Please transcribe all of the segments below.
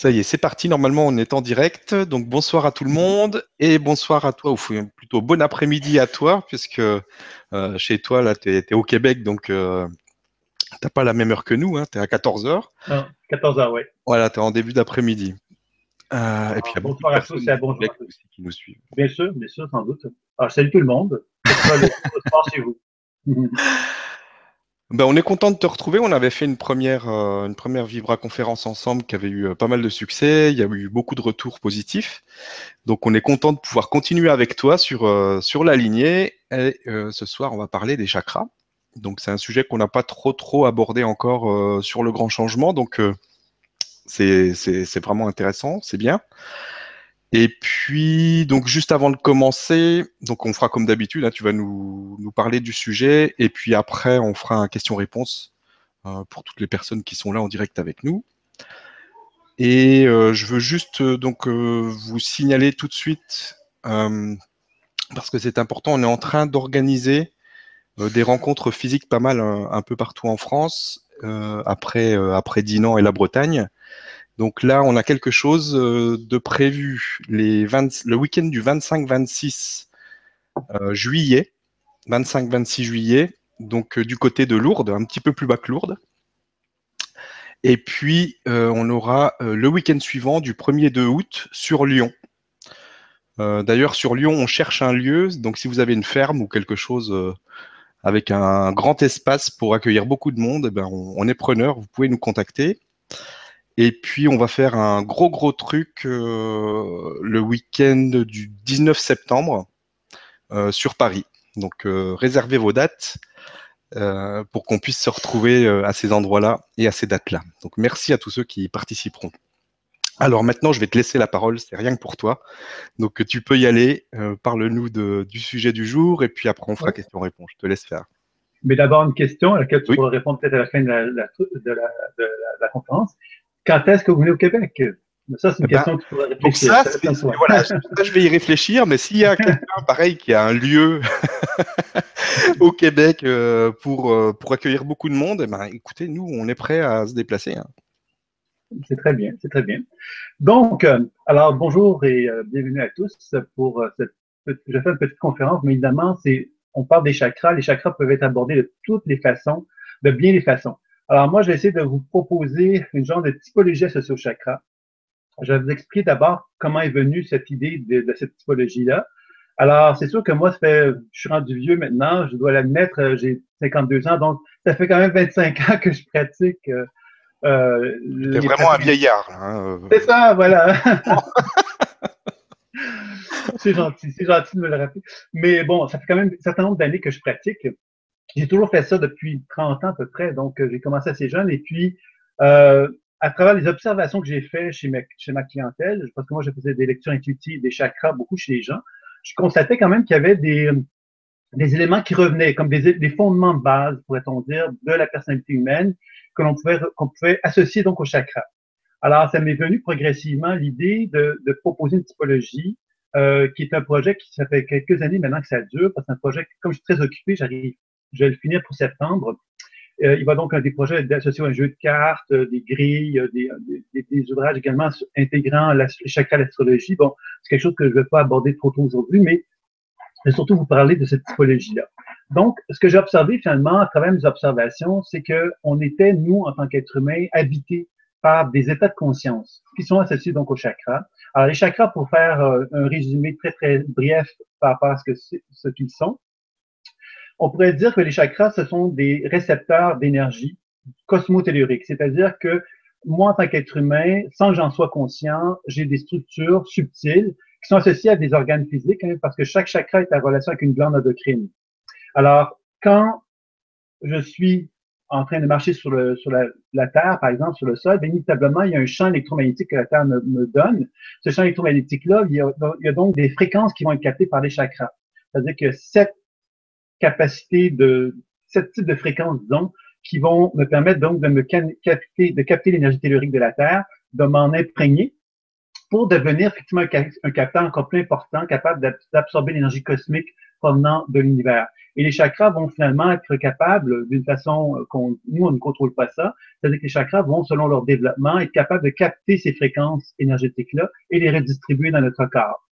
Ça y est, c'est parti. Normalement, on est en direct. Donc, bonsoir à tout le monde et bonsoir à toi, ou plutôt bon après-midi à toi, puisque euh, chez toi, là, tu es, au Québec, donc euh, tu n'as pas la même heure que nous. Hein, tu es à 14h. 14h, oui. Voilà, tu es en début d'après-midi. Euh, et puis, il bonsoir à tous et à bonjour qui nous suivent. Bien sûr, bien sûr, sans doute. Alors, salut tout le monde. bonsoir chez vous. Ben, on est content de te retrouver. On avait fait une première, euh, une première Vibra conférence ensemble qui avait eu euh, pas mal de succès. Il y a eu beaucoup de retours positifs. Donc, on est content de pouvoir continuer avec toi sur, euh, sur la lignée. Et ce soir, on va parler des chakras. Donc, c'est un sujet qu'on n'a pas trop, trop abordé encore sur le grand changement. Donc, c'est vraiment intéressant. C'est bien. Et puis, donc juste avant de commencer, donc on fera comme d'habitude, hein, tu vas nous, nous, parler du sujet, et puis après on fera un question-réponse euh, pour toutes les personnes qui sont là en direct avec nous. Et euh, je veux juste euh, donc vous signaler tout de suite, parce que c'est important, on est en train d'organiser des rencontres physiques pas mal un, peu partout en France, après, après Dinan et la Bretagne. Donc là, on a quelque chose euh, de prévu le week-end du 25-26 euh, juillet, 25-26 juillet, donc euh, du côté de Lourdes, un petit peu plus bas que Lourdes. Et puis, on aura le week-end suivant du 1er 2 août sur Lyon. D'ailleurs, sur Lyon, on cherche un lieu. Donc, si vous avez une ferme ou quelque chose avec un grand espace pour accueillir beaucoup de monde, eh ben, on est preneur. Vous pouvez nous contacter. Et puis, on va faire un gros, gros truc euh, le week-end du 19 septembre euh, sur Paris. Donc, euh, réservez vos dates pour qu'on puisse se retrouver à ces endroits-là et à ces dates-là. Donc, merci à tous ceux qui participeront. Alors maintenant, je vais te laisser la parole, c'est rien que pour toi. Donc tu peux y aller, parle-nous du sujet du jour et puis après on fera question-réponse. Je te laisse faire. Mais d'abord une question à laquelle tu pourras répondre peut-être à la fin de la conférence quand est-ce que vous venez au Québec? Ça, c'est une eh ben, question que tu pourrais réfléchir. ça, voilà, je vais y réfléchir, mais s'il y a quelqu'un, pareil, qui a un lieu au Québec euh, pour, euh, pour accueillir beaucoup de monde, eh ben, écoutez, nous, on est prêts à se déplacer. Hein. C'est très bien, c'est très bien. Donc, euh, alors, bonjour et bienvenue à tous pour cette petite, je fais une petite conférence, mais évidemment, c'est, on parle des chakras. Les chakras peuvent être abordés de toutes les façons, de bien les façons. Alors moi, je vais essayer de vous proposer une genre de typologie associée au chakra. Je vais vous expliquer d'abord comment est venue cette idée de, cette typologie-là. Alors, c'est sûr que moi, ça fait, je suis rendu vieux maintenant, je dois l'admettre, euh, j'ai 52 ans, donc ça fait quand même 25 ans que je pratique. Euh, euh C'est vraiment un vieillard. Hein. C'est ça, voilà. c'est gentil, c'est gentil de me le rappeler. Mais bon, ça fait quand même un certain nombre d'années que je pratique. J'ai toujours fait ça depuis 30 ans à peu près, donc euh, j'ai commencé assez jeune. Et puis, euh, à travers les observations que j'ai faites chez ma, clientèle, parce que moi, je faisais des lectures intuitives, des chakras beaucoup chez les gens, je constatais quand même qu'il y avait des, des éléments qui revenaient, comme des, des fondements de base, pourrait-on dire, de la personnalité humaine que l'on pouvait, qu'on pouvait associer donc au chakra. Alors, ça m'est venu progressivement l'idée de, de, proposer une typologie euh, qui est un projet qui, ça fait quelques années maintenant que ça dure, parce que c'est un projet, comme je suis très occupé, j'arrive je vais le finir pour septembre. Euh, il va donc avoir des projets associés à un jeu de cartes, euh, des grilles, euh, des, des, des, ouvrages également intégrant la, chakra l'astrologie. Bon, c'est quelque chose que je ne vais pas aborder trop tôt aujourd'hui, mais je vais surtout vous parler de cette typologie-là. Donc, ce que j'ai observé finalement à travers mes observations, c'est que on était, nous, en tant qu'êtres humains, habités par des états de conscience qui sont associés donc aux chakras. Alors, les chakras, pour faire un résumé très, très bref par rapport à ce qu'ils sont, on pourrait dire que les chakras, ce sont des récepteurs d'énergie cosmotellurique, c'est-à-dire que moi, en tant qu'être humain, sans que j'en sois conscient, j'ai des structures subtiles qui sont associées à des organes physiques, hein, parce que chaque chakra est en relation avec une glande endocrine. Alors, quand je suis en train de marcher sur, le, sur la, Terre, par exemple, sur le sol, bien inévitablement, il y a un champ électromagnétique que la Terre me, donne. Ce champ électromagnétique-là, il, il, y a donc des fréquences qui vont être captées par les chakras. C'est-à-dire que cette capacité de ce type de fréquences, disons, qui vont me permettre donc de me capter, de capter l'énergie tellurique de la Terre, de m'en imprégner pour devenir effectivement un, capteur encore plus important, capable d'absorber l'énergie cosmique provenant de l'univers. Et les chakras vont finalement être capables, d'une façon qu'on, nous, on ne contrôle pas ça, c'est-à-dire que les chakras vont, selon leur développement, être capables de capter ces fréquences énergétiques-là et les redistribuer dans notre corps.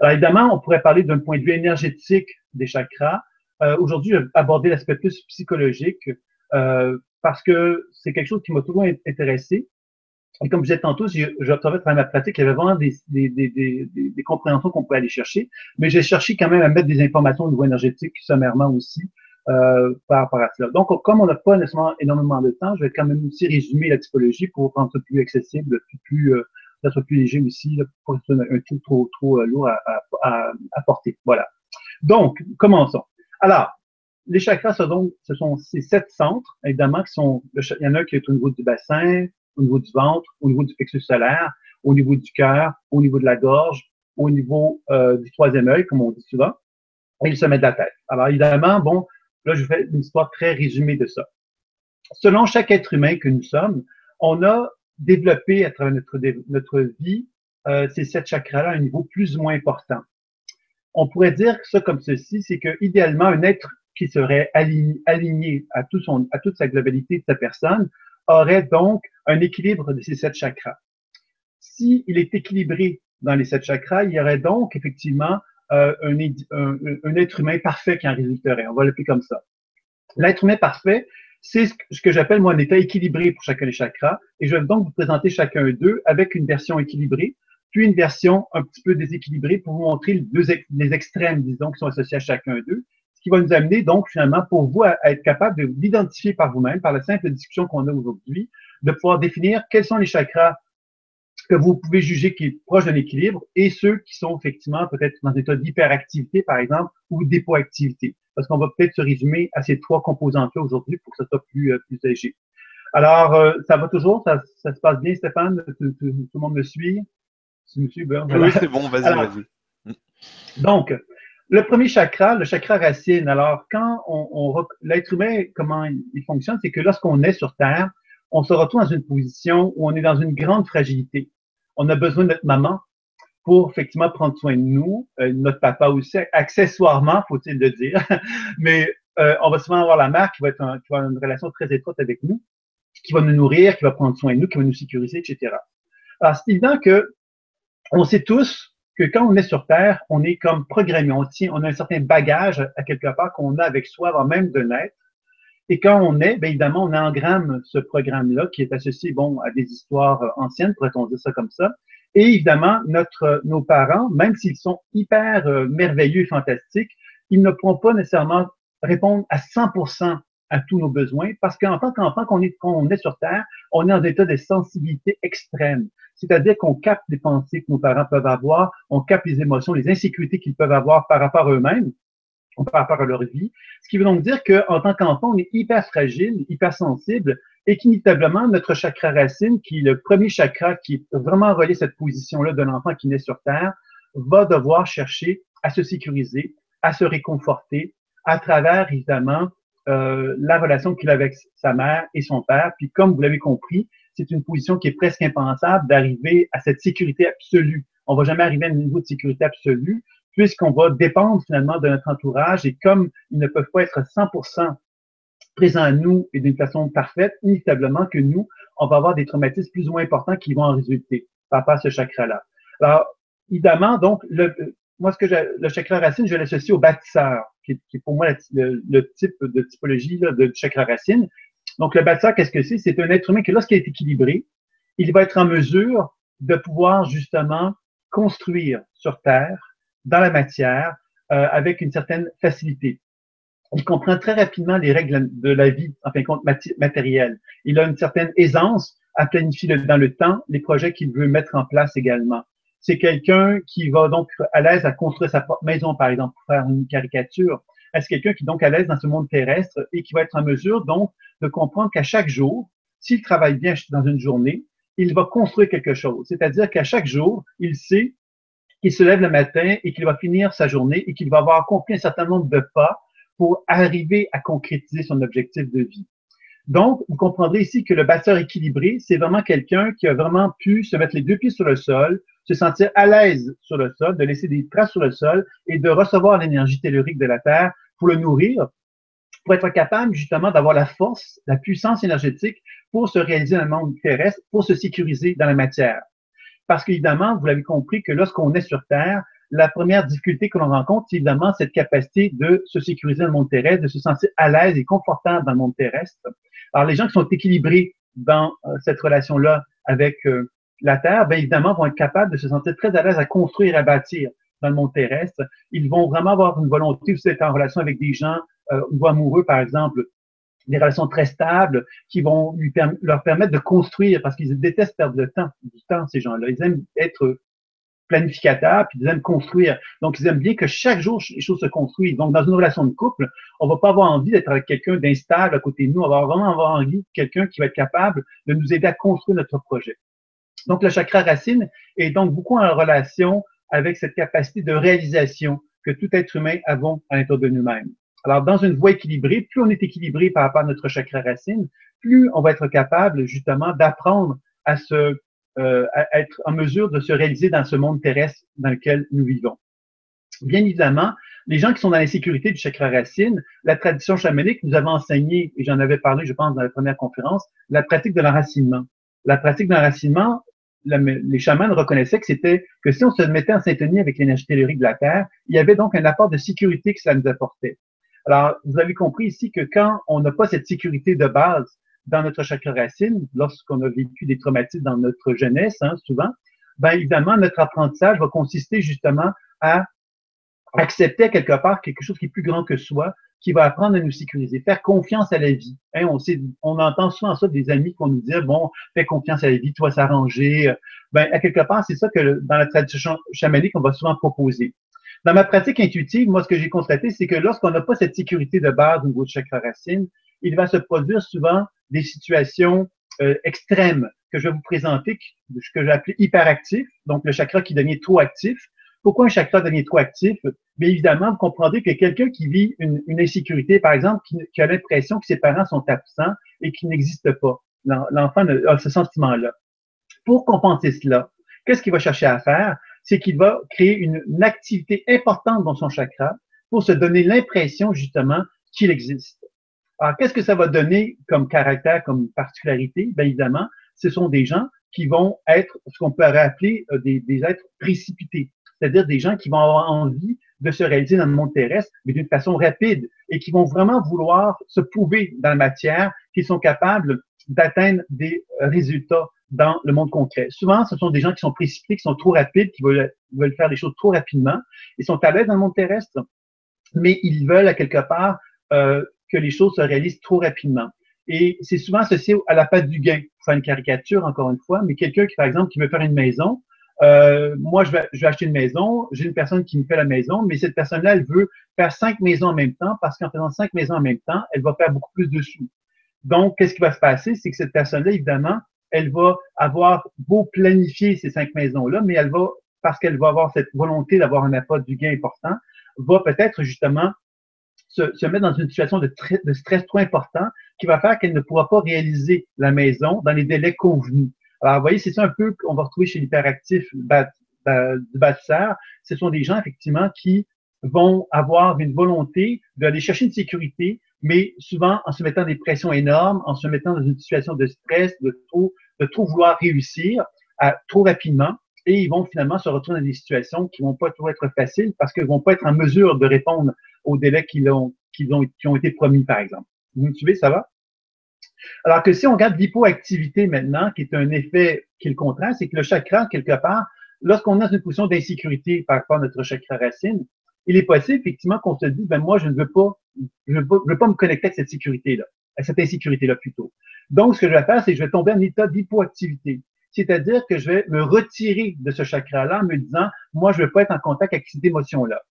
Alors évidemment, on pourrait parler d'un point de vue énergétique des chakras. Euh, Aujourd'hui, je vais aborder l'aspect plus psychologique euh, parce que c'est quelque chose qui m'a toujours intéressé. Et comme je disais tantôt, j'observais à ma pratique, qu'il y avait vraiment des, des, des, des, des compréhensions qu'on pouvait aller chercher, mais j'ai cherché quand même à mettre des informations au niveau énergétique sommairement aussi euh, par rapport à cela. Donc, comme on n'a pas nécessairement énormément de temps, je vais quand même aussi résumer la typologie pour rendre ça plus accessible, plus, plus euh, ça plus léger aussi, pour ce soit un truc trop, trop euh, lourd à, à, à, porter. Voilà. Donc, commençons. Alors, les chakras, ce sont, ce sont ces sept centres, évidemment, qui sont, il y en a qui est au niveau du bassin, au niveau du ventre, au niveau du plexus solaire, au niveau du cœur, au niveau de la gorge, au niveau euh, du troisième œil, comme on dit souvent, et le sommet de la tête. Alors, évidemment, bon, là, je fais une histoire très résumée de ça. Selon chaque être humain que nous sommes, on a développé à travers notre, notre vie euh, ces sept chakras-là à un niveau plus ou moins important. On pourrait dire ça comme ceci, c'est que idéalement, un être qui serait aligné, à, toute sa globalité de sa personne aurait donc un équilibre de ces sept chakras. S'il est équilibré dans les sept chakras, il y aurait donc effectivement euh, un, être humain parfait qui en résulterait. On va l'appeler comme ça. L'être humain parfait, c'est ce que j'appelle moi un état équilibré pour chacun des chakras. Et je vais donc vous présenter chacun d'eux avec une version équilibrée, puis une version un petit peu déséquilibrée pour vous montrer les, deux, extrêmes, disons, qui sont associés à chacun d'eux. Ce qui va nous amener donc finalement pour vous à, être capable d'identifier par vous-même, par la simple discussion qu'on a aujourd'hui, de pouvoir définir quels sont les chakras que vous pouvez juger qui est proche d'un équilibre et ceux qui sont effectivement peut-être dans un état d'hyperactivité, par exemple, ou d'hypoactivité parce qu'on va peut-être se résumer à ces trois composantes-là aujourd'hui pour que ce soit plus, euh, plus léger. Alors, euh, ça va toujours? Ça, se passe bien, Stéphane? Tout, le monde me suit? Ben, Oui, c'est bon, vas-y, vas-y. Donc, le premier chakra, le chakra racine. Alors, quand on, on l'être humain, comment il fonctionne, c'est que lorsqu'on est sur Terre, on se retrouve dans une position où on est dans une grande fragilité. On a besoin de notre maman, pour effectivement prendre soin de nous, euh, notre papa aussi, accessoirement, faut-il le dire, mais euh, on va souvent avoir la mère qui va, être qui va avoir une relation très étroite avec nous, qui va nous nourrir, qui va prendre soin de nous, qui va nous sécuriser, etc. Alors, c'est évident que on sait tous que quand on est sur Terre, on est comme programmé, on tient, on a un certain bagage à quelque part qu'on a avec soi avant même de naître. Et quand on est, bien évidemment, on engramme ce programme-là qui est associé, bon, à des histoires anciennes, pourrait-on dire ça comme ça, et évidemment, notre, nos parents, même s'ils sont hyper euh, merveilleux et fantastiques, ils ne pourront pas nécessairement répondre à 100% à tous nos besoins parce qu'en tant qu'enfant, quand on est, quand on est sur Terre, on est en état de sensibilité extrême. C'est-à-dire qu'on capte les pensées que nos parents peuvent avoir, on capte les émotions, les insécurités qu'ils peuvent avoir par rapport à eux-mêmes, par rapport à leur vie. Ce qui veut donc dire qu'en tant qu'enfant, on est hyper fragile, hyper sensible et qu'inévitablement, notre chakra racine, qui est le premier chakra qui est vraiment relié à cette position-là de l'enfant qui naît sur Terre, va devoir chercher à se sécuriser, à se réconforter à travers, évidemment, euh, la relation qu'il a avec sa mère et son père. Puis comme vous l'avez compris, c'est une position qui est presque impensable d'arriver à cette sécurité absolue. On va jamais arriver à un niveau de sécurité absolue puisqu'on va dépendre finalement de notre entourage et comme ils ne peuvent pas être 100% présent à nous et d'une façon parfaite, inévitablement que nous, on va avoir des traumatismes plus ou moins importants qui vont en résulter par ce chakra-là. Alors, évidemment, donc, le, moi, ce que le chakra racine, je l'associe au bâtisseur, qui est, pour moi le, type de typologie là, de chakra racine. Donc, le bâtisseur, qu'est-ce que c'est? C'est un être humain qui, lorsqu'il est équilibré, il va être en mesure de pouvoir justement construire sur Terre, dans la matière, euh, avec une certaine facilité il comprend très rapidement les règles de la vie, en fin de compte, matérielle. Il a une certaine aisance à planifier dans le temps les projets qu'il veut mettre en place également. C'est quelqu'un qui va donc à l'aise à construire sa propre maison, par exemple, pour faire une caricature. C'est quelqu'un qui est donc à l'aise dans ce monde terrestre et qui va être en mesure donc de comprendre qu'à chaque jour, s'il travaille bien dans une journée, il va construire quelque chose. C'est-à-dire qu'à chaque jour, il sait qu'il se lève le matin et qu'il va finir sa journée et qu'il va avoir accompli un certain nombre de pas pour arriver à concrétiser son objectif de vie. Donc, vous comprendrez ici que le bâtisseur équilibré, c'est vraiment quelqu'un qui a vraiment pu se mettre les deux pieds sur le sol, se sentir à l'aise sur le sol, de laisser des traces sur le sol et de recevoir l'énergie tellurique de la Terre pour le nourrir, pour être capable justement d'avoir la force, la puissance énergétique pour se réaliser dans le monde terrestre, pour se sécuriser dans la matière. Parce qu'évidemment, vous l'avez compris que lorsqu'on est sur Terre, la première difficulté que l'on rencontre, c'est évidemment cette capacité de se sécuriser dans le monde terrestre, de se sentir à l'aise et confortable dans le monde terrestre. Alors, les gens qui sont équilibrés dans euh, cette relation-là avec euh, la Terre, bien évidemment, vont être capables de se sentir très à l'aise à construire et à bâtir dans le monde terrestre. Ils vont vraiment avoir une volonté aussi d'être en relation avec des gens euh, ou amoureux, par exemple, des relations très stables qui vont lui leur permettre de construire parce qu'ils détestent perdre le temps, du temps, ces gens-là. Ils aiment être planificateurs, puis ils aiment construire. Donc, ils aiment bien que chaque jour, les choses se construisent. Donc, dans une relation de couple, on va pas avoir envie d'être avec quelqu'un d'instable à côté de nous. On va vraiment avoir envie de quelqu'un qui va être capable de nous aider à construire notre projet. Donc, le chakra racine est donc beaucoup en relation avec cette capacité de réalisation que tout être humain avons à l'intérieur de nous-mêmes. Alors, dans une voie équilibrée, plus on est équilibré par rapport à notre chakra racine, plus on va être capable justement d'apprendre à se euh, à être en mesure de se réaliser dans ce monde terrestre dans lequel nous vivons. Bien évidemment, les gens qui sont dans l'insécurité du chakra racine, la tradition chamanique nous avait enseigné, et j'en avais parlé, je pense, dans la première conférence, la pratique de l'enracinement. La pratique de l'enracinement, les chamans reconnaissaient que c'était que si on se mettait en syntonie avec l'énergie tellurique de la Terre, il y avait donc un apport de sécurité que cela nous apportait. Alors, vous avez compris ici que quand on n'a pas cette sécurité de base dans notre chakra racine, lorsqu'on a vécu des traumatismes dans notre jeunesse, hein, souvent, ben évidemment, notre apprentissage va consister justement à accepter quelque part quelque chose qui est plus grand que soi, qui va apprendre à nous sécuriser, faire confiance à la vie. Hein, on, sait, on entend souvent ça des amis qui vont nous dire, bon, fais confiance à la vie, toi s'arranger. Ben, à quelque part, c'est ça que dans la tradition chamanique, on va souvent proposer. Dans ma pratique intuitive, moi, ce que j'ai constaté, c'est que lorsqu'on n'a pas cette sécurité de base au niveau du chakra racine, il va se produire souvent des situations euh, extrêmes que je vais vous présenter, que appeler hyperactif, donc le chakra qui devient trop actif. Pourquoi un chakra devient trop actif? Bien évidemment, vous comprendrez que quelqu'un qui vit une, insécurité, par exemple, qui, a l'impression que ses parents sont absents et qui n'existent pas. L'enfant a ce sentiment-là. Pour compenser cela, qu'est-ce qu'il va chercher à faire? C'est qu'il va créer une, une activité importante dans son chakra pour se donner l'impression, justement, qu'il existe. Alors, qu'est-ce que ça va donner comme caractère, comme particularité? Bien évidemment, ce sont des gens qui vont être ce qu'on peut appeler euh, des, des êtres précipités, c'est-à-dire des gens qui vont avoir envie de se réaliser dans le monde terrestre, mais d'une façon rapide, et qui vont vraiment vouloir se prouver dans la matière qu'ils sont capables d'atteindre des résultats dans le monde concret. Souvent, ce sont des gens qui sont précipités, qui sont trop rapides, qui veulent, faire les choses trop rapidement. Ils sont à l'aise dans le monde terrestre, mais ils veulent à quelque part euh, que les choses se réalisent trop rapidement. Et c'est souvent associé à la patte du gain. Pour faire une caricature, encore une fois, mais quelqu'un qui, par exemple, qui veut faire une maison, euh, moi, je vais, je vais, acheter une maison, j'ai une personne qui me fait la maison, mais cette personne-là, elle veut faire cinq maisons en même temps parce qu'en faisant cinq maisons en même temps, elle va faire beaucoup plus de sous. Donc, qu'est-ce qui va se passer? C'est que cette personne-là, évidemment, elle va avoir beau planifier ces cinq maisons-là, mais elle va, parce qu'elle va avoir cette volonté d'avoir un apport du gain important, va peut-être justement se, mettre dans une situation de, de, stress trop important qui va faire qu'elle ne pourra pas réaliser la maison dans les délais convenus. Alors, vous voyez, c'est ça un peu qu'on va retrouver chez l'hyperactif bâtisseur. Ce sont des gens, effectivement, qui vont avoir une volonté d'aller chercher une sécurité, mais souvent en se mettant des pressions énormes, en se mettant dans une situation de stress, de trop, de trop vouloir réussir trop rapidement et ils vont finalement se retrouver dans des situations qui vont pas toujours être faciles parce qu'ils vont pas être en mesure de répondre aux délais qui ont, qui ont, qui ont été promis, par exemple. Vous me suivez, ça va? Alors que si on regarde l'hypoactivité maintenant, qui est un effet qui est le contraire, c'est que le chakra, quelque part, lorsqu'on est dans une position d'insécurité par rapport à notre chakra racine, il est possible effectivement qu'on se dise, ben moi, je ne veux pas, je ne veux, pas me connecter à cette sécurité-là, à cette insécurité-là plutôt. Donc, ce que je vais faire, c'est que je vais tomber en état d'hypoactivité. C'est-à-dire que je vais me retirer de ce chakra-là en me disant, moi, je ne veux pas être en contact avec cette émotion-là.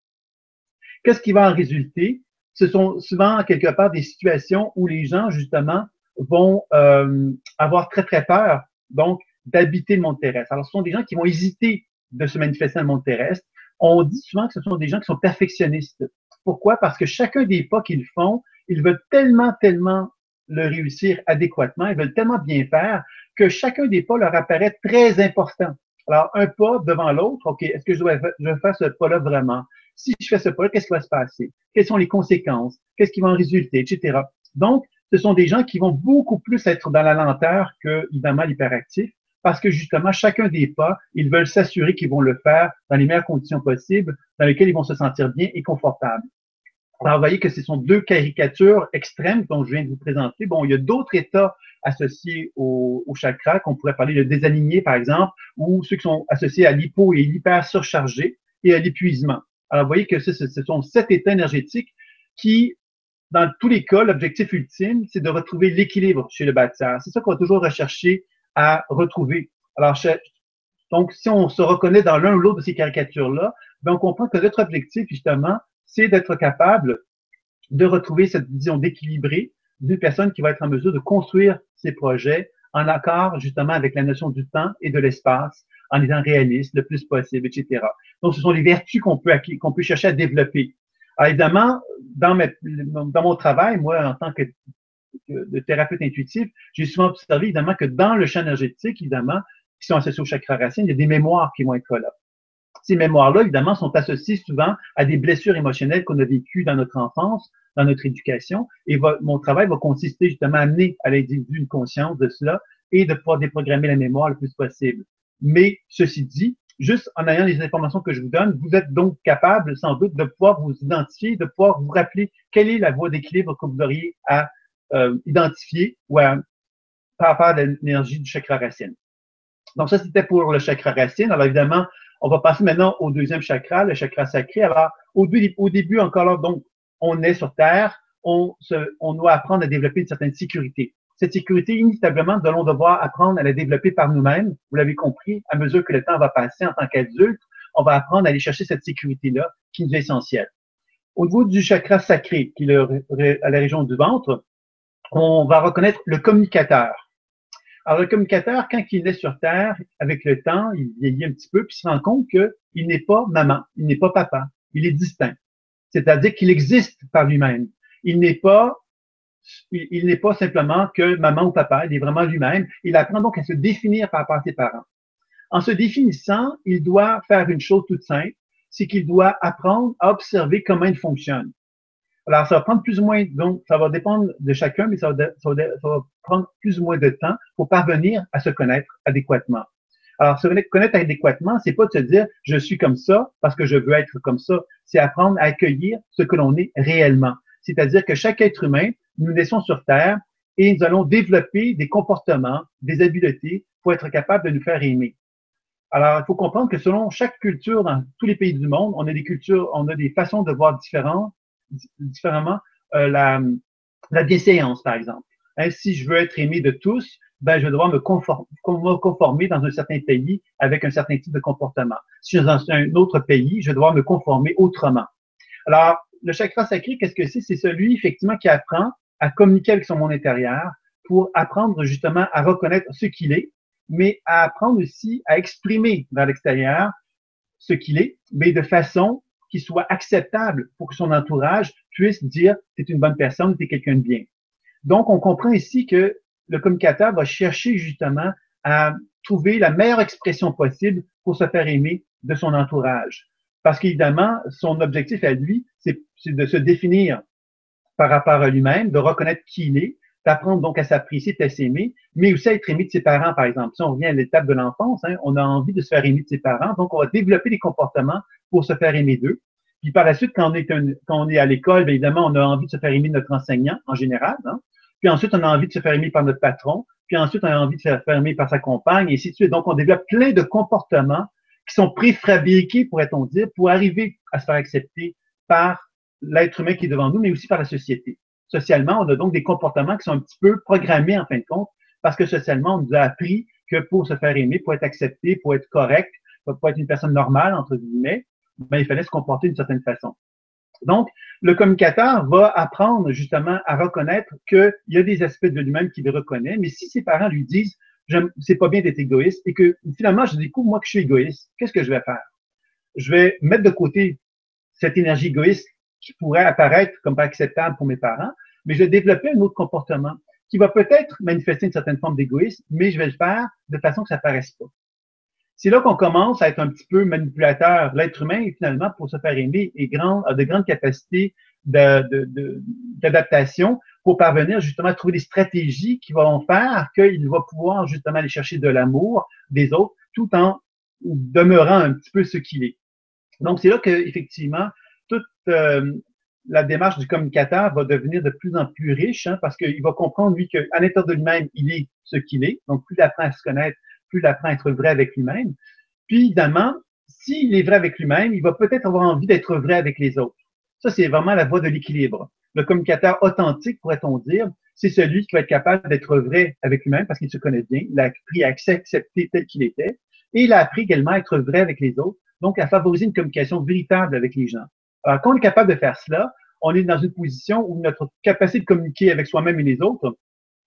Qu'est-ce qui va en résulter? Ce sont souvent quelque part des situations où les gens, justement, vont euh, avoir très, très peur, donc, d'habiter le monde terrestre. Alors, ce sont des gens qui vont hésiter de se manifester dans le monde terrestre. On dit souvent que ce sont des gens qui sont perfectionnistes. Pourquoi? Parce que chacun des pas qu'ils font, ils veulent tellement, tellement le réussir adéquatement, ils veulent tellement bien faire que chacun des pas leur apparaît très important. Alors, un pas devant l'autre, OK, est-ce que je dois, faire ce pas-là vraiment? Si je fais ce pas-là, qu'est-ce qui va se passer? Quelles sont les conséquences? Qu'est-ce qui va en résulter, etc. Donc, ce sont des gens qui vont beaucoup plus être dans la lenteur que, évidemment, l'hyperactif, parce que justement, chacun des pas, ils veulent s'assurer qu'ils vont le faire dans les meilleures conditions possibles, dans lesquelles ils vont se sentir bien et confortables. Alors, vous voyez que ce sont deux caricatures extrêmes dont je viens de vous présenter. Bon, il y a d'autres états associés au, chakra, qu'on pourrait parler de désaligné, par exemple, ou ceux qui sont associés à l'hypo et l'hyper surchargé et à l'épuisement. Alors, vous voyez que ce sont sept états énergétiques qui, dans tous les cas, l'objectif ultime, c'est de retrouver l'équilibre chez le bâtisseur. C'est ça qu'on va toujours rechercher à retrouver. Alors, donc, si on se reconnaît dans l'un ou l'autre de ces caricatures-là, ben, on comprend que notre objectif, justement, c'est d'être capable de retrouver cette vision d'équilibré d'une personne qui va être en mesure de construire ses projets en accord, justement, avec la notion du temps et de l'espace, en étant réaliste le plus possible, etc. Donc, ce sont les vertus qu'on peut, qu'on peut chercher à développer. Alors, évidemment, dans, mon travail, moi, en tant que thérapeute intuitif, j'ai souvent observé évidemment que dans le champ énergétique, évidemment, qui sont associés au chakra racine, il y a des mémoires qui vont être là. Ces mémoires-là, évidemment, sont associées souvent à des blessures émotionnelles qu'on a vécues dans notre enfance, dans notre éducation. Et mon travail va consister justement à amener à l'individu une conscience de cela et de pouvoir déprogrammer la mémoire le plus possible. Mais ceci dit, juste en ayant les informations que je vous donne, vous êtes donc capable sans doute de pouvoir vous identifier, de pouvoir vous rappeler quelle est la voie d'équilibre que vous auriez à euh, identifier ou à, par rapport à l'énergie du chakra racine. Donc ça, c'était pour le chakra racine. Alors évidemment, on va passer maintenant au deuxième chakra, le chakra sacré. Alors au, début, encore là, donc, on est sur Terre, on doit apprendre à développer une certaine sécurité. Cette sécurité, inévitablement, nous allons devoir apprendre à la développer par nous-mêmes. Vous l'avez compris, à mesure que le temps va passer en tant qu'adulte, on va apprendre à aller chercher cette sécurité-là qui nous est essentielle. Au niveau du chakra sacré, qui est à la région du ventre, on va reconnaître le communicateur. Alors, le communicateur, quand il est sur Terre, avec le temps, il vieillit un petit peu, puis il se rend compte qu'il n'est pas maman, il n'est pas papa, il est distinct. C'est-à-dire qu'il existe par lui-même. Il n'est pas il, n'est pas simplement que maman ou papa, il est vraiment lui-même. Il apprend donc à se définir par rapport à ses parents. En se définissant, il doit faire une chose toute simple, c'est qu'il doit apprendre à observer comment il fonctionne. Alors, ça va prendre plus ou moins, donc, ça va dépendre de chacun, mais ça va, prendre plus ou moins de temps pour parvenir à se connaître adéquatement. Alors, se connaître adéquatement, c'est pas de se dire je suis comme ça parce que je veux être comme ça. C'est apprendre à accueillir ce que l'on est réellement. C'est-à-dire que chaque être humain, nous naissons sur Terre et nous allons développer des comportements, des habiletés pour être capable de nous faire aimer. Alors, il faut comprendre que selon chaque culture dans tous les pays du monde, on a des cultures, on a des façons de voir différemment euh, la, la par exemple. Hein, si je veux être aimé de tous, ben, je vais me conformer, me conformer dans un certain pays avec un certain type de comportement. Si je suis dans un autre pays, je vais me conformer autrement. Alors, le chakra sacré, qu'est-ce que c'est? C'est celui, effectivement, qui apprend à communiquer avec son monde intérieur pour apprendre justement à reconnaître ce qu'il est, mais à apprendre aussi à exprimer dans l'extérieur ce qu'il est, mais de façon qui soit acceptable pour que son entourage puisse dire c'est une bonne personne, c'est quelqu'un de bien. Donc, on comprend ici que le communicateur va chercher justement à trouver la meilleure expression possible pour se faire aimer de son entourage. Parce qu'évidemment, son objectif à lui, c'est de se définir par rapport à lui-même, de reconnaître qui il est, d'apprendre donc à s'apprécier, à s'aimer, mais aussi à être aimé de ses parents, par exemple. Si on revient à l'étape de l'enfance, hein, on a envie de se faire aimer de ses parents, donc on va développer des comportements pour se faire aimer d'eux. Puis par la suite, quand on est, quand on est à l'école, évidemment, on a envie de se faire aimer de notre enseignant en général. Hein. Puis ensuite, on a envie de se faire aimer par notre patron. Puis ensuite, on a envie de se faire aimer par sa compagne, et ainsi de suite. Donc, on développe plein de comportements qui sont préfabriqués, pourrait-on dire, pour arriver à se faire accepter par l'être humain qui est devant nous, mais aussi par la société socialement, on a donc des comportements qui sont un petit peu programmés en fin de compte, parce que socialement, on nous a appris que pour se faire aimer, pour être accepté, pour être correct, pour être une personne normale, entre guillemets, ben, il fallait se comporter d'une certaine façon. Donc, le communicateur va apprendre justement à reconnaître qu'il y a des aspects de lui-même qu'il reconnaît, mais si ses parents lui disent c'est pas bien d'être égoïste et que finalement je découvre moi que je suis égoïste, qu'est-ce que je vais faire? Je vais mettre de côté cette énergie égoïste qui pourrait apparaître comme pas acceptable pour mes parents, mais je vais développer un autre comportement qui va peut-être manifester une certaine forme d'égoïsme, mais je vais le faire de façon que ça paraisse pas. c'est là qu'on commence à être un petit peu manipulateur. L'être humain, finalement, pour se faire aimer, est grand, a de grandes capacités d'adaptation pour parvenir justement à trouver des stratégies qui vont faire qu'il va pouvoir justement aller chercher de l'amour des autres tout en demeurant un petit peu ce qu'il est. Donc, c'est là que effectivement toute euh, la démarche du communicateur va devenir de plus en plus riche hein, parce qu'il va comprendre, lui, qu'à l'intérieur de lui-même, il est ce qu'il est. Donc, plus il apprend à se connaître, plus il apprend à être vrai avec lui-même. Puis, évidemment, s'il est vrai avec lui-même, il va peut-être avoir envie d'être vrai avec les autres. Ça, c'est vraiment la voie de l'équilibre. Le communicateur authentique, pourrait-on dire, c'est celui qui va être capable d'être vrai avec lui-même parce qu'il se connaît bien. Il a appris à accepter tel qu'il était. Et il a appris également à être vrai avec les autres, donc à favoriser une communication véritable avec les gens. Alors, quand on est capable de faire cela, on est dans une position où notre capacité de communiquer avec soi-même et les autres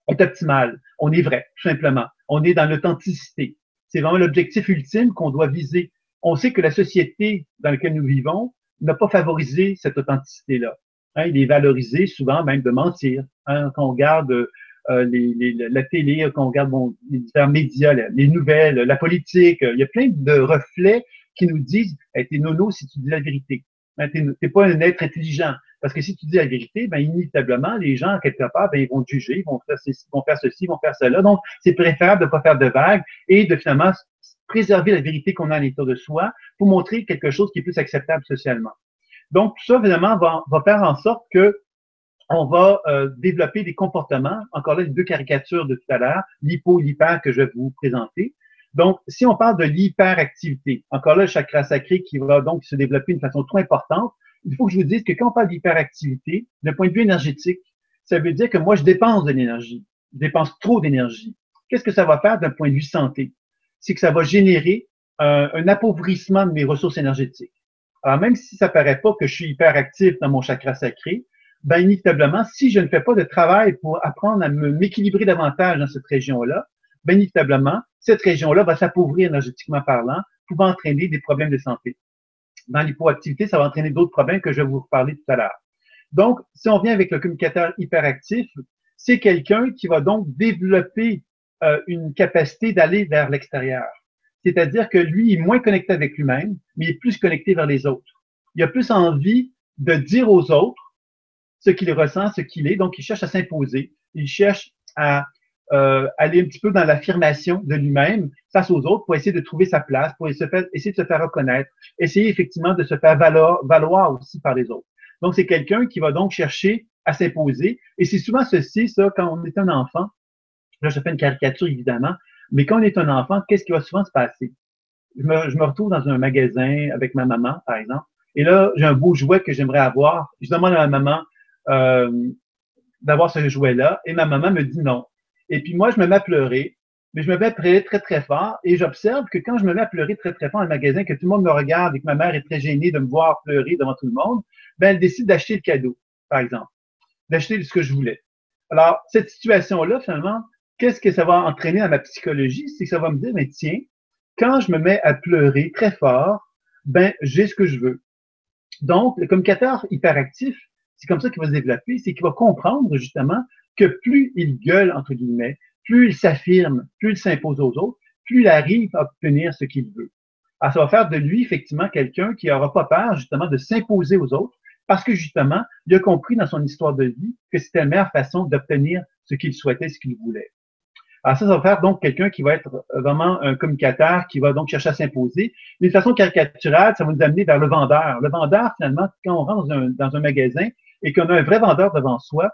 est optimale. On est vrai, tout simplement. On est dans l'authenticité. C'est vraiment l'objectif ultime qu'on doit viser. On sait que la société dans laquelle nous vivons n'a pas favorisé cette authenticité-là. Hein, il est valorisé souvent même de mentir. Hein, quand on regarde euh, les, la télé, quand on regarde les différents médias, les, nouvelles, la politique, il y a plein de reflets qui nous disent hey, « t'es nono si tu dis la vérité hein, T'es pas un être intelligent. » Parce que si tu dis la vérité, ben, inévitablement, les gens, quelque part, ben, ils vont juger, vont faire ceci, vont faire ceci, vont faire cela. Donc, c'est préférable de ne pas faire de vagues et de finalement préserver la vérité qu'on a à l'intérieur de soi pour montrer quelque chose qui est plus acceptable socialement. Donc, tout ça, évidemment, va, va faire en sorte que on va euh, développer des comportements, encore là, les deux caricatures de tout à l'heure, l'hypo, l'hyper que je vais vous présenter. Donc, si on parle de l'hyperactivité, encore là, le chakra sacré qui va donc se développer d'une façon trop importante, il faut que je vous dise que quand on parle d'hyperactivité, d'un point de vue énergétique, ça veut dire que moi, je dépense de l'énergie. Je dépense trop d'énergie. Qu'est-ce que ça va faire d'un point de vue santé? C'est que ça va générer un, un appauvrissement de mes ressources énergétiques. Alors, même si ça paraît pas que je suis hyperactif dans mon chakra sacré, ben, inévitablement, si je ne fais pas de travail pour apprendre à m'équilibrer davantage dans cette région-là, ben, inévitablement, cette région-là va s'appauvrir énergétiquement parlant, pouvant entraîner des problèmes de santé. Dans l'hypoactivité, ça va entraîner d'autres problèmes que je vais vous reparler tout à l'heure. Donc, si on vient avec le communicateur hyperactif, c'est quelqu'un qui va donc développer euh, une capacité d'aller vers l'extérieur. C'est-à-dire que lui est moins connecté avec lui-même, mais il est plus connecté vers les autres. Il a plus envie de dire aux autres ce qu'il ressent, ce qu'il est. Donc, il cherche à s'imposer. Il cherche à euh, aller un petit peu dans l'affirmation de lui-même face aux autres pour essayer de trouver sa place, pour essayer de se faire reconnaître, essayer effectivement de se faire valoir, valoir aussi par les autres. Donc, c'est quelqu'un qui va donc chercher à s'imposer. Et c'est souvent ceci, ça, quand on est un enfant. Là, je fais une caricature, évidemment. Mais quand on est un enfant, qu'est-ce qui va souvent se passer? Je me, je me retrouve dans un magasin avec ma maman, par exemple. Et là, j'ai un beau jouet que j'aimerais avoir. Je demande à ma maman, euh, d'avoir ce jouet-là. Et ma maman me dit non. Et puis moi, je me mets à pleurer. Mais je me mets à pleurer très, très fort. Et j'observe que quand je me mets à pleurer très, très fort dans le magasin, que tout le monde me regarde et que ma mère est très gênée de me voir pleurer devant tout le monde, ben, elle décide d'acheter le cadeau, par exemple. D'acheter ce que je voulais. Alors, cette situation-là, finalement, qu'est-ce que ça va entraîner dans ma psychologie? C'est que ça va me dire, mais tiens, quand je me mets à pleurer très fort, ben, j'ai ce que je veux. Donc, le communicateur hyperactif, c'est comme ça qu'il va se développer, c'est qu'il va comprendre justement que plus il gueule, entre guillemets, plus il s'affirme, plus il s'impose aux autres, plus il arrive à obtenir ce qu'il veut. Alors, ça va faire de lui, effectivement, quelqu'un qui n'aura pas peur, justement, de s'imposer aux autres, parce que, justement, il a compris dans son histoire de vie que c'était la meilleure façon d'obtenir ce qu'il souhaitait, ce qu'il voulait. Alors ça, ça va faire donc quelqu'un qui va être vraiment un communicateur, qui va donc chercher à s'imposer. Mais de façon caricaturale, ça va nous amener vers le vendeur. Le vendeur, finalement, quand on rentre dans un, magasin, et qu'on a un vrai vendeur devant soi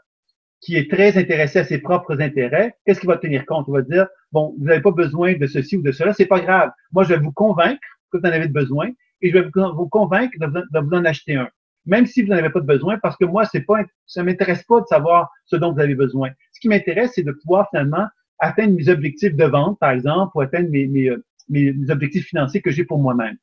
qui est très intéressé à ses propres intérêts, qu'est-ce qu'il va tenir compte? Il va dire, bon, vous n'avez pas besoin de ceci ou de cela, c'est pas grave. Moi, je vais vous convaincre que vous en avez besoin et je vais vous convaincre de vous en acheter un. Même si vous n'en avez pas besoin, parce que moi, c'est pas, ça m'intéresse pas de savoir ce dont vous avez besoin. Ce qui m'intéresse, c'est de pouvoir finalement atteindre mes objectifs de vente, par exemple, ou atteindre mes, mes objectifs financiers que j'ai pour moi-même.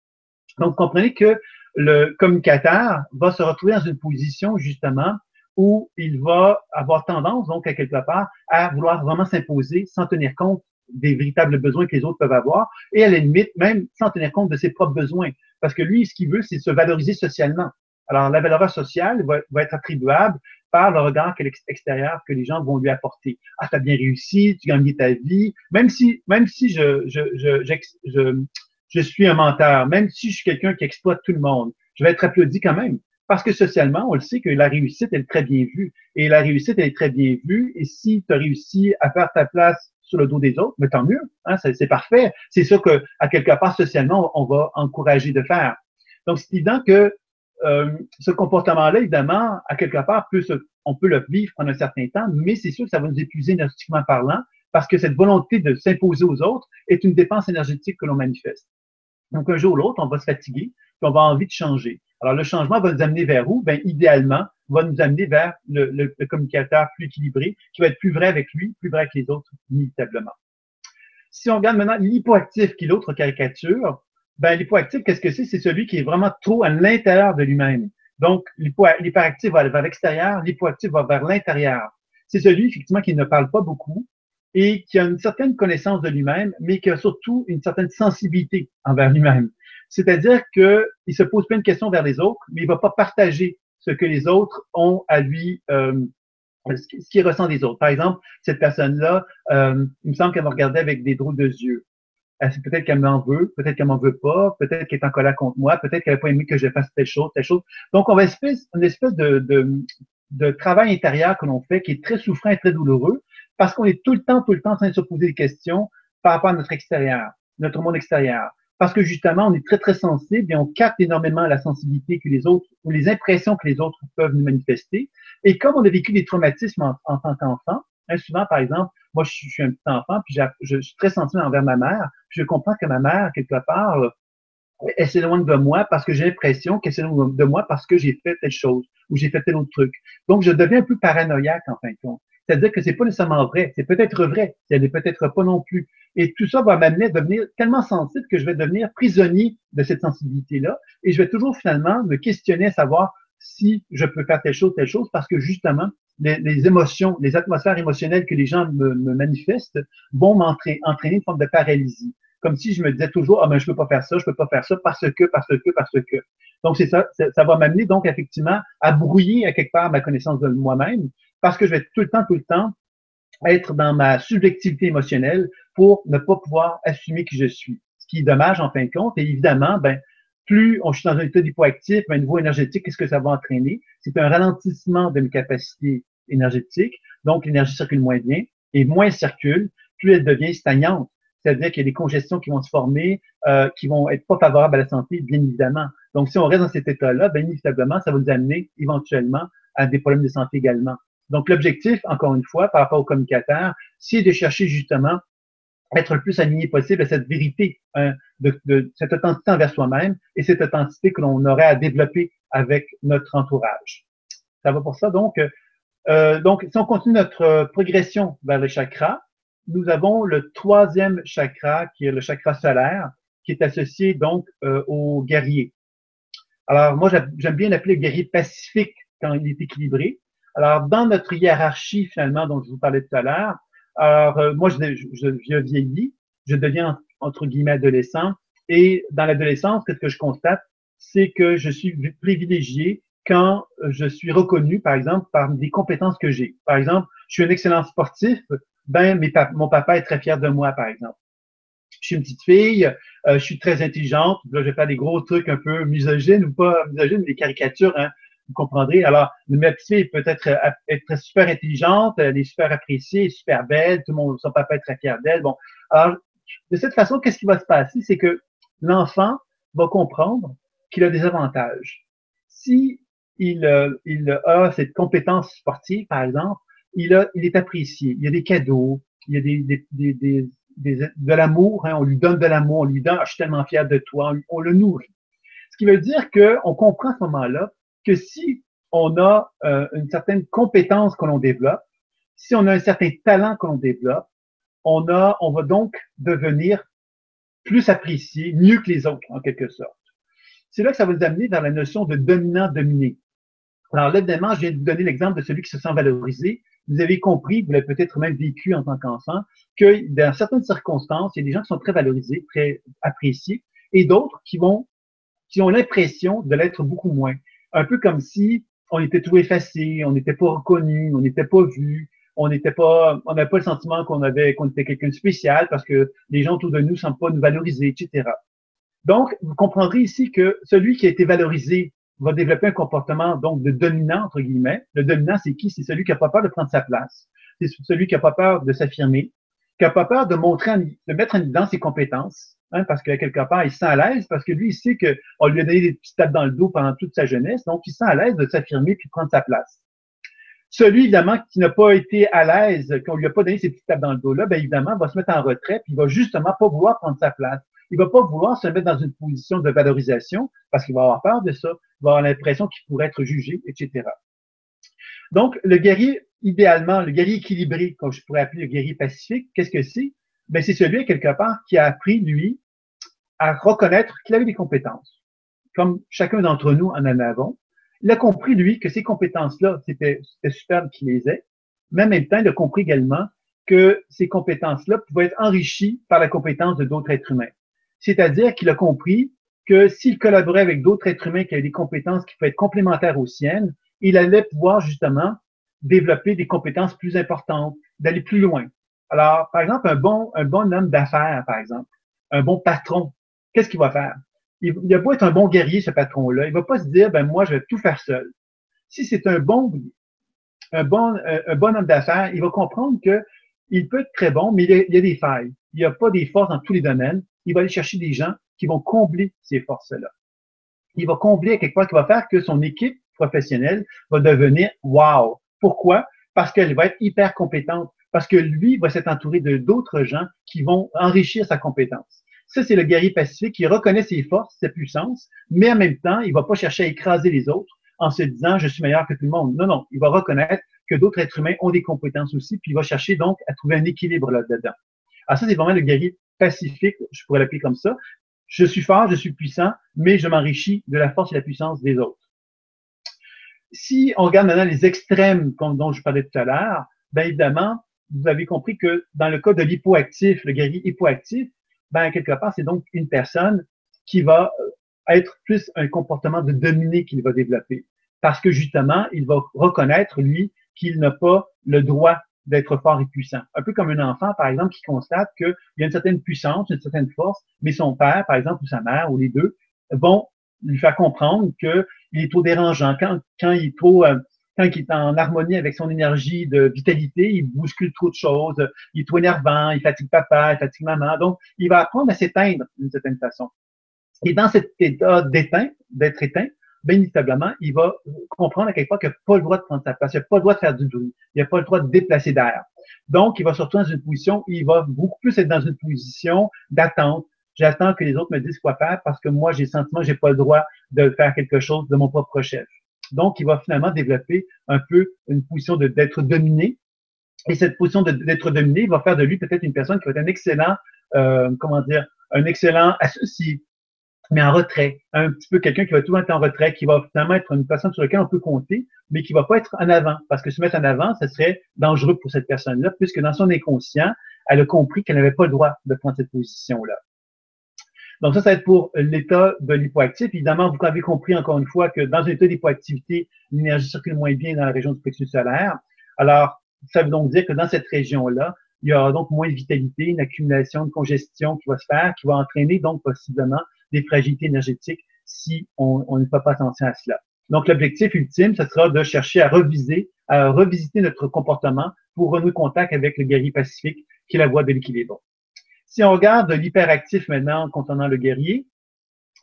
Donc, comprenez que le communicateur va se retrouver dans une position justement où il va avoir tendance, donc, à quelque part, à vouloir vraiment s'imposer sans tenir compte des véritables besoins que les autres peuvent avoir et à la limite, même sans tenir compte de ses propres besoins. Parce que lui, ce qu'il veut, c'est se valoriser socialement. Alors, la valeur sociale va, être attribuable par le regard extérieur que les gens vont lui apporter. Ah, tu as bien réussi, tu gagnes ta vie. Même si, même si je, je, je, je je suis un menteur, même si je suis quelqu'un qui exploite tout le monde, je vais être applaudi quand même. Parce que socialement, on le sait que la réussite, elle est très bien vue. Et la réussite, elle est très bien vue. Et si tu as réussi à faire ta place sur le dos des autres, mais tant mieux. Hein, c'est parfait. C'est ça que, à quelque part, socialement, on va encourager de faire. Donc, c'est évident que euh, ce comportement-là, évidemment, à quelque part, peut on peut le vivre pendant un certain temps, mais c'est sûr que ça va nous épuiser énergétiquement parlant, parce que cette volonté de s'imposer aux autres est une dépense énergétique que l'on manifeste. Donc, un jour ou l'autre, on va se fatiguer, puis on va avoir envie de changer. Alors, le changement va nous amener vers où? Ben, idéalement, va nous amener vers le, communicateur plus équilibré, qui va être plus vrai avec lui, plus vrai avec les autres, inévitablement. Si on regarde maintenant l'hypoactif, qui est l'autre caricature, ben, l'hypoactif, qu'est-ce que c'est? C'est celui qui est vraiment trop à l'intérieur de lui-même. Donc, l'hyperactif va vers l'extérieur, l'hypoactif va vers l'intérieur. C'est celui, effectivement, qui ne parle pas beaucoup et qui a une certaine connaissance de lui-même, mais qui a surtout une certaine sensibilité envers lui-même. C'est-à-dire qu'il se pose plein de questions vers les autres, mais il va pas partager ce que les autres ont à lui, euh, ce qu'il ressent des autres. Par exemple, cette personne-là, euh, il me semble qu'elle me regardait avec des drôles de yeux. Peut-être qu'elle m'en veut, peut-être qu'elle m'en veut pas, peut-être qu'elle est en colère contre moi, peut-être qu'elle n'a pas aimé que je fasse telle chose, telle chose. Donc, on va espèce, une espèce de, de, de travail intérieur que l'on fait qui est très souffrant et très douloureux parce qu'on est tout le temps, tout le temps en train de se poser des questions par rapport à notre extérieur, notre monde extérieur parce que justement, on est très, très sensible et on capte énormément la sensibilité que les autres, ou les impressions que les autres peuvent nous manifester. Et comme on a vécu des traumatismes en, tant qu'enfant, hein, souvent, par exemple, moi, je, suis un petit enfant, puis je, suis très sensible envers ma mère, puis je comprends que ma mère, quelque part, elle s'éloigne de moi parce que j'ai l'impression qu'elle s'éloigne de moi parce que j'ai fait telle chose ou j'ai fait tel autre truc. Donc, je deviens un peu paranoïaque en fin de compte. C'est-à-dire que c'est pas nécessairement vrai. C'est peut-être vrai. Ce n'est peut-être pas non plus. Et tout ça va m'amener à devenir tellement sensible que je vais devenir prisonnier de cette sensibilité-là. Et je vais toujours finalement me questionner à savoir si je peux faire telle chose, telle chose, parce que justement, les, émotions, les atmosphères émotionnelles que les gens me, manifestent vont m'entraîner entraîner une forme de paralysie. Comme si je me disais toujours, ah ben je peux pas faire ça, je peux pas faire ça parce que, parce que, parce que. Donc c'est ça, ça va m'amener donc effectivement à brouiller à quelque part ma connaissance de moi-même parce que je vais tout le temps, tout le temps être dans ma subjectivité émotionnelle pour ne pas pouvoir assumer qui je suis. Ce qui est dommage en fin de compte. Et évidemment, ben, plus on, je suis dans un état d'hypoactif, un niveau énergétique, qu'est-ce que ça va entraîner? C'est un ralentissement de mes capacités énergétiques. Donc, l'énergie circule moins bien. Et moins elle circule, plus elle devient stagnante. C'est-à-dire qu'il y a des congestions qui vont se former, euh, qui vont être pas favorables à la santé, bien évidemment. Donc, si on reste dans cet état-là, bien inévitablement, ça va nous amener éventuellement à des problèmes de santé également. Donc, l'objectif, encore une fois, par rapport au communicateur, c'est de chercher justement être le plus aligné possible à cette vérité, hein, de, cette authenticité envers soi-même et cette authenticité que l'on aurait à développer avec notre entourage. Ça va pour ça. Donc, euh, donc si on continue notre progression vers le chakra, nous avons le troisième chakra qui est le chakra solaire, qui est associé donc euh, au guerrier. Alors, moi, j'aime bien l'appeler guerrier pacifique quand il est équilibré. Alors, dans notre hiérarchie, finalement, dont je vous parlais tout à l'heure, alors, euh, moi, je, je, je, vieillis, je deviens, entre guillemets, adolescent. Et dans l'adolescence, ce que je constate, c'est que je suis privilégié quand je suis reconnu, par exemple, par des compétences que j'ai. Par exemple, je suis un excellent sportif, ben, mon papa est très fier de moi, par exemple. Je suis une petite fille, euh, je suis très intelligente. Là, je vais faire des gros trucs un peu misogynes ou pas misogynes, des caricatures. Hein vous comprendrez. Alors, ma petite fille peut être, euh, être super intelligente, elle est super appréciée, super belle, tout le monde, son papa est très fier d'elle. Bon, alors, de cette façon, qu'est-ce qui va se passer? C'est que l'enfant va comprendre qu'il a des avantages. Si il, euh, il a cette compétence sportive, par exemple, il, a, il est apprécié. Il y a des cadeaux, il y a des, des, des, des de l'amour, hein, on lui donne de l'amour, on lui donne, ah, je suis tellement fier de toi, on, on le nourrit. Ce qui veut dire qu'on comprend à ce moment-là que si on a euh, une certaine compétence que l'on développe, si on a un certain talent que l'on développe, on a, on va donc devenir plus apprécié, mieux que les autres, en quelque sorte. C'est là que ça va nous amener dans la notion de dominant-dominé. Alors évidemment, je viens de vous donner l'exemple de celui qui se sent valorisé. Vous avez compris, vous l'avez peut-être même vécu en tant qu'enfant, que dans certaines circonstances, il y a des gens qui sont très valorisés, très appréciés, et d'autres qui vont, qui ont l'impression de l'être beaucoup moins un peu comme si on était tout effacé, on n'était pas reconnu, on n'était pas vu, on n'était pas, on n'avait pas le sentiment qu'on avait, qu'on était quelqu'un de spécial parce que les gens autour de nous ne semblent pas nous valoriser, etc. Donc, vous comprendrez ici que celui qui a été valorisé va développer un comportement donc de dominant, entre guillemets. Le dominant, c'est qui? C'est celui qui n'a pas peur de prendre sa place. C'est celui qui n'a pas peur de s'affirmer, qui n'a pas peur de montrer, de mettre en évidence ses compétences, hein, parce que quelque part, il se sent à l'aise, parce que lui, il sait qu'on lui a donné des petites tapes dans le dos pendant toute sa jeunesse, donc il se sent à l'aise de s'affirmer puis de prendre sa place. Celui, évidemment, qui n'a pas été à l'aise, qu'on lui a pas donné ces petites tapes dans le dos-là, bien évidemment, va se mettre en retrait, puis il va justement pas vouloir prendre sa place. Il va pas vouloir se mettre dans une position de valorisation parce qu'il va avoir peur de ça, il va avoir l'impression qu'il pourrait être jugé, etc. Donc, le guerrier, idéalement, le guerrier équilibré, comme je pourrais appeler le guerrier pacifique, qu'est-ce que c'est? Ben, c'est celui, quelque part, qui a appris, lui, à reconnaître qu'il avait des compétences. Comme chacun d'entre nous en en avons. Il a compris, lui, que ces compétences-là, c'était superbe qu'il les ait. Mais en même temps, il a compris également que ces compétences-là pouvaient être enrichies par la compétence de d'autres êtres humains. C'est-à-dire qu'il a compris que s'il collaborait avec d'autres êtres humains qui avaient des compétences qui pouvaient être complémentaires aux siennes, il allait pouvoir justement développer des compétences plus importantes, d'aller plus loin. Alors, par exemple, un bon, un bon homme d'affaires, par exemple, un bon patron, qu'est-ce qu'il va faire? Il, il va pas être un bon guerrier, ce patron-là. Il va pas se dire, ben moi, je vais tout faire seul. Si c'est un bon, un bon, un bon homme d'affaires, il va comprendre que il peut être très bon, mais il y a, des failles. Il n'y a pas des forces dans tous les domaines. Il va aller chercher des gens qui vont combler ces forces-là. Il va combler quelque part qui va faire que son équipe professionnelle va devenir wow. Pourquoi? Parce qu'elle va être hyper compétente. Parce que lui va s'être entouré de d'autres gens qui vont enrichir sa compétence. Ça, c'est le guerrier pacifique qui reconnaît ses forces, ses puissances, mais en même temps, il va pas chercher à écraser les autres en se disant je suis meilleur que tout le monde. Non, non, il va reconnaître que d'autres êtres humains ont des compétences aussi, puis il va chercher donc à trouver un équilibre là-dedans. Alors ça, c'est vraiment le guerrier pacifique, je pourrais l'appeler comme ça. Je suis fort, je suis puissant, mais je m'enrichis de la force et la puissance des autres. Si on regarde maintenant les extrêmes dont je parlais tout à l'heure, bien évidemment, vous avez compris que dans le cas de l'hypoactif, le guerrier hypoactif, ben quelque part, c'est donc une personne qui va euh, être plus un comportement de dominer qu'il va développer. Parce que justement, il va reconnaître, lui, qu'il n'a pas le droit d'être fort et puissant. Un peu comme un enfant, par exemple, qui constate qu'il y a une certaine puissance, une certaine force, mais son père, par exemple, ou sa mère, ou les deux, vont lui faire comprendre qu'il est trop dérangeant. Quand, quand il est trop, euh, quand il est en harmonie avec son énergie de vitalité, il bouscule trop de choses, il est trop énervant, il fatigue papa, il fatigue maman. Donc, il va apprendre à s'éteindre d'une certaine façon. Et dans cet état d'éteint, d'être éteint, bien inévitablement, il va comprendre à quelque part qu'il n'a pas le droit de prendre sa place, il n'a pas le droit de faire du bruit, il n'a pas le droit de déplacer d'air. Donc, il va se retrouver dans une position, il va beaucoup plus être dans une position d'attente. J'attends que les autres me disent quoi faire parce que moi, j'ai le sentiment que j'ai pas le droit de faire quelque chose de mon propre chef. Donc, il va finalement développer un peu une position d'être dominé. Et cette position d'être dominé va faire de lui peut-être une personne qui va être un excellent, euh, comment dire, un excellent associé, mais en retrait. Un petit peu quelqu'un qui va tout être en retrait, qui va finalement être une personne sur laquelle on peut compter, mais qui va pas être en avant. Parce que se mettre en avant, ce serait dangereux pour cette personne-là, puisque dans son inconscient, elle a compris qu'elle n'avait pas le droit de prendre cette position-là. Donc ça, ça va être pour l'état de l'hypoactif. Évidemment, vous avez compris encore une fois que dans un état d'hypoactivité, l'énergie circule moins bien dans la région du plexus solaire. Alors, ça veut donc dire que dans cette région-là, il y aura donc moins de vitalité, une accumulation de congestion qui va se faire, qui va entraîner donc possiblement des fragilités énergétiques si on, ne fait pas attention à cela. Donc, l'objectif ultime, ce sera de chercher à reviser, à revisiter notre comportement pour renouer contact avec le guerrier pacifique, qui est la voie de l'équilibre. Si on regarde l'hyperactif maintenant concernant le guerrier,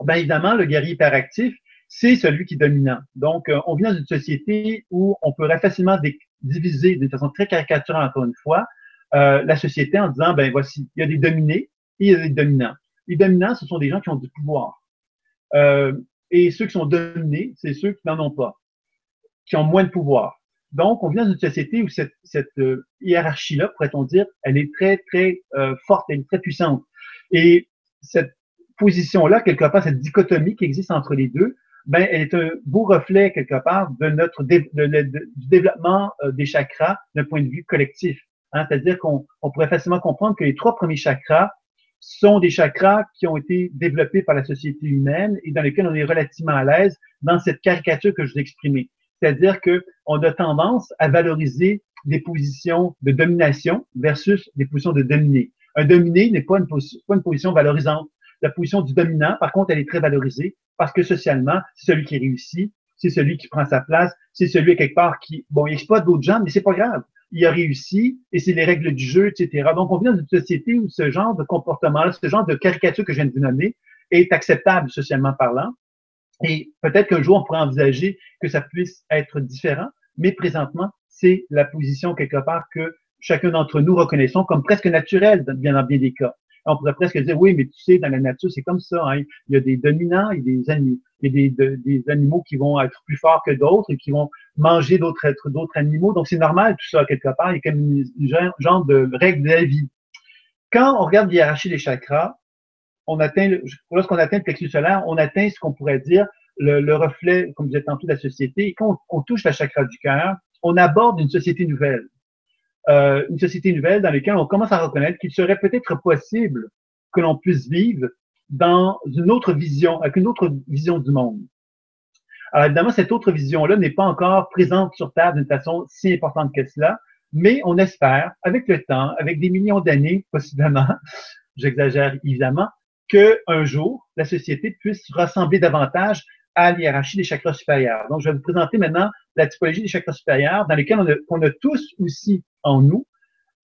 bien évidemment, le guerrier hyperactif, c'est celui qui est dominant. Donc, euh, on vient d'une société où on pourrait facilement diviser d'une façon très caricaturale, encore une fois, euh, la société en disant, ben voici, il y a des dominés et il y a des dominants. Les dominants, ce sont des gens qui ont du pouvoir. Euh, et ceux qui sont dominés, c'est ceux qui n'en ont pas, qui ont moins de pouvoir. Donc, on vient d'une société où cette, cette euh, hiérarchie-là, pourrait-on dire, elle est très, très euh, forte, elle est très puissante. Et cette position-là, quelque part, cette dichotomie qui existe entre les deux, ben, elle est un beau reflet, quelque part, de notre du développement euh, des chakras d'un point de vue collectif. Hein. C'est-à-dire qu'on on pourrait facilement comprendre que les trois premiers chakras sont des chakras qui ont été développés par la société humaine et dans lesquels on est relativement à l'aise dans cette caricature que je vous ai exprimée. C'est-à-dire qu'on a tendance à valoriser des positions de domination versus des positions de dominer. Un dominé n'est pas une, position, valorisante. La position du dominant, par contre, elle est très valorisée parce que socialement, c'est celui qui réussit, c'est celui qui prend sa place, c'est celui quelque part qui, bon, il exploite d'autres gens, mais c'est pas grave. Il a réussi et c'est les règles du jeu, etc. Donc, on vit dans une société où ce genre de comportement-là, ce genre de caricature que je viens de vous nommer est acceptable socialement parlant. Et peut-être qu'un jour, on pourrait envisager que ça puisse être différent, mais présentement, c'est la position quelque part que chacun d'entre nous reconnaissons comme presque naturelle dans bien des cas. On pourrait presque dire, oui, mais tu sais, dans la nature, c'est comme ça. Hein. Il y a des dominants, il y a des animaux, il y a des, animaux qui vont être plus forts que d'autres et qui vont manger d'autres d'autres animaux. Donc, c'est normal, tout ça, quelque part. Il y a comme une, genre de règle de la vie. Quand on regarde l'hierarchie des chakras, on atteint, lorsqu'on atteint le plexus solaire, on atteint ce qu'on pourrait dire le, le, reflet, comme je disais tantôt, de la société. Et quand on, on touche la chakra du cœur, on aborde une société nouvelle. Euh, une société nouvelle dans laquelle on commence à reconnaître qu'il serait peut-être possible que l'on puisse vivre dans une autre vision, avec une autre vision du monde. Alors évidemment, cette autre vision-là n'est pas encore présente sur Terre d'une façon si importante que cela, mais on espère, avec le temps, avec des millions d'années possiblement, j'exagère évidemment, qu'un jour, la société puisse ressembler davantage à l'hierarchie des chakras supérieurs. Donc, je vais vous présenter maintenant la typologie des chakras supérieurs dans lesquels on a, tous aussi en nous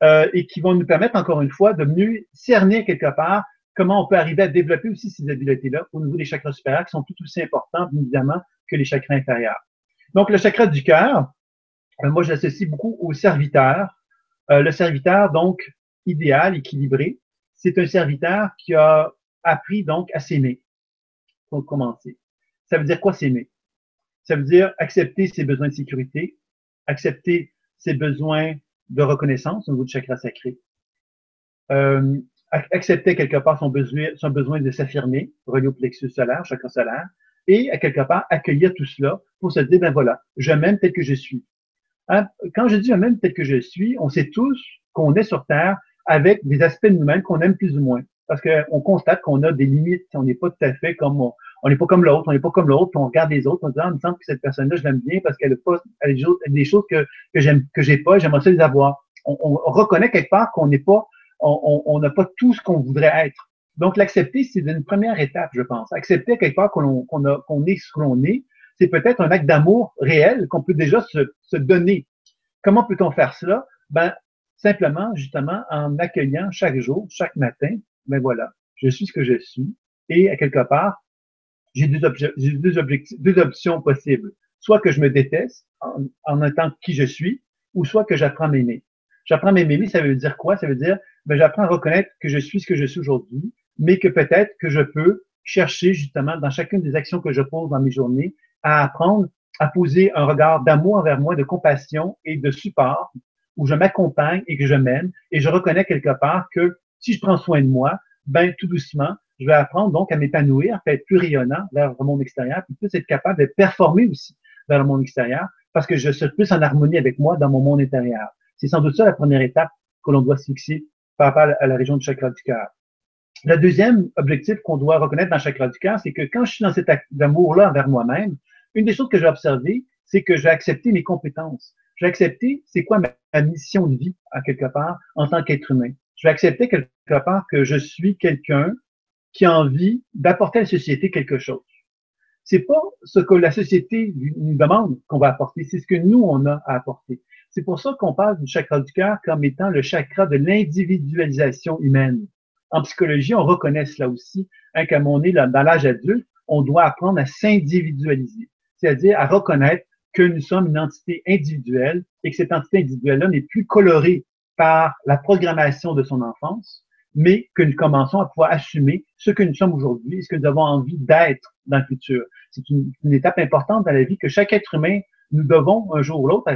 euh, et qui vont nous permettre, encore une fois, de mieux cerner quelque part comment on peut arriver à développer aussi ces habiletés-là au niveau des chakras supérieurs qui sont tout aussi importants, évidemment, que les chakras inférieurs. Donc, le chakra du cœur, euh, moi, j'associe beaucoup au serviteur. Euh, le serviteur, donc, idéal, équilibré, c'est un serviteur qui a appris, donc, à s'aimer, pour commencer. Ça veut dire quoi s'aimer? Ça veut dire accepter ses besoins de sécurité, accepter ses besoins de reconnaissance au niveau du chakra sacré, euh, accepter quelque part son besoin, de s'affirmer, relié au plexus solaire, chakra solaire, et à quelque part accueillir tout cela pour se dire, ben voilà, je m'aime tel que je suis. Hein? Quand je dis je m'aime tel que je suis, on sait tous qu'on est sur Terre avec des aspects de nous-mêmes qu'on aime plus ou moins. Parce qu'on constate qu'on a des limites, on n'est pas tout à fait comme on, n'est pas comme l'autre, on n'est pas comme l'autre, on regarde les autres, on dit, ah, il me semble que cette personne-là, je l'aime bien parce qu'elle a pas, elle a des choses que, que j'aime, que j'ai pas, j'aimerais ça les avoir. On, on, reconnaît quelque part qu'on n'est pas, on n'a pas tout ce qu'on voudrait être. Donc, l'accepter, c'est une première étape, je pense. Accepter quelque part qu'on qu'on qu'on est ce qu'on est, c'est peut-être un acte d'amour réel qu'on peut déjà se, se donner. Comment peut-on faire cela? Ben, simplement, justement, en accueillant chaque jour, chaque matin, ben voilà, je suis ce que je suis. Et à quelque part, j'ai deux, deux, options possibles. Soit que je me déteste en, en étant qui je suis, ou soit que j'apprends à m'aimer. J'apprends à m'aimer, ça veut dire quoi? Ça veut dire, ben, j'apprends à reconnaître que je suis ce que je suis aujourd'hui, mais que peut-être que je peux chercher justement dans chacune des actions que je pose dans mes journées à apprendre à poser un regard d'amour envers moi, de compassion et de support, où je m'accompagne et que je m'aime, et je reconnais quelque part que si je prends soin de moi, ben tout doucement, je vais apprendre donc à m'épanouir, à être plus rayonnant vers le monde extérieur, puis plus être capable de performer aussi vers le monde extérieur, parce que je suis plus en harmonie avec moi dans mon monde intérieur. C'est sans doute ça la première étape que l'on doit se fixer par rapport à la région du chakra du cœur. Le deuxième objectif qu'on doit reconnaître dans le chakra du cœur, c'est que quand je suis dans cet acte d'amour-là envers moi-même, une des choses que j'ai observé, c'est que j'ai accepté mes compétences. J'ai accepté c'est quoi ma, mission de vie, à quelque part, en tant qu'être humain. Je vais accepter quelque part que je suis quelqu'un qui a envie d'apporter à la société quelque chose. C'est pas ce que la société nous demande qu'on va apporter, c'est ce que nous, on a à apporter. C'est pour ça qu'on parle du chakra du cœur comme étant le chakra de l'individualisation humaine. En psychologie, on reconnaît cela aussi, hein, comme on est dans l'âge adulte, on doit apprendre à s'individualiser, c'est-à-dire à reconnaître que nous sommes une entité individuelle et que cette entité individuelle-là n'est plus colorée par la programmation de son enfance, mais que nous commençons à pouvoir assumer ce que nous sommes aujourd'hui et ce que nous avons envie d'être dans le futur. C'est une, étape importante dans la vie que chaque être humain, nous devons un jour ou l'autre,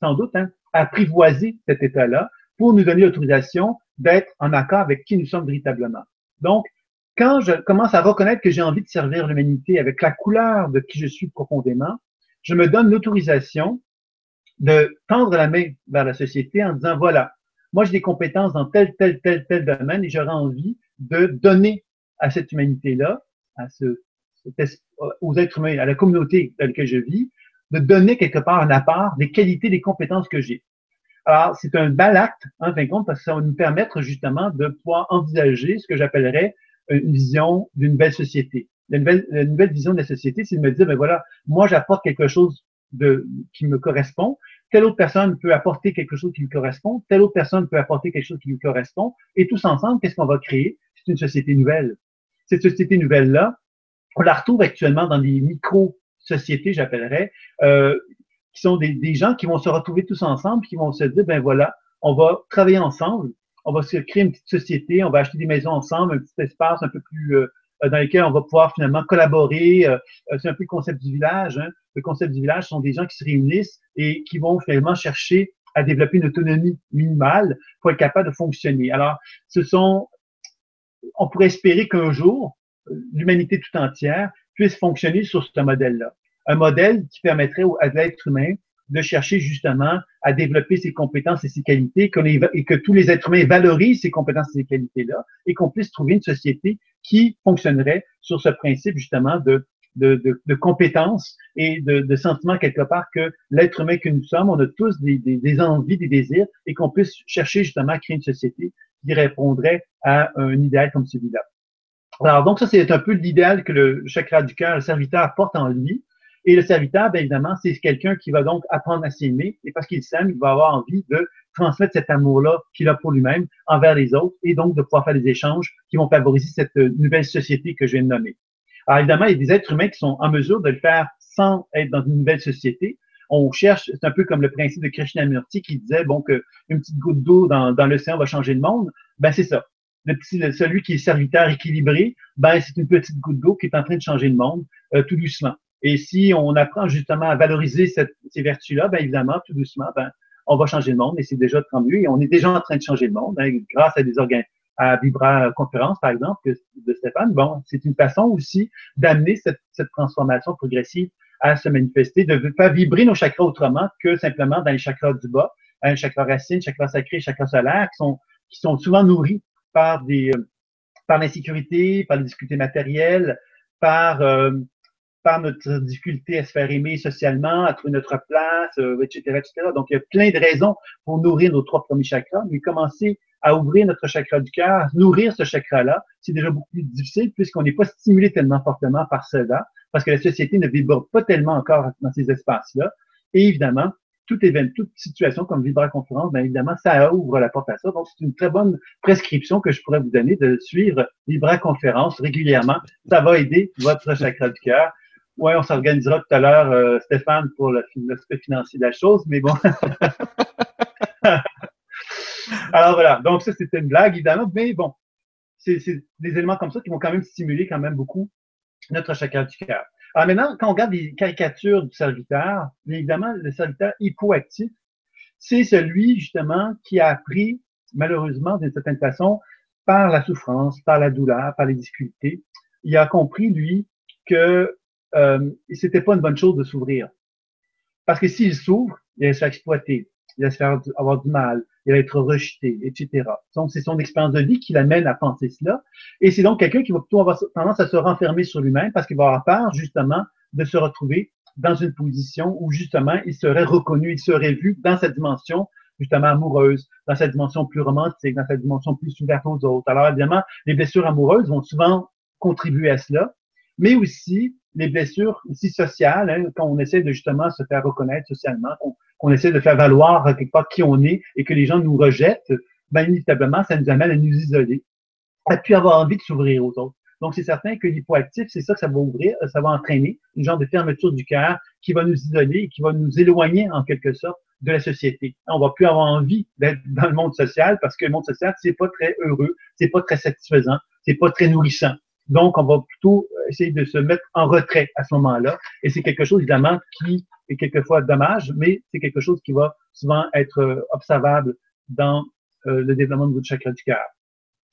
sans doute, hein, apprivoiser cet état-là pour nous donner l'autorisation d'être en accord avec qui nous sommes véritablement. Donc, quand je commence à reconnaître que j'ai envie de servir l'humanité avec la couleur de qui je suis profondément, je me donne l'autorisation de tendre la main vers la société en disant, voilà, moi, j'ai des compétences dans tel, tel, tel, tel domaine et j'aurais envie de donner à cette humanité-là, à ce, aux êtres humains, à la communauté dans laquelle je vis, de donner quelque part un apport des qualités, des compétences que j'ai. Alors, c'est un bel acte, en fin de compte, parce que ça va nous permettre justement de pouvoir envisager ce que j'appellerais une vision d'une belle société. La nouvelle, la nouvelle vision de la société, c'est de me dire, ben voilà, moi j'apporte quelque chose de, qui me correspond, telle autre personne peut apporter quelque chose qui lui correspond, telle autre personne peut apporter quelque chose qui lui correspond, et tous ensemble, qu'est-ce qu'on va créer? C'est une société nouvelle. Cette société nouvelle-là, on la retrouve actuellement dans des micro-sociétés, j'appellerais, euh, qui sont des, gens qui vont se retrouver tous ensemble, qui vont se dire, ben voilà, on va travailler ensemble, on va se créer une petite société, on va acheter des maisons ensemble, un petit espace un peu plus euh, dans lequel on va pouvoir finalement collaborer. Euh, c'est un peu le concept du village. Hein. Le concept du village sont des gens qui se réunissent et qui vont finalement chercher à développer une autonomie minimale pour être capable de fonctionner. Alors, ce sont, on pourrait espérer qu'un jour, l'humanité tout entière puisse fonctionner sur ce modèle-là. Un modèle qui permettrait à l'être humain de chercher justement à développer ses compétences et ses qualités, et que tous les êtres humains valorisent ces compétences et ces qualités-là, et qu'on puisse trouver une société qui fonctionnerait sur ce principe justement de, de, de, de compétences et de, de sentiment quelque part que l'être humain que nous sommes, on a tous des envies, des désirs, et qu'on puisse chercher justement à créer une société qui répondrait à un idéal comme celui-là. Alors donc ça, c'est un peu l'idéal que le chakra du cœur, le serviteur, porte en lui. Et le serviteur, bien évidemment, c'est quelqu'un qui va donc apprendre à s'aimer. Et parce qu'il s'aime, il va avoir envie de transmettre cet amour-là qu'il a pour lui-même envers les autres et donc de pouvoir faire des échanges qui vont favoriser cette nouvelle société que je viens de nommer. Alors évidemment, il y a des êtres humains qui sont en mesure de le faire sans être dans une nouvelle société. On cherche, c'est un peu comme le principe de Krishnamurti qui disait bon que une petite goutte d'eau dans, dans l'océan va changer le monde. Ben c'est ça. Le petit, celui qui est serviteur équilibré, ben c'est une petite goutte d'eau qui est en train de changer le monde euh, tout doucement. Et si on apprend justement à valoriser cette, ces vertus-là, ben évidemment, tout doucement, ben, on va changer le monde et c'est déjà tant mieux. Et on est déjà en train de changer le monde hein, grâce à des organes, à Vibra Conférence, par exemple, de Stéphane. Bon, c'est une façon aussi d'amener cette, transformation progressive à se manifester, de faire vibrer nos chakras autrement que simplement dans les chakras du bas, un hein, chakra racine, chakra sacré, chakra solaire, qui sont, qui sont souvent nourris par des, euh, par l'insécurité, par les difficultés matérielles, par euh, par notre difficulté à se faire aimer socialement, à trouver notre place, etc., euh, etc. Donc, il y a plein de raisons pour nourrir nos trois premiers chakras, mais commencer à ouvrir notre chakra du cœur, nourrir ce chakra-là, c'est déjà beaucoup plus difficile puisqu'on n'est pas stimulé tellement fortement par cela, parce que la société ne vibre pas tellement encore dans ces espaces-là. Et évidemment, toute, événement, toute situation comme Vibra-conférence, bien évidemment, ça ouvre la porte à ça. Donc, c'est une très bonne prescription que je pourrais vous donner de suivre Vibra-conférence régulièrement. Ça va aider votre chakra du cœur Ouais, on s'organisera tout à l'heure, euh, Stéphane, pour l'aspect financier de la chose, mais bon. Alors voilà, donc ça c'était une blague évidemment, mais bon, c'est des éléments comme ça qui vont quand même stimuler quand même beaucoup notre chakra du cœur. Alors maintenant, quand on regarde les caricatures du serviteur, évidemment, le serviteur hypoactif, c'est celui justement qui a appris, malheureusement, d'une certaine façon, par la souffrance, par la douleur, par les difficultés, il a compris, lui, que euh, c'était pas une bonne chose de s'ouvrir. Parce que s'il s'ouvre, il va se faire exploiter, il va se faire avoir du mal, il va être rejeté, etc. Donc, c'est son expérience de vie qui l'amène à penser cela. Et c'est donc quelqu'un qui va plutôt avoir tendance à se renfermer sur lui-même parce qu'il va avoir peur, justement, de se retrouver dans une position où, justement, il serait reconnu, il serait vu dans cette dimension justement amoureuse, dans cette dimension plus romantique, dans cette dimension plus ouverte aux autres. Alors, évidemment, les blessures amoureuses vont souvent contribuer à cela, mais aussi les blessures aussi sociales, hein, quand on essaie de justement se faire reconnaître socialement, qu'on essaie de faire valoir quelque part qui on est et que les gens nous rejettent, ben inévitablement, ça nous amène à nous isoler, à plus avoir envie de s'ouvrir aux autres. Donc, c'est certain que l'hypoactif, c'est ça que ça va ouvrir, ça va entraîner une genre de fermeture du cœur qui va nous isoler et qui va nous éloigner en quelque sorte de la société. On va plus avoir envie d'être dans le monde social parce que le monde social, c'est pas très heureux, c'est pas très satisfaisant, c'est pas très nourrissant. Donc, on va plutôt essayer de se mettre en retrait à ce moment-là. Et c'est quelque chose, évidemment, qui est quelquefois dommage, mais c'est quelque chose qui va souvent être euh, observable dans euh, le développement de votre chakra du cœur.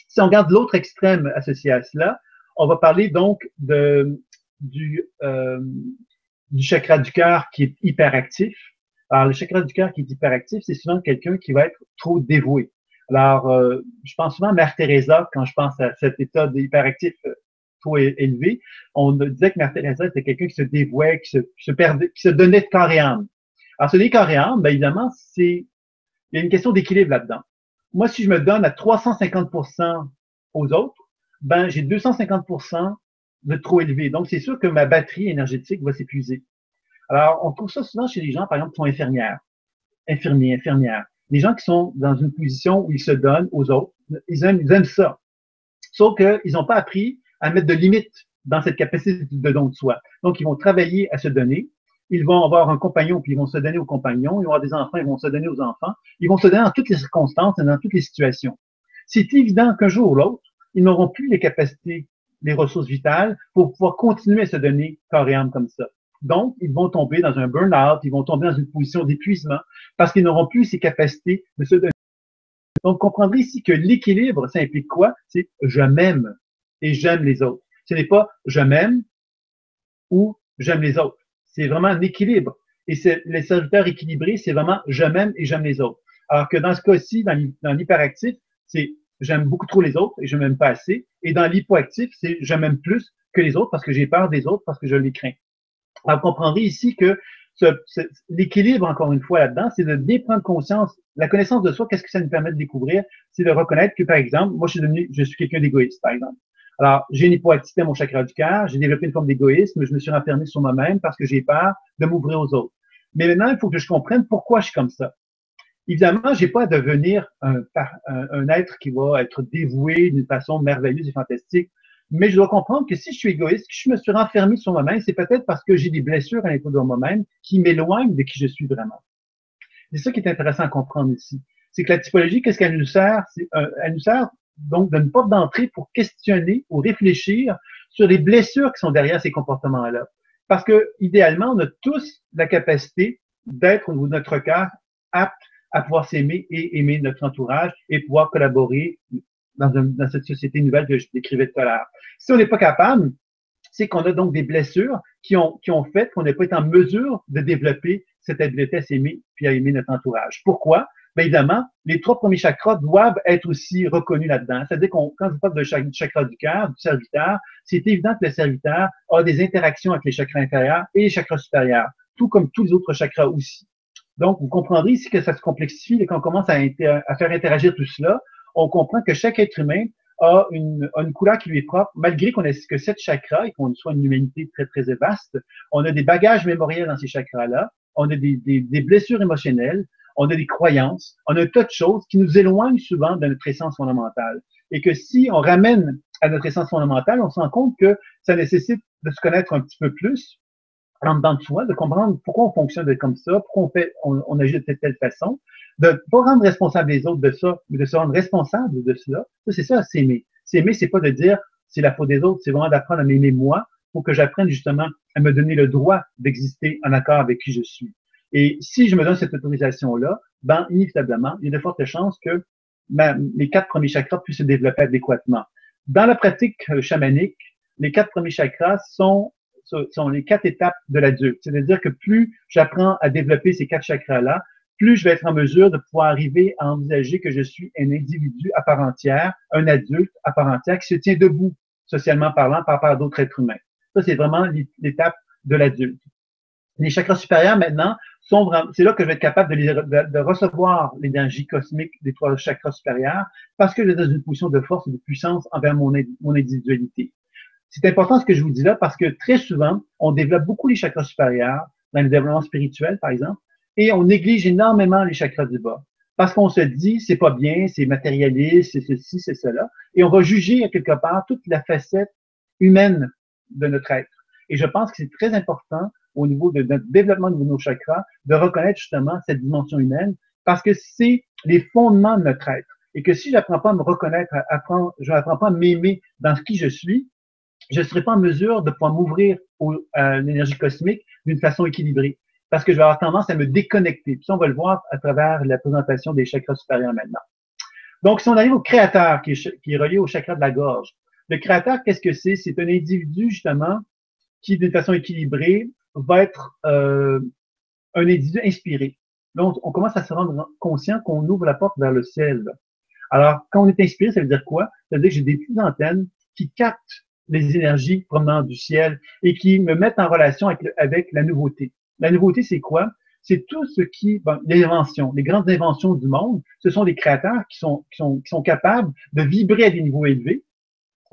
Si on regarde l'autre extrême associé à cela, on va parler donc euh, du chakra du cœur qui est hyperactif. Alors, le chakra du cœur qui est hyperactif, c'est souvent quelqu'un qui va être trop dévoué. Alors, je pense souvent à Mère Teresa quand je pense à cet état d'hyperactif trop élevé, on disait que Mère Teresa était quelqu'un qui se dévouait, qui se, se, perdait, qui se donnait de corps. Alors, ce n'est corps bien évidemment, c'est, il y a une question d'équilibre là-dedans. Moi, si je me donne à 350% aux autres, ben j'ai 250% de trop élevé. Donc, c'est sûr que ma batterie énergétique va s'épuiser. Alors, on trouve ça souvent chez les gens, par exemple, qui sont infirmières, infirmiers, infirmières. Les gens qui sont dans une position où ils se donnent aux autres, ils aiment, ils aiment ça. Sauf qu'ils n'ont pas appris à mettre de limites dans cette capacité de don de soi. Donc, ils vont travailler à se donner. Ils vont avoir un compagnon, puis ils vont se donner aux compagnons. Ils vont avoir des enfants, ils vont se donner aux enfants. Ils vont se donner dans toutes les circonstances et dans toutes les situations. C'est évident qu'un jour ou l'autre, ils n'auront plus les capacités, les ressources vitales pour pouvoir continuer à se donner corps et âme comme ça. Donc, ils vont tomber dans un burn-out, ils vont tomber dans une position d'épuisement parce qu'ils n'auront plus ces capacités de se donner. Donc, comprendrez ici que l'équilibre, ça implique quoi? C'est je m'aime et j'aime les autres. Ce n'est pas je m'aime ou j'aime les autres. C'est vraiment un équilibre. Et c'est les serviteurs équilibrés, c'est vraiment je m'aime et j'aime les autres. Alors que dans ce cas-ci, dans l'hyperactif, c'est j'aime beaucoup trop les autres et je m'aime pas assez. Et dans l'hypoactif, c'est je m'aime plus que les autres parce que j'ai peur des autres, parce que je les crains. Alors, vous comprendrez ici que l'équilibre, encore une fois, là-dedans, c'est de bien prendre conscience. La connaissance de soi, qu'est-ce que ça nous permet de découvrir? C'est de reconnaître que, par exemple, moi, je suis devenu, je suis quelqu'un d'égoïste, par exemple. Alors, j'ai une hypoactivité à mon chakra du cœur, j'ai développé une forme d'égoïsme, je me suis renfermé sur moi-même parce que j'ai peur de m'ouvrir aux autres. Mais maintenant, il faut que je comprenne pourquoi je suis comme ça. Évidemment, j'ai pas à devenir un, être qui va être dévoué d'une façon merveilleuse et fantastique. Mais je dois comprendre que si je suis égoïste, que je me suis renfermé sur moi-même, c'est peut-être parce que j'ai des blessures à l'intérieur de moi-même qui m'éloignent de qui je suis vraiment. C'est ça qui est intéressant à comprendre ici. C'est que la typologie, qu'est-ce qu'elle nous sert? Euh, elle nous sert donc d'une porte d'entrée pour questionner ou réfléchir sur les blessures qui sont derrière ces comportements-là. Parce que, idéalement, on a tous la capacité d'être au niveau de notre cœur apte à pouvoir s'aimer et aimer notre entourage et pouvoir collaborer dans, dans cette société nouvelle que je décrivais tout à l'heure. Si on n'est pas capable, c'est qu'on a donc des blessures qui ont, qui ont fait qu'on n'a pas été en mesure de développer cette habileté à s'aimer puis à aimer notre entourage. Pourquoi? Bien évidemment, les trois premiers chakras doivent être aussi reconnus là-dedans. C'est-à-dire qu'on, quand je parle de chakra du cœur, du serviteur, c'est évident que le serviteur a des interactions avec les chakras inférieurs et les chakras supérieurs, tout comme tous les autres chakras aussi. Donc, vous comprendrez ici que ça se complexifie et qu'on commence à, à faire interagir tout cela on comprend que chaque être humain a une, une couleur qui lui est propre, malgré qu'on ait que sept chakras et qu'on soit une humanité très, très vaste. On a des bagages mémoriels dans ces chakras-là, on a des, des, des, blessures émotionnelles, on a des croyances, on a un tas de choses qui nous éloignent souvent de notre essence fondamentale. Et que si on ramène à notre essence fondamentale, on se rend compte que ça nécessite de se connaître un petit peu plus en dedans de soi, de comprendre pourquoi on fonctionne comme ça, pourquoi on, fait, on, agit de telle, telle façon, de pas rendre responsable les autres de ça, mais de se rendre responsable de cela. Ça, c'est ça, s'aimer. S'aimer, c'est pas de dire c'est la faute des autres, c'est vraiment d'apprendre à m'aimer moi pour que j'apprenne justement à me donner le droit d'exister en accord avec qui je suis. Et si je me donne cette autorisation-là, ben, inévitablement, il y a de fortes chances que ma, mes quatre premiers chakras puissent se développer adéquatement. Dans la pratique chamanique, les quatre premiers chakras sont, sont les quatre étapes de l'adulte. C'est-à-dire que plus j'apprends à développer ces quatre chakras-là, plus je vais être en mesure de pouvoir arriver à envisager que je suis un individu à part entière, un adulte à part entière qui se tient debout, socialement parlant, par rapport à d'autres êtres humains. Ça, c'est vraiment l'étape de l'adulte. Les chakras supérieurs, maintenant, sont c'est là que je vais être capable de, de, recevoir l'énergie cosmique des trois chakras supérieurs parce que je suis dans une position de force et de puissance envers mon, mon individualité. C'est important ce que je vous dis là parce que très souvent, on développe beaucoup les chakras supérieurs dans le développement spirituel, par exemple, et on néglige énormément les chakras du bas. Parce qu'on se dit, c'est pas bien, c'est matérialiste, c'est ceci, c'est cela. Et on va juger à quelque part toute la facette humaine de notre être. Et je pense que c'est très important au niveau de notre développement de nos chakras de reconnaître justement cette dimension humaine parce que c'est les fondements de notre être. Et que si j'apprends pas à me reconnaître, apprendre, je n'apprends pas à m'aimer dans ce qui je suis, je ne serai pas en mesure de pouvoir m'ouvrir à l'énergie cosmique d'une façon équilibrée parce que je vais avoir tendance à me déconnecter. Puis ça, on va le voir à travers la présentation des chakras supérieurs maintenant. Donc, si on arrive au créateur, qui est, relié au chakra de la gorge, le créateur, qu'est-ce que c'est? C'est un individu, justement, qui, d'une façon équilibrée, va être euh, un individu inspiré. Donc, on commence à se rendre conscient qu'on ouvre la porte vers le ciel. Alors, quand on est inspiré, ça veut dire quoi? Ça veut dire que j'ai des petites antennes qui captent les énergies provenant du ciel et qui me mettent en relation avec, la nouveauté. La nouveauté, c'est quoi? C'est tout ce qui, bon, les inventions, les grandes inventions du monde, ce sont des créateurs qui sont, capables de vibrer à des niveaux élevés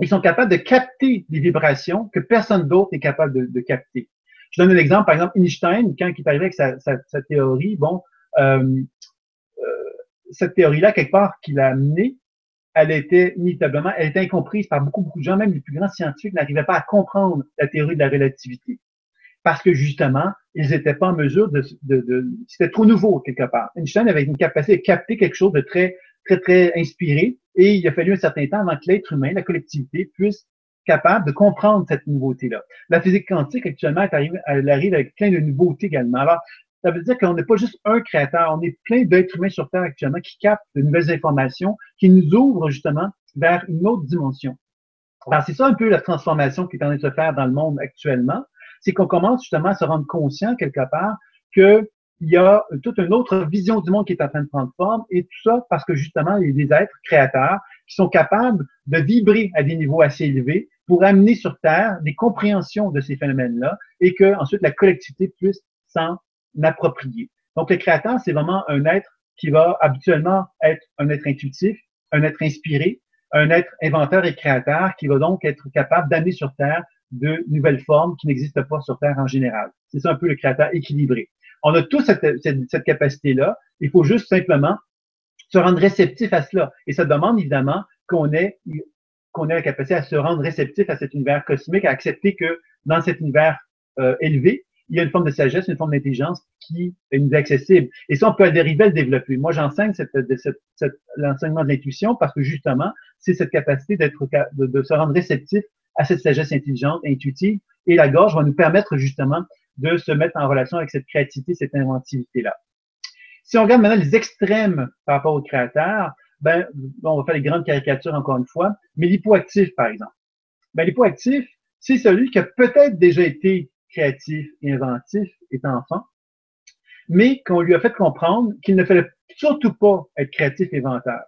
Ils sont capables de capter des vibrations que personne d'autre n'est capable de, capter. Je donne un exemple, par exemple, Einstein, quand il est arrivé avec sa, sa, théorie, bon, euh, euh, cette théorie-là, quelque part, qu'il a amenée, elle était inévitablement, elle était incomprise par beaucoup, beaucoup de gens, même les plus grands scientifiques n'arrivaient pas à comprendre la théorie de la relativité. Parce que justement, ils n'étaient pas en mesure de, de, de c'était trop nouveau quelque part. Einstein avait une capacité de capter quelque chose de très, très, très inspiré, et il a fallu un certain temps avant que l'être humain, la collectivité, puisse capable de comprendre cette nouveauté-là. La physique quantique, actuellement, elle arrive, elle arrive avec plein de nouveautés également. Alors, ça veut dire qu'on n'est pas juste un créateur, on est plein d'êtres humains sur Terre actuellement qui captent de nouvelles informations, qui nous ouvrent justement vers une autre dimension. Alors, c'est ça un peu la transformation qui est en train de se faire dans le monde actuellement, c'est qu'on commence justement à se rendre conscient quelque part qu'il y a toute une autre vision du monde qui est en train de prendre forme, et tout ça parce que justement, il y a des êtres créateurs qui sont capables de vibrer à des niveaux assez élevés pour amener sur Terre des compréhensions de ces phénomènes-là et que ensuite la collectivité puisse s'en approprié. Donc, le créateur, c'est vraiment un être qui va habituellement être un être intuitif, un être inspiré, un être inventeur et créateur qui va donc être capable d'amener sur Terre de nouvelles formes qui n'existent pas sur Terre en général. C'est ça un peu le créateur équilibré. On a tous cette, cette, capacité-là. Il faut juste simplement se rendre réceptif à cela. Et ça demande évidemment qu'on ait, qu'on ait la capacité à se rendre réceptif à cet univers cosmique, à accepter que dans cet univers euh, élevé, il y a une forme de sagesse, une forme d'intelligence qui nous est accessible. Et ça, on peut dériver le développer. Moi, j'enseigne cette, cette, l'enseignement de l'intuition parce que justement, c'est cette capacité d'être, de, de, se rendre réceptif à cette sagesse intelligente, intuitive. Et la gorge va nous permettre justement de se mettre en relation avec cette créativité, cette inventivité-là. Si on regarde maintenant les extrêmes par rapport au créateur, ben, on va faire les grandes caricatures encore une fois, mais l'hypoactif, par exemple. Ben, l'hypoactif, c'est celui qui a peut-être déjà été créatif et inventif étant enfant, mais qu'on lui a fait comprendre qu'il ne fallait surtout pas être créatif et inventeur.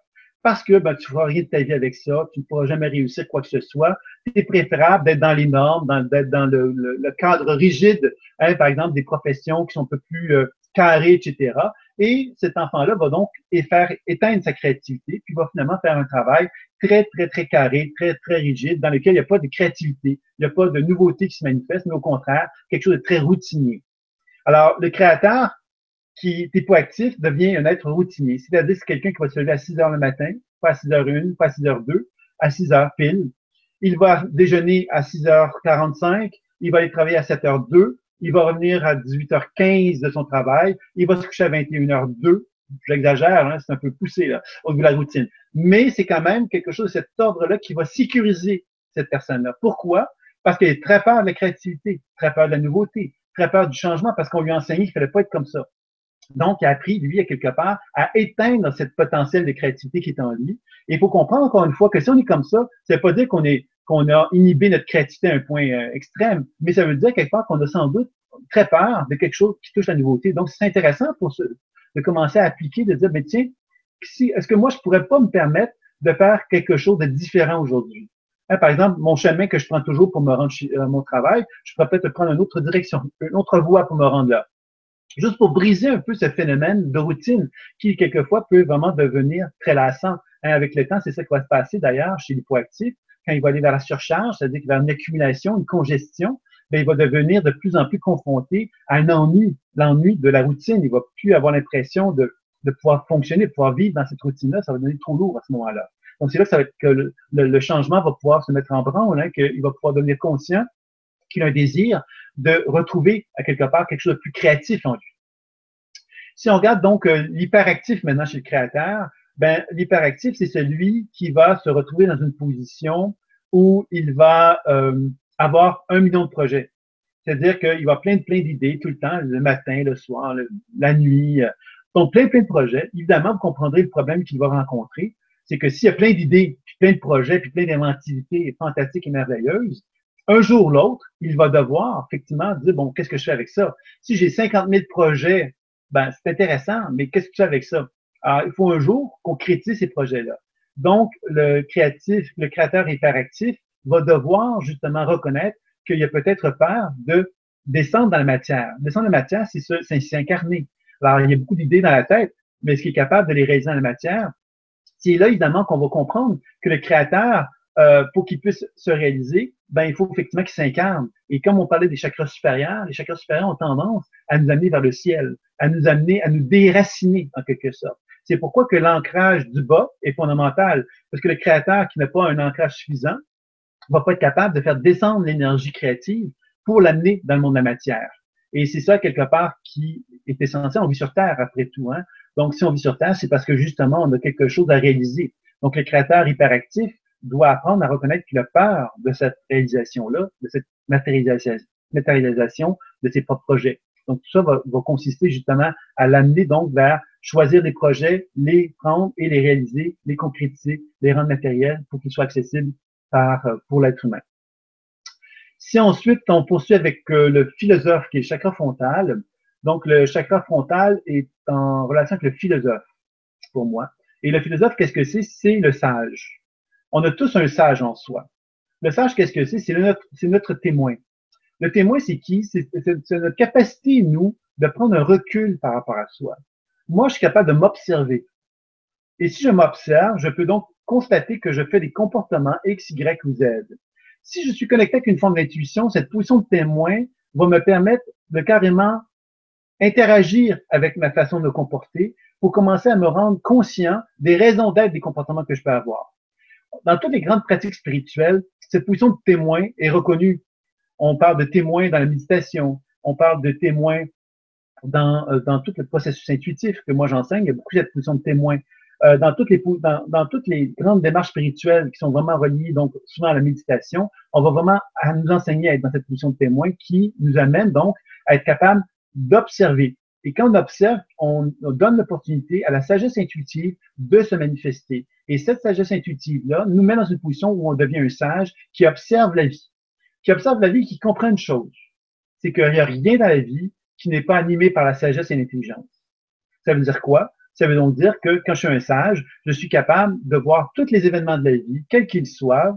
Parce que ben, tu ne feras rien de ta vie avec ça, tu ne pourras jamais réussir quoi que ce soit. C'est préférable d'être dans les normes, d'être dans le, cadre rigide, hein, par exemple des professions qui sont un peu plus euh, carrées, etc. Et cet enfant-là va donc faire éteindre sa créativité, puis va finalement faire un travail très, très, très carré, très, très rigide, dans lequel il n'y a pas de créativité, il n'y a pas de nouveauté qui se manifeste, mais au contraire, quelque chose de très routinier. Alors, le créateur qui est actif devient un être routinier. C'est-à-dire c'est quelqu'un qui va se lever à 6 heures le matin, pas à 6 h 1, pas à 6 h 2, à 6 heures pile. Il va déjeuner à 6h45, il va aller travailler à 7h02, il va revenir à 18h15 de son travail, il va se coucher à 21h02. J'exagère, hein, c'est un peu poussé au niveau de la routine. Mais c'est quand même quelque chose de cet ordre-là qui va sécuriser cette personne-là. Pourquoi? Parce qu'elle est très peur de la créativité, très peur de la nouveauté, très peur du changement parce qu'on lui a enseigné qu'il ne fallait pas être comme ça. Donc, il a appris, lui, à quelque part, à éteindre cette potentiel de créativité qui est en lui. Et il faut comprendre encore une fois que si on est comme ça, ça veut pas dire qu'on est qu'on a inhibé notre créativité à un point euh, extrême, mais ça veut dire quelque part qu'on a sans doute très peur de quelque chose qui touche la nouveauté. Donc, c'est intéressant pour se, de commencer à appliquer, de dire, mais tiens, si, est-ce que moi, je pourrais pas me permettre de faire quelque chose de différent aujourd'hui? Hein, par exemple, mon chemin que je prends toujours pour me rendre à euh, mon travail, je pourrais peut-être prendre une autre direction, une autre voie pour me rendre là. Juste pour briser un peu ce phénomène de routine qui, quelquefois, peut vraiment devenir très lassant. Hein, avec le temps, c'est ça qui va se passer d'ailleurs chez l'hypoactif quand il va aller vers la surcharge, c'est-à-dire avoir une accumulation, une congestion, bien, il va devenir de plus en plus confronté à un ennui, l'ennui de la routine. Il va plus avoir l'impression de, de pouvoir fonctionner, de pouvoir vivre dans cette routine-là. Ça va devenir trop lourd à ce moment-là. Donc, c'est là que, ça va être que le, le, changement va pouvoir se mettre en branle, hein, qu'il va pouvoir devenir conscient qu'il a un désir de retrouver à quelque part quelque chose de plus créatif en lui. Si on regarde donc euh, l'hyperactif maintenant chez le créateur, ben, l'hyperactif, c'est celui qui va se retrouver dans une position où il va euh, avoir un million de projets. C'est-à-dire qu'il va plein de plein d'idées tout le temps, le matin, le soir, la nuit. Euh. donc, plein, plein de projets. Évidemment, vous comprendrez le problème qu'il va rencontrer. C'est que s'il y a plein d'idées, puis plein de projets, puis plein d'inventivités fantastiques et merveilleuses, un jour ou l'autre, il va devoir effectivement dire, bon, qu'est-ce que je fais avec ça? Si j'ai 50 000 projets, ben, c'est intéressant, mais qu'est-ce que je fais avec ça? Alors, il faut un jour concrétiser ces projets-là. Donc, le créatif, le créateur hyperactif va devoir justement reconnaître qu'il y a peut-être peur de descendre dans la matière. Descendre dans la matière, c'est s'incarner. Alors, il y a beaucoup d'idées dans la tête, mais ce qui est capable de les réaliser dans la matière, c'est là, évidemment, qu'on va comprendre que le créateur euh, pour qu'il puisse se réaliser, ben, il faut effectivement qu'il s'incarne. Et comme on parlait des chakras supérieurs, les chakras supérieurs ont tendance à nous amener vers le ciel, à nous amener, à nous déraciner en quelque sorte. C'est pourquoi que l'ancrage du bas est fondamental, parce que le créateur qui n'a pas un ancrage suffisant va pas être capable de faire descendre l'énergie créative pour l'amener dans le monde de la matière. Et c'est ça, quelque part, qui est essentiel. On vit sur Terre, après tout. Hein? Donc, si on vit sur Terre, c'est parce que, justement, on a quelque chose à réaliser. Donc, le créateur hyperactif doit apprendre à reconnaître qu'il a peur de cette réalisation-là, de cette matérialisation, matérialisation de ses propres projets. Donc, tout ça va, consister justement à l'amener donc vers choisir des projets, les prendre et les réaliser, les concrétiser, les rendre matériels pour qu'ils soient accessibles par, euh, pour l'être humain. Si ensuite on poursuit avec euh, le philosophe qui est chakra frontal, donc le chakra frontal est en relation avec le philosophe pour moi. Et le philosophe, qu'est-ce que c'est? C'est le sage. On a tous un sage en soi. Le sage, qu'est-ce que c'est? C'est notre, notre témoin. Le témoin, c'est qui? C'est notre capacité, nous, de prendre un recul par rapport à soi. Moi, je suis capable de m'observer. Et si je m'observe, je peux donc constater que je fais des comportements X, Y ou Z. Si je suis connecté avec une forme d'intuition, cette position de témoin va me permettre de carrément interagir avec ma façon de me comporter pour commencer à me rendre conscient des raisons d'être des comportements que je peux avoir. Dans toutes les grandes pratiques spirituelles, cette position de témoin est reconnue. On parle de témoin dans la méditation, on parle de témoin dans, euh, dans tout le processus intuitif que moi j'enseigne, il y a beaucoup cette position de témoin. Euh, dans, toutes les, dans, dans, toutes les grandes démarches spirituelles qui sont vraiment reliées donc souvent à la méditation, on va vraiment à nous enseigner à être dans cette position de témoin qui nous amène donc à être capable d'observer. Et quand on observe, on, on donne l'opportunité à la sagesse intuitive de se manifester. Et cette sagesse intuitive-là nous met dans une position où on devient un sage qui observe la vie, qui observe la vie, qui comprend une chose, c'est qu'il n'y a rien dans la vie qui n'est pas animé par la sagesse et l'intelligence. Ça veut dire quoi? Ça veut donc dire que quand je suis un sage, je suis capable de voir tous les événements de la vie, quels qu'ils soient,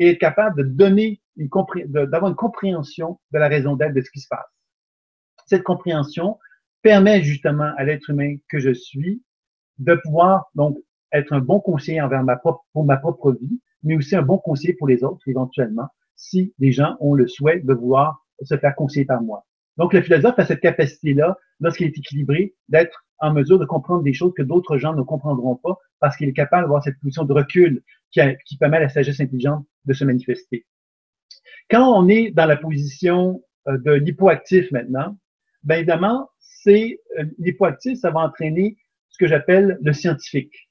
et être capable de donner une d'avoir une compréhension de la raison d'être de ce qui se passe. Cette compréhension permet justement à l'être humain que je suis de pouvoir donc être un bon conseiller envers ma propre, pour ma propre vie, mais aussi un bon conseiller pour les autres éventuellement, si des gens ont le souhait de vouloir se faire conseiller par moi. Donc, le philosophe a cette capacité-là, lorsqu'il est équilibré, d'être en mesure de comprendre des choses que d'autres gens ne comprendront pas parce qu'il est capable d'avoir cette position de recul qui, qui, permet à la sagesse intelligente de se manifester. Quand on est dans la position euh, de l'hypoactif maintenant, bien évidemment, c'est euh, l'hypoactif, ça va entraîner ce que j'appelle le scientifique.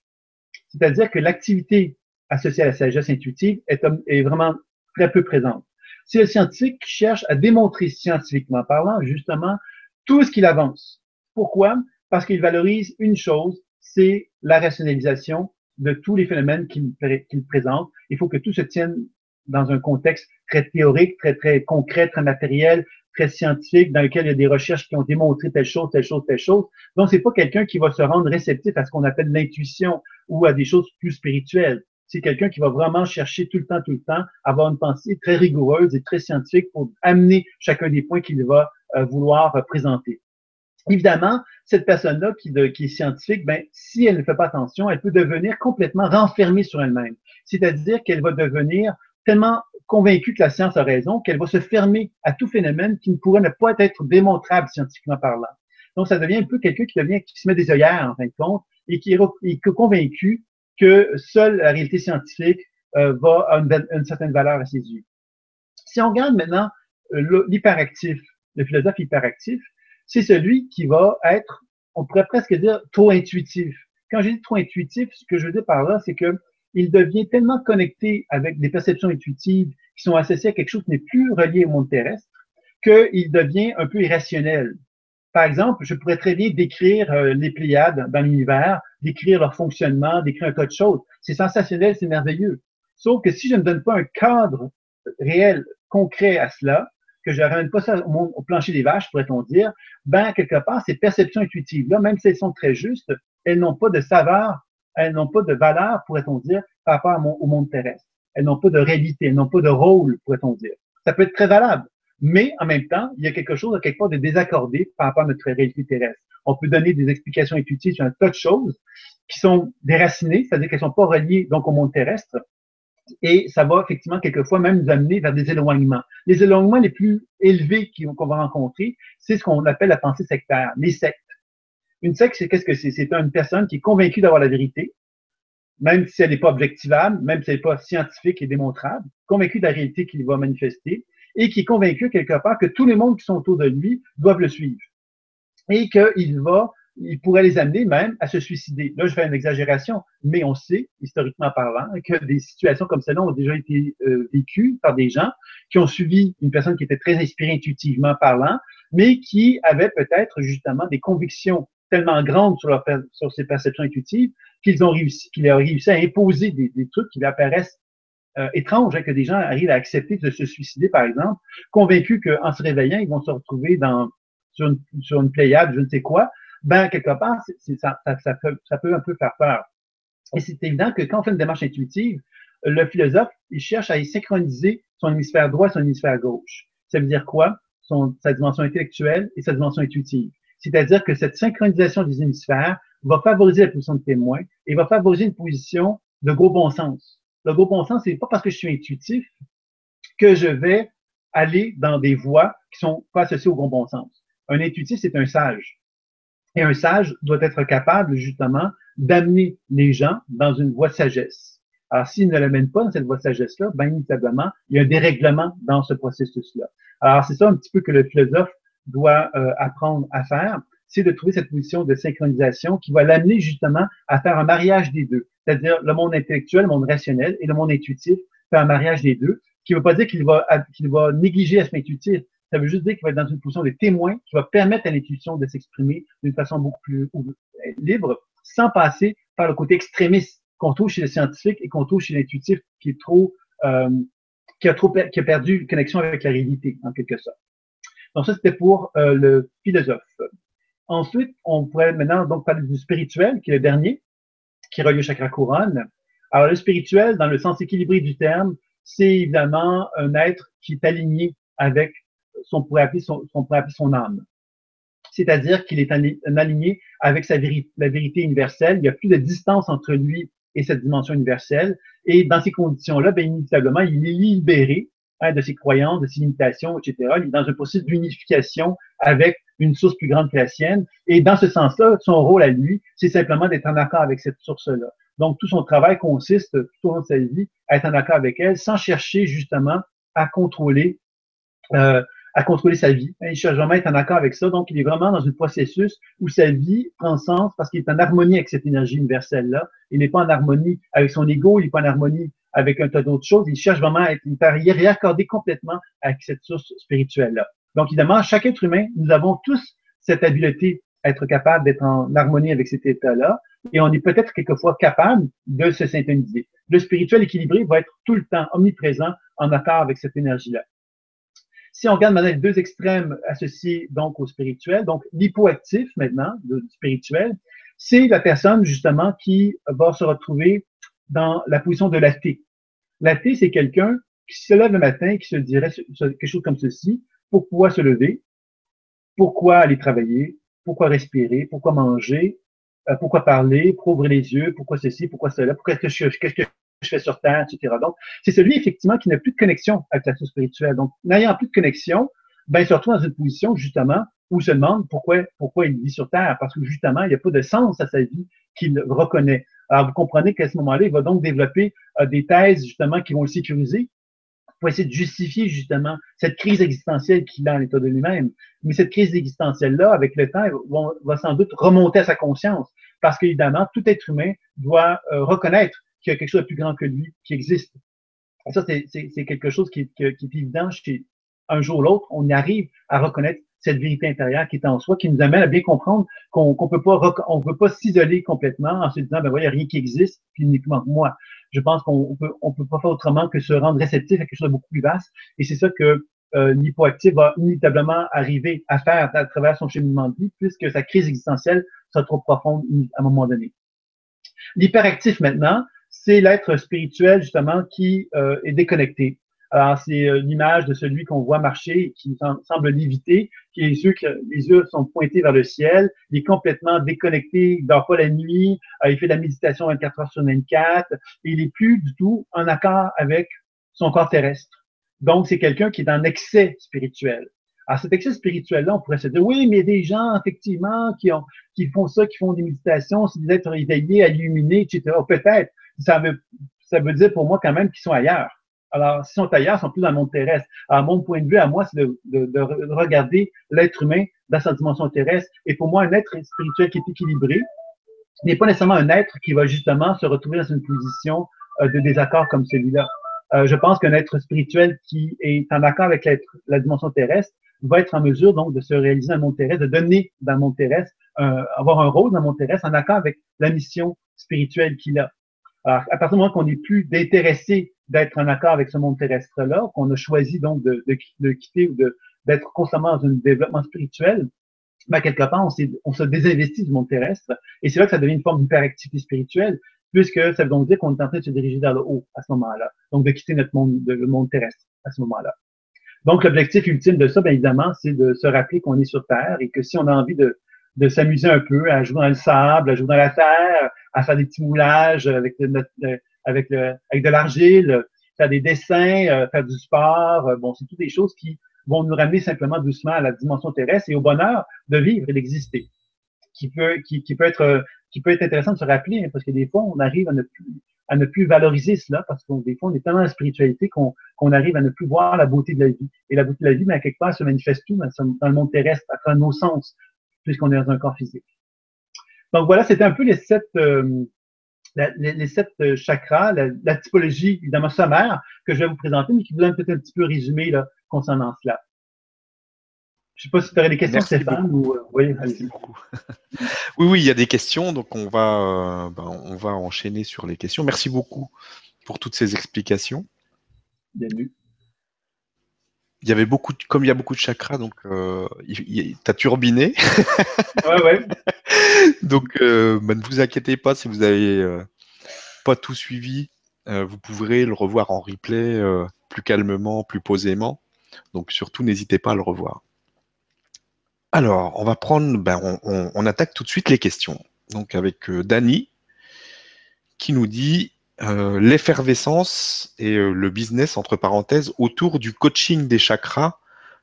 C'est-à-dire que l'activité associée à la sagesse intuitive est, est vraiment très peu présente. C'est le scientifique qui cherche à démontrer scientifiquement parlant, justement, tout ce qu'il avance. Pourquoi? Parce qu'il valorise une chose, c'est la rationalisation de tous les phénomènes qu'il présente. Il faut que tout se tienne dans un contexte très théorique, très, très concret, très matériel, très scientifique, dans lequel il y a des recherches qui ont démontré telle chose, telle chose, telle chose. Donc, c'est pas quelqu'un qui va se rendre réceptif à ce qu'on appelle l'intuition ou à des choses plus spirituelles c'est quelqu'un qui va vraiment chercher tout le temps, tout le temps, avoir une pensée très rigoureuse et très scientifique pour amener chacun des points qu'il va euh, vouloir euh, présenter. Évidemment, cette personne-là qui, qui, est scientifique, ben, si elle ne fait pas attention, elle peut devenir complètement renfermée sur elle-même. C'est-à-dire qu'elle va devenir tellement convaincue que la science a raison qu'elle va se fermer à tout phénomène qui ne pourrait ne pas être démontrable scientifiquement parlant. Donc, ça devient un peu quelqu'un qui devient, qui se met des œillères, en fin de compte, et qui est, est convaincu que seule la réalité scientifique euh, va à une, certaine valeur à ses yeux. Si on regarde maintenant euh, l'hyperactif, le philosophe hyperactif, c'est celui qui va être, on pourrait presque dire, trop intuitif. Quand je dis trop intuitif, ce que je veux dire par là, c'est que il devient tellement connecté avec des perceptions intuitives qui sont associées à quelque chose qui n'est plus relié au monde terrestre, qu'il devient un peu irrationnel. Par exemple, je pourrais très bien décrire euh, les Pléiades dans l'univers, décrire leur fonctionnement, décrire un tas de choses. C'est sensationnel, c'est merveilleux. Sauf que si je ne donne pas un cadre réel, concret à cela, que je ne ramène pas ça au, plancher des vaches, pourrait-on dire, ben, quelque part, ces perceptions intuitives-là, même si elles sont très justes, elles n'ont pas de saveur, elles n'ont pas de valeur, pourrait-on dire, par rapport au monde terrestre. Elles n'ont pas de réalité, elles n'ont pas de rôle, pourrait-on dire. Ça peut être très valable, mais en même temps, il y a quelque chose à quelque part de désaccordé par rapport à notre réalité terrestre. On peut donner des explications intuitives sur un tas de choses qui sont déracinées, c'est-à-dire qu'elles sont pas reliées donc au monde terrestre, Et ça va effectivement quelquefois même nous amener vers des éloignements. Les éloignements les plus élevés qu'on va rencontrer, c'est ce qu'on appelle la pensée sectaire, les sectes. Une secte, c'est qu'est-ce que c'est? C'est une personne qui est convaincue d'avoir la vérité, même si elle n'est pas objectivable, même si elle n'est pas scientifique et démontrable, convaincue de la réalité qu'il va manifester, et qui est convaincue quelque part que tous les mondes qui sont autour de lui doivent le suivre. Et qu'il va il pourrait les amener même à se suicider. Là, je fais une exagération, mais on sait, historiquement parlant, que des situations comme celle-là ont déjà été euh, vécues par des gens qui ont suivi une personne qui était très inspirée intuitivement parlant, mais qui avait peut-être justement des convictions tellement grandes sur, leur, ses perceptions intuitives qu'ils ont réussi, qu'il a réussi à imposer des, des trucs qui lui apparaissent euh, étranges, hein, que des gens arrivent à accepter de se suicider, par exemple, convaincus qu'en se réveillant, ils vont se retrouver dans sur une, sur une pléiade, je ne sais quoi, ben, quelque part, ça, ça, peut, ça peut un peu faire peur. Et c'est évident que quand on fait une démarche intuitive, le philosophe, il cherche à y synchroniser son hémisphère droit et son hémisphère gauche. Ça veut dire quoi? Son, sa dimension intellectuelle et sa dimension intuitive. C'est-à-dire que cette synchronisation des hémisphères va favoriser la position de témoin et va favoriser une position de gros bon sens. Le bon sens, c'est pas parce que je suis intuitif que je vais aller dans des voies qui sont pas associées au gros bon sens. Un intuitif, c'est un sage. Et un sage doit être capable, justement, d'amener les gens dans une voie de sagesse. Alors, s'il ne l'amène pas dans cette voie de sagesse-là, ben, inévitablement, il y a un dérèglement dans ce processus-là. Alors, c'est ça un petit peu que le philosophe doit euh, apprendre à faire, c'est de trouver cette position de synchronisation qui va l'amener justement à faire un mariage des deux. C'est-à-dire le monde intellectuel, le monde rationnel et le monde intuitif, faire un mariage des deux, qui ne veut pas dire qu'il va, qu'il va négliger l'aspect intuitif, ça veut juste dire qu'il va être dans une position de témoin qui va permettre à l'intuition de s'exprimer d'une façon beaucoup plus libre, sans passer par le côté extrémiste qu'on trouve chez les scientifiques et qu'on trouve chez l'intuitif qui est trop, euh, qui a trop, qui a perdu connexion avec la réalité, en quelque sorte. Donc ça, c'était pour euh, le philosophe. Ensuite, on pourrait maintenant donc parler du spirituel, qui est le dernier, qui relie au chakra couronne. Alors, le spirituel, dans le sens équilibré du terme, c'est évidemment un être qui est aligné avec son, pourrait appeler son, son, pourrait appeler son âme. C'est-à-dire qu'il est aligné avec la vérité universelle. Il y a plus de distance entre lui et cette dimension universelle. Et dans ces conditions-là, bien inévitablement, il est libéré hein, de ses croyances, de ses limitations, etc. Il est dans un processus d'unification avec une source plus grande que la sienne. Et dans ce sens-là, son rôle à lui, c'est simplement d'être en accord avec cette source-là. Donc, tout son travail consiste tout au long de sa vie à être en accord avec elle, sans chercher justement à contrôler euh, à contrôler sa vie. Il cherche vraiment à être en accord avec ça. Donc, il est vraiment dans un processus où sa vie prend sens parce qu'il est en harmonie avec cette énergie universelle-là. Il n'est pas en harmonie avec son ego, il n'est pas en harmonie avec un tas d'autres choses. Il cherche vraiment à être y réaccorder complètement avec cette source spirituelle-là. Donc, évidemment, chaque être humain, nous avons tous cette habileté à être capable d'être en harmonie avec cet état-là. Et on est peut-être quelquefois capable de se synthétiser. Le spirituel équilibré va être tout le temps omniprésent en accord avec cette énergie-là. Si on regarde maintenant les deux extrêmes associés donc au spirituel, donc l'hypoactif maintenant, le spirituel, c'est la personne justement qui va se retrouver dans la position de l'athée. L'athée, c'est quelqu'un qui se lève le matin et qui se dirait quelque chose comme ceci, pourquoi se lever, pourquoi aller travailler, pourquoi respirer, pourquoi manger, euh, pourquoi parler, pourquoi ouvrir les yeux, pourquoi ceci, pourquoi cela, pourquoi est-ce que je, fais sur Terre, etc. Donc, c'est celui, effectivement, qui n'a plus de connexion avec la source spirituelle. Donc, n'ayant plus de connexion, ben, il se retrouve dans une position, justement, où il se demande pourquoi, pourquoi il vit sur Terre, parce que, justement, il n'y a pas de sens à sa vie qu'il reconnaît. Alors, vous comprenez qu'à ce moment-là, il va donc développer euh, des thèses, justement, qui vont le sécuriser pour essayer de justifier, justement, cette crise existentielle qu'il a en l'état de lui-même. Mais cette crise existentielle-là, avec le temps, va, sans doute remonter à sa conscience, parce qu'évidemment, tout être humain doit euh, reconnaître qu'il y a quelque chose de plus grand que lui qui existe. Ça, c'est quelque chose qui, est évident chez un jour ou l'autre, on arrive à reconnaître cette vérité intérieure qui est en soi, qui nous amène à bien comprendre qu'on ne peut pas on peut pas s'isoler complètement en se disant ben voilà, il n'y a rien qui existe, puis uniquement moi. Je pense qu'on peut peut pas faire autrement que se rendre réceptif à quelque chose de beaucoup plus vaste. Et c'est ça que euh, va inévitablement arriver à faire à travers son cheminement de vie, puisque sa crise existentielle sera trop profonde à un moment donné. L'hyperactif maintenant, c'est l'être spirituel justement qui euh, est déconnecté. Alors, c'est euh, l'image de celui qu'on voit marcher, qui semble léviter, qui les yeux, les yeux sont pointés vers le ciel, il est complètement déconnecté, il dort pas la nuit, euh, il fait de la méditation 24 heures sur 24, et il est plus du tout en accord avec son corps terrestre. Donc, c'est quelqu'un qui est en excès spirituel. Alors, cet excès spirituel-là, on pourrait se dire, oui, mais des gens, effectivement, qui, ont, qui font ça, qui font des méditations, c'est des êtres éveillés, illuminés, etc. Peut-être. Ça veut, ça veut dire pour moi quand même qu'ils sont ailleurs. Alors, s'ils sont ailleurs, ils sont plus dans le monde terrestre. Alors, mon point de vue à moi, c'est de, de, de, regarder l'être humain dans sa dimension terrestre. Et pour moi, un être spirituel qui est équilibré n'est pas nécessairement un être qui va justement se retrouver dans une position euh, de désaccord comme celui-là. Euh, je pense qu'un être spirituel qui est en accord avec la dimension terrestre va être en mesure donc de se réaliser dans le monde terrestre, de donner dans le monde terrestre, avoir un rôle dans le monde terrestre en accord avec la mission spirituelle qu'il a. Alors, à partir du moment qu'on n'est plus d'intéressé d'être en accord avec ce monde terrestre-là, qu'on a choisi donc de, de, quitter ou d'être constamment dans un développement spirituel, ben, quelque part, on, on se désinvestit du monde terrestre. Et c'est là que ça devient une forme d'hyperactivité spirituelle, puisque ça veut donc dire qu'on est en train de se diriger vers le haut à ce moment-là. Donc, de quitter notre monde, le monde terrestre à ce moment-là. Donc, l'objectif ultime de ça, bien évidemment, c'est de se rappeler qu'on est sur Terre et que si on a envie de, de s'amuser un peu à jouer dans le sable, à jouer dans la terre, à faire des petits moulages avec avec, le, de l'argile, faire des dessins, euh, faire du sport. Euh, bon, c'est toutes des choses qui vont nous ramener simplement doucement à la dimension terrestre et au bonheur de vivre et d'exister, qui peut, qui, peut être, qui peut être intéressant de se rappeler, hein, parce que des fois, on arrive à ne plus, à ne plus valoriser cela, parce que des fois, on est tellement dans la spiritualité qu'on arrive à ne plus voir la beauté de la vie. Et la beauté de la vie, mais à quelque part, se manifeste tout dans, dans le monde terrestre, à travers nos sens, puisqu'on est dans un corps physique. Donc voilà, c'était un peu les sept, euh, les, sept euh, chakras, la, typologie évidemment sommaire que je vais vous présenter, mais qui vous donne peut-être un petit peu résumé là, concernant cela. Je ne sais pas si tu aurais des questions, Stéphane. Ou, euh, oui, Merci beaucoup. oui, oui, il y a des questions, donc on va, euh, ben, on va enchaîner sur les questions. Merci beaucoup pour toutes ces explications. Bienvenue. Il y avait beaucoup, de, comme il y a beaucoup de chakras, donc tu as turbiné. ouais, ouais. Donc, euh, bah, ne vous inquiétez pas si vous n'avez euh, pas tout suivi. Euh, vous pourrez le revoir en replay plus calmement, plus posément. Donc, surtout, n'hésitez pas à le revoir. Alors, on va prendre, ben, on, attaque tout de suite les questions. Donc, avec Dany, qui nous dit l'effervescence et le business, entre parenthèses, autour du coaching des chakras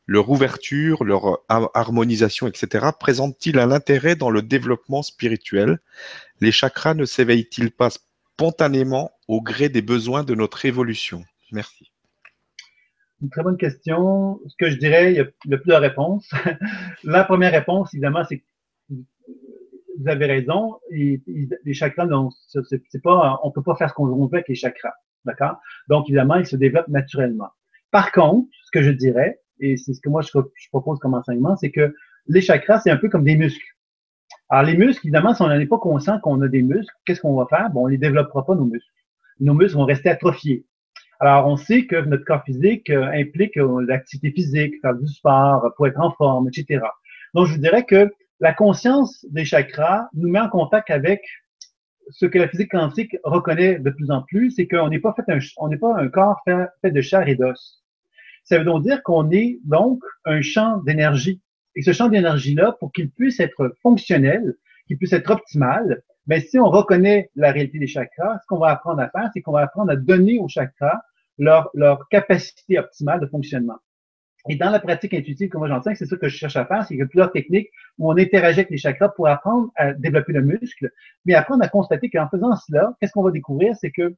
leur ouverture, leur harmonisation, etc., présentent-ils un intérêt dans le développement spirituel? Les chakras ne s'éveillent-ils pas spontanément au gré des besoins de notre évolution? Merci. Une très bonne question. Ce que je dirais, il y a, plusieurs réponses. La première réponse, évidemment, c'est vous avez raison. les chakras, c'est pas, on peut pas faire ce qu'on veut avec les chakras. D'accord? Donc, évidemment, ils se développent naturellement. Par contre, ce que je dirais, et c'est ce que moi je, propose comme enseignement, c'est que les chakras, c'est un peu comme des muscles. Alors, les muscles, évidemment, si on n'en est pas conscient qu'on a des muscles, qu'est-ce qu'on va faire? Bon, on les développera pas, nos muscles. Nos muscles vont rester atrophiés. Alors, on sait que notre corps physique euh, implique euh, l'activité physique, faire du sport, pour être en forme, etc. Donc, je dirais que la conscience des chakras nous met en contact avec ce que la physique quantique reconnaît de plus en plus, c'est qu'on n'est pas fait un, on pas un corps fait de chair et d'os. Ça veut donc dire qu'on est donc un champ d'énergie. Et ce champ d'énergie-là, pour qu'il puisse être fonctionnel, qu'il puisse être optimal, mais ben, si on reconnaît la réalité des chakras, ce qu'on va apprendre à faire, c'est qu'on va apprendre à donner aux chakras leur capacité optimale de fonctionnement. Et dans la pratique intuitive moi j'enseigne, c'est ça que je cherche à faire, c'est qu'il y a plusieurs techniques où on interagit avec les chakras pour apprendre à développer le muscle, mais apprendre à constater qu'en faisant cela, qu'est-ce qu'on va découvrir, c'est que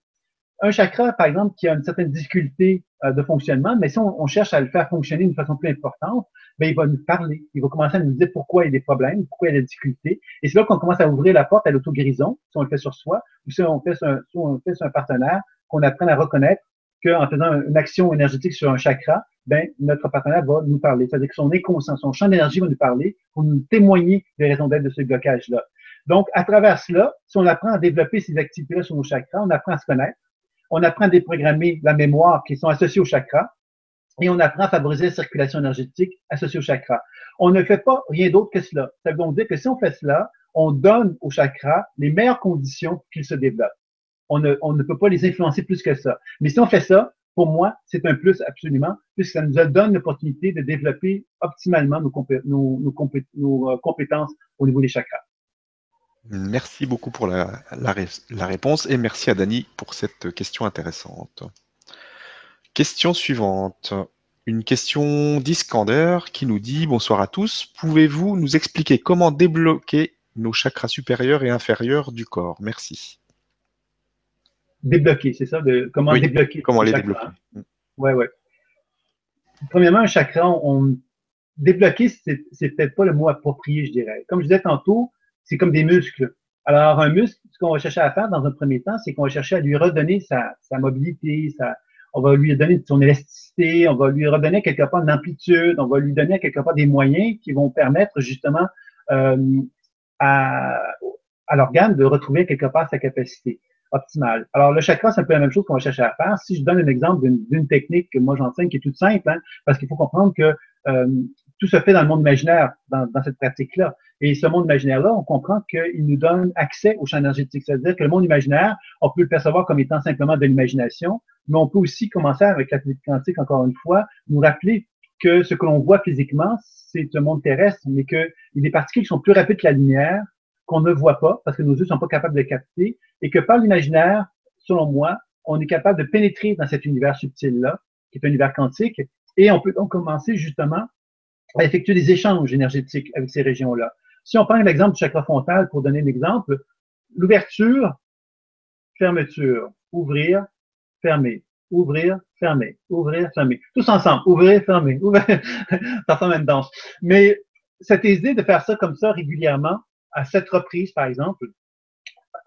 un chakra, par exemple, qui a une certaine difficulté euh, de fonctionnement, mais si on, cherche à le faire fonctionner d'une façon plus importante, ben, il va nous parler. Il va commencer à nous dire pourquoi il y a des problèmes, pourquoi il y a des difficultés. Et c'est là qu'on commence à ouvrir la porte à l'auto-guérison, si on le fait sur soi, ou si on fait sur un, si on fait sur un partenaire, qu'on apprenne à reconnaître qu'en faisant une action énergétique sur un chakra, ben, notre partenaire va nous parler. C'est-à-dire que son inconscient, son champ d'énergie va nous parler pour nous témoigner des raisons d'être de ce blocage-là. Donc, à travers cela, si on apprend à développer ces activités-là sur nos chakras, on apprend à se connaître, on apprend à déprogrammer la mémoire qui sont associées au chakra et on apprend à favoriser la circulation énergétique associée au chakra. On ne fait pas rien d'autre que cela. Ça veut dire que si on fait cela, on donne au chakra les meilleures conditions pour qu'il se développe. On ne, on ne peut pas les influencer plus que ça. Mais si on fait ça, pour moi, c'est un plus absolument, puisque ça nous donne l'opportunité de développer optimalement nos, euh, compétences au niveau des chakras. Merci beaucoup pour la, la, réponse et merci à Dani pour cette question intéressante. Question suivante. Une question d'Iskander qui nous dit Bonsoir à tous. Pouvez-vous nous expliquer comment débloquer nos chakras supérieurs et inférieurs du corps? Merci débloquer, c'est ça? De, comment débloquer. Comment les débloquer. Oui, oui. Premièrement, un chakra, on, débloquer, c'est, c'est peut-être pas le mot approprié, je dirais. Comme je disais tantôt, c'est comme des muscles. Alors, un muscle, ce qu'on va chercher à faire dans un premier temps, c'est qu'on va chercher à lui redonner sa, sa mobilité, sa, on va lui donner son élasticité, on va lui redonner quelque part une amplitude, on va lui donner quelque part des moyens qui vont permettre justement euh, à, à l'organe de retrouver quelque part sa capacité Alors, le chakra, c'est un peu la même chose qu'on va chercher à faire. Si je donne un exemple d'une technique que moi j'enseigne qui est toute simple, hein, parce qu'il faut comprendre que euh, tout se fait dans le monde imaginaire, dans, dans cette pratique-là. Et ce monde imaginaire-là, on comprend qu'il nous donne accès au champ énergétique. C'est-à-dire que le monde imaginaire, on peut le percevoir comme étant simplement de l'imagination, mais on peut aussi commencer avec la physique quantique, encore une fois, nous rappeler que ce que l'on voit physiquement, c'est un monde terrestre, mais a des particules sont plus rapides que la lumière, qu'on ne voit pas parce que nos yeux sont pas capables de capter et que par l'imaginaire, selon moi, on est capable de pénétrer dans cet univers subtil-là, qui est un univers quantique, et on peut donc commencer justement à effectuer des échanges énergétiques avec ces régions-là. Si on prend l'exemple du chakra frontal pour donner un exemple, l'ouverture, fermeture, ouvrir, fermer, ouvrir, fermer, ouvrir, fermer. Tous ensemble, ouvrir, fermer, ouvrir. ça fait même danse. Mais cette idée de faire ça comme ça régulièrement, à cette reprise, par exemple,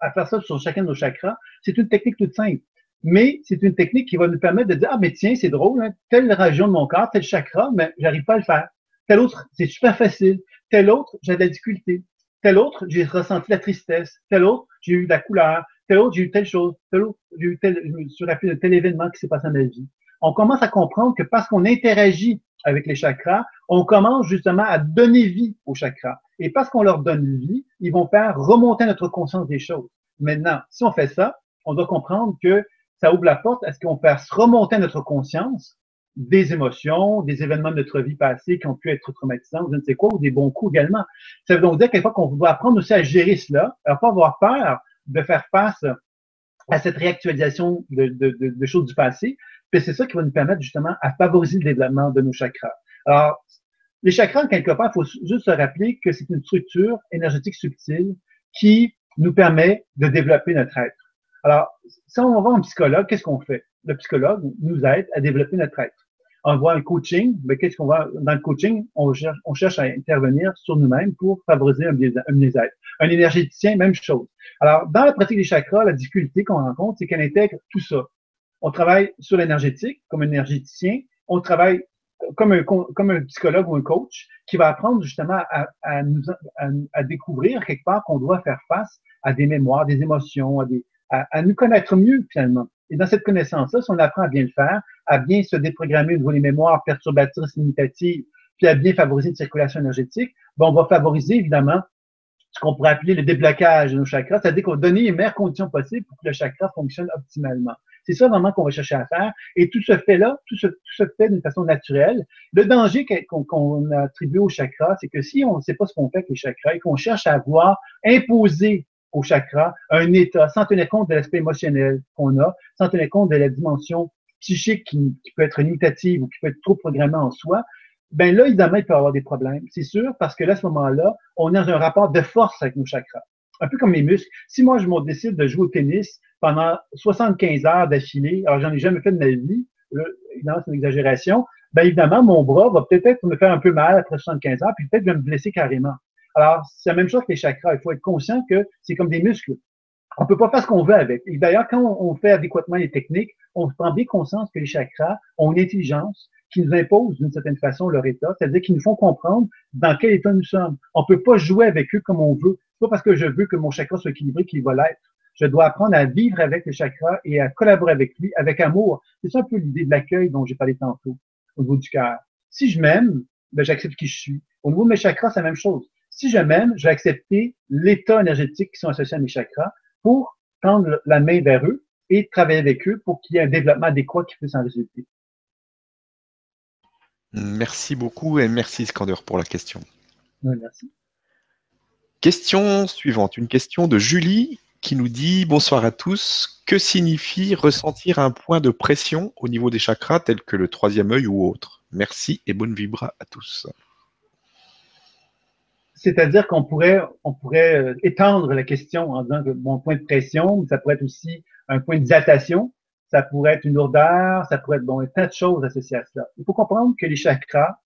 à faire ça sur chacun de nos chakras, c'est une technique toute simple. Mais c'est une technique qui va nous permettre de dire, ah, mais tiens, c'est drôle, hein, telle région de mon corps, tel chakra, mais j'arrive pas à le faire. Tel autre, c'est super facile. Tel autre, j'ai de la difficulté. Tel autre, j'ai ressenti la tristesse. Tel autre, j'ai eu de la couleur. Tel autre, j'ai eu telle chose. Tel autre, j'ai eu tel, je me suis rappelé de tel événement qui s'est passé dans ma vie. On commence à comprendre que parce qu'on interagit avec les chakras, on commence justement à donner vie aux chakras. Et parce qu'on leur donne vie, ils vont faire remonter notre conscience des choses. Maintenant, si on fait ça, on doit comprendre que ça ouvre la porte à ce qu'on fasse remonter notre conscience des émotions, des événements de notre vie passée qui ont pu être traumatisants, je ne sais quoi, ou des bons coups également. Ça veut donc dire quelque fois qu'on doit apprendre aussi à gérer cela, à pas avoir peur de faire face à cette réactualisation de, de, de choses du passé, puis c'est ça qui va nous permettre justement à favoriser le développement de nos chakras. Alors, les chakras, quelque part, il faut juste se rappeler que c'est une structure énergétique subtile qui nous permet de développer notre être. Alors, si on va en psychologue, qu'est-ce qu'on fait? Le psychologue nous aide à développer notre être. On voit un coaching, mais qu'est-ce qu'on va dans le coaching? On cherche à intervenir sur nous-mêmes pour favoriser un bien-être. Un énergéticien, même chose. Alors, dans la pratique des chakras, la difficulté qu'on rencontre, c'est qu'elle intègre tout ça. On travaille sur l'énergétique comme énergéticien. On travaille comme un, comme un psychologue ou un coach qui va apprendre justement à, à, nous, à, découvrir quelque part qu'on doit faire face à des mémoires, des émotions, à, à, nous connaître mieux finalement. Et dans cette connaissance-là, si on apprend à bien le faire, à bien se déprogrammer au niveau mémoires perturbatrices limitatives, puis à bien favoriser une circulation énergétique, ben on va favoriser évidemment ce qu'on pourrait appeler le déblocage de nos chakras, c'est-à-dire qu'on va donner les meilleures conditions possibles pour que le chakra fonctionne optimalement. C'est ça vraiment qu'on va chercher à faire. Et tout se fait là, tout se, fait d'une façon naturelle. Le danger qu'on attribue au chakra, c'est que si on ne sait pas ce qu'on fait avec les chakras et qu'on cherche à avoir imposé au chakra un état sans tenir compte de l'aspect émotionnel qu'on a, sans tenir compte de la dimension psychique qui, peut être limitative ou qui peut être trop programmée en soi, ben là, évidemment, il peut avoir des problèmes. C'est sûr, parce que là, à ce moment-là, on est dans un rapport de force avec nos chakras. Un peu comme les muscles. Si moi, je décide de jouer au tennis pendant 75 heures d'affilée, alors j'en ai jamais fait de ma vie, évidemment, c'est une exagération, ben évidemment, mon bras va peut-être me faire un peu mal après 75 heures, puis peut-être je vais me blesser carrément. Alors, c'est la même chose que les chakras. Il faut être conscient que c'est comme des muscles. On peut pas faire ce qu'on veut avec. Et d'ailleurs, quand on fait adéquatement les techniques, on prend bien conscience que les chakras ont une intelligence qui nous impose d'une certaine façon leur état, c'est-à-dire qu'ils nous font comprendre dans quel état nous sommes. On peut pas jouer avec eux comme on veut. C'est pas parce que je veux que mon chakra soit équilibré qu'il va l'être. Je dois apprendre à vivre avec le chakra et à collaborer avec lui avec amour. C'est ça un peu l'idée de l'accueil dont j'ai parlé tantôt au niveau du cœur. Si je m'aime, ben, j'accepte qui je suis. Au niveau de mes chakras, c'est la même chose. Si je m'aime, je vais accepter l'état énergétique qui sont associés à mes chakras pour tendre la main vers eux et travailler avec eux pour qu'il y ait un développement adéquat qui puisse en résulter. Merci beaucoup et merci Skander pour la question. merci. Question suivante, une question de Julie qui nous dit bonsoir à tous. Que signifie ressentir un point de pression au niveau des chakras tel que le troisième œil ou autre? Merci et bonne vibra à tous. C'est-à-dire qu'on pourrait, on pourrait euh, étendre la question en disant que mon point de pression, ça pourrait être aussi un point de dilatation, ça pourrait être une lourdeur, ça pourrait être bon, un tas de choses associées à cela. Il faut comprendre que les chakras,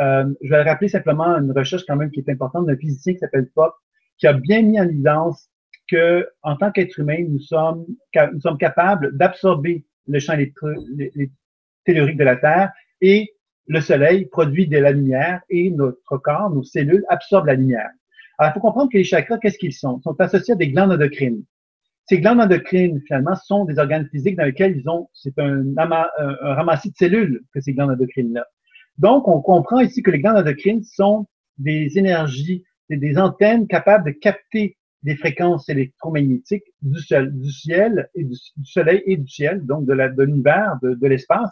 euh, je vais rappeler simplement une recherche quand même qui est importante d'un physicien qui s'appelle Pop, qui a bien mis en évidence que en tant qu'être humain, nous sommes, capables d'absorber le champ tellurique de la Terre et le Soleil produit de la lumière et notre corps, nos cellules absorbent la lumière. Alors, il faut comprendre que les chakras, qu'est-ce qu'ils sont? Ils sont associés à des glandes endocrines. Ces glandes endocrines, finalement, sont des organes physiques dans lesquels ils ont, c'est un, un, ramassis de cellules que ces glandes endocrines-là. Donc, on comprend ici que les glandes endocrines sont des énergies, des antennes capables de capter des fréquences électromagnétiques du, ciel, et du, soleil et du ciel, donc de l'univers, de, l'espace,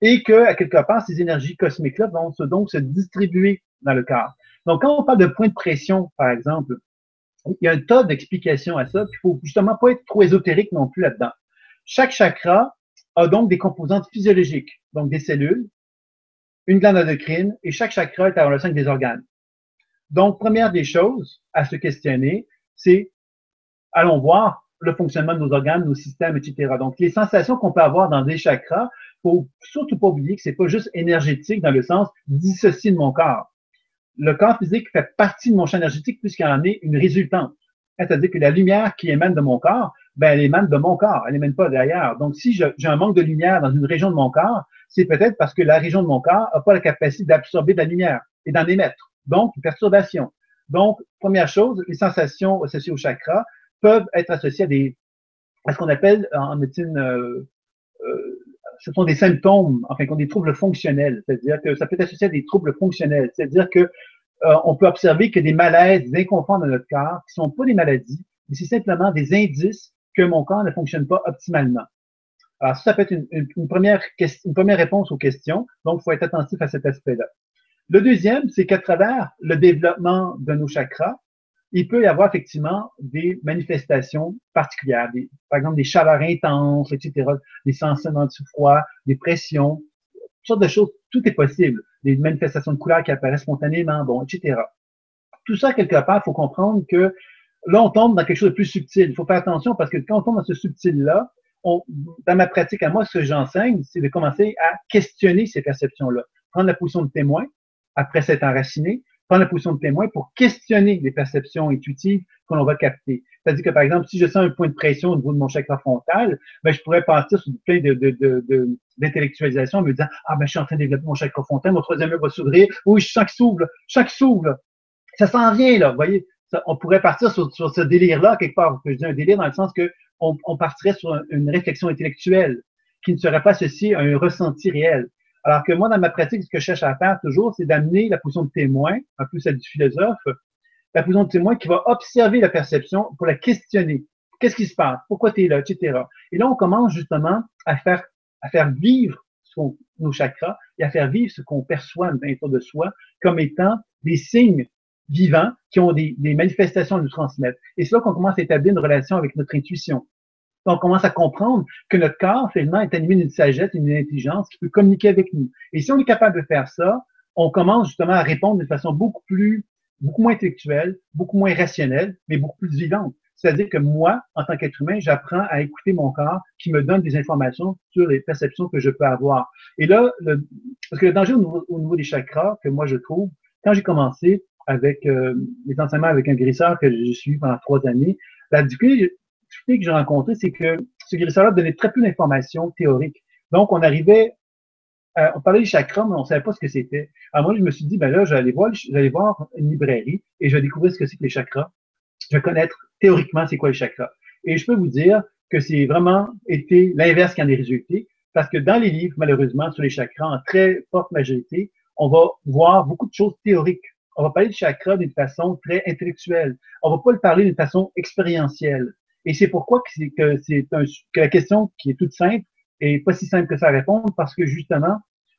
et que, à quelque part, ces énergies cosmiques-là vont se, donc se distribuer dans le corps. Donc, quand on parle de point de pression, par exemple, il y a un tas d'explications à ça, il faut justement pas être trop ésotérique non plus là-dedans. Chaque chakra a donc des composantes physiologiques, donc des cellules, une glande endocrine, et chaque chakra est à relation avec des organes. Donc, première des choses à se questionner, c'est allons voir le fonctionnement de nos organes, nos systèmes, etc. Donc, les sensations qu'on peut avoir dans des chakras, faut surtout pas oublier que c'est pas juste énergétique dans le sens dissocié de mon corps. Le corps physique fait partie de mon champ énergétique puisqu'il en est une résultante. C'est-à-dire que la lumière qui émane de mon corps, ben, elle émane de mon corps, elle émane pas d'ailleurs. Donc, si j'ai un manque de lumière dans une région de mon corps, c'est peut-être parce que la région de mon corps n'a pas la capacité d'absorber de la lumière et d'en émettre. Donc, une perturbation. Donc, première chose, les sensations associées au chakra peuvent être associées à des, à ce qu'on appelle en médecine, euh, euh, ce sont des symptômes, enfin, des troubles fonctionnels. C'est-à-dire que ça peut être associé à des troubles fonctionnels. C'est-à-dire que euh, on peut observer que des malaises, des inconforts dans notre corps, qui sont pas des maladies, mais c'est simplement des indices que mon corps ne fonctionne pas optimalement. Alors, ça, peut être une, une, première, une première réponse aux questions. Donc, il faut être attentif à cet aspect-là. Le deuxième, c'est qu'à travers le développement de nos chakras, il peut y avoir effectivement des manifestations particulières, des, par exemple des chaleurs intenses, etc., des sensations de froid, des pressions, toutes sortes de choses, tout est possible. Des manifestations de couleurs qui apparaissent spontanément, bon, etc. Tout ça, quelque part, il faut comprendre que là, on tombe dans quelque chose de plus subtil. Il faut faire attention parce que quand on tombe dans ce subtil-là, dans ma pratique à moi, ce que j'enseigne, c'est de commencer à questionner ces perceptions-là. Prendre la position de témoin, après s'être enraciné, prendre la position de témoin pour questionner les perceptions intuitives que l'on va capter. C'est-à-dire que, par exemple, si je sens un point de pression au niveau de mon chakra frontal, ben, je pourrais partir sur plein de, de, de, d'intellectualisation en me disant, ah, ben, je suis en train de développer mon chakra frontal, mon troisième œil va s'ouvrir. Oui, je sens qu'il s'ouvre, je sens qu'il s'ouvre. Ça s'en vient, là. Vous voyez, on pourrait partir sur, sur ce délire-là, quelque part. Je dis un délire dans le sens que on, on partirait sur une réflexion intellectuelle qui ne serait pas à un ressenti réel. Alors que moi, dans ma pratique, ce que je cherche à faire toujours, c'est d'amener la position de témoin, un peu celle du philosophe, la position de témoin qui va observer la perception pour la questionner. Qu'est-ce qui se passe? Pourquoi tu es là? Etc. Et là, on commence justement à faire, à faire vivre nos chakras et à faire vivre ce qu'on perçoit l'intérieur de soi comme étant des signes vivants qui ont des, des manifestations à nous transmettre. Et c'est là qu'on commence à établir une relation avec notre intuition on commence à comprendre que notre corps, finalement, est animé d'une sagesse, d'une intelligence qui peut communiquer avec nous. Et si on est capable de faire ça, on commence justement à répondre d'une façon beaucoup plus, beaucoup moins intellectuelle, beaucoup moins rationnelle, mais beaucoup plus vivante. C'est-à-dire que moi, en tant qu'être humain, j'apprends à écouter mon corps qui me donne des informations sur les perceptions que je peux avoir. Et là, le, parce que le danger au niveau, des chakras que moi je trouve, quand j'ai commencé avec euh, les enseignements avec un guérisseur que j'ai suivi pendant trois années, la difficulté, que j'ai rencontré, c'est que ce guérisseur-là donnait très peu d'informations théoriques. Donc, on arrivait, on parlait du chakra, mais on savait pas ce que c'était. Alors moi, je me suis dit, ben là, j'allais voir, j'allais voir une librairie et je vais découvrir ce que c'est que les chakras. Je vais connaître théoriquement c'est quoi les chakras. Et je peux vous dire que c'est vraiment été l'inverse qui en est résulté, parce que dans les livres, malheureusement, sur les chakras, en très forte majorité, on va voir beaucoup de choses théoriques. On va parler de chakras d'une façon très intellectuelle. On va pas le parler d'une façon expérientielle. Et c'est pourquoi que c'est que c'est un, que la question qui est toute simple est pas si simple que ça à répondre parce que justement,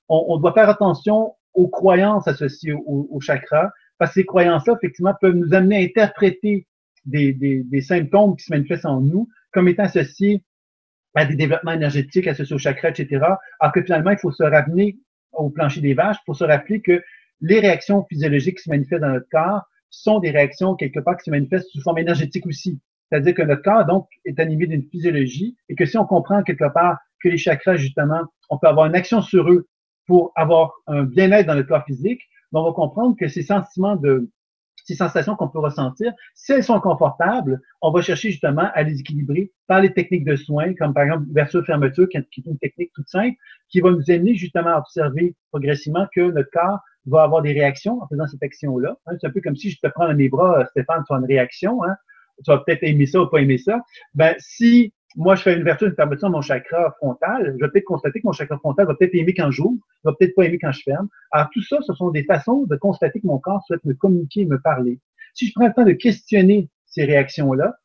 on, on doit faire attention aux croyances associées au, au chakra parce que ces croyances-là, effectivement, peuvent nous amener à interpréter des, des, des, symptômes qui se manifestent en nous comme étant associés à des développements énergétiques associés au chakra, etc. Alors que finalement, il faut se ramener au plancher des vaches pour se rappeler que les réactions physiologiques qui se manifestent dans notre corps sont des réactions quelque part qui se manifestent sous forme énergétique aussi. C'est-à-dire que notre corps, donc, est animé d'une physiologie et que si on comprend quelque part que les chakras, justement, on peut avoir une action sur eux pour avoir un bien-être dans notre corps physique, ben, on va comprendre que ces sentiments de, ces sensations qu'on peut ressentir, si elles sont confortables, on va chercher justement à les équilibrer par les techniques de soins, comme par exemple l'ouverture-fermeture, qui est une technique toute simple, qui va nous amener justement à observer progressivement que notre corps va avoir des réactions en faisant cette action-là. Hein. c'est un peu comme si je te prends dans mes bras, Stéphane, tu as une réaction. Hein. Tu vas peut-être aimer ça ou pas aimer ça. Ben, si moi, je fais une ouverture, une fermeture de mon chakra frontal, je vais peut-être constater que mon chakra frontal va peut-être aimer quand j'ouvre, va peut-être pas aimer quand je ferme. Alors, tout ça, ce sont des façons de constater que mon corps souhaite me communiquer me parler. Si je prends le temps de questionner ces réactions-là,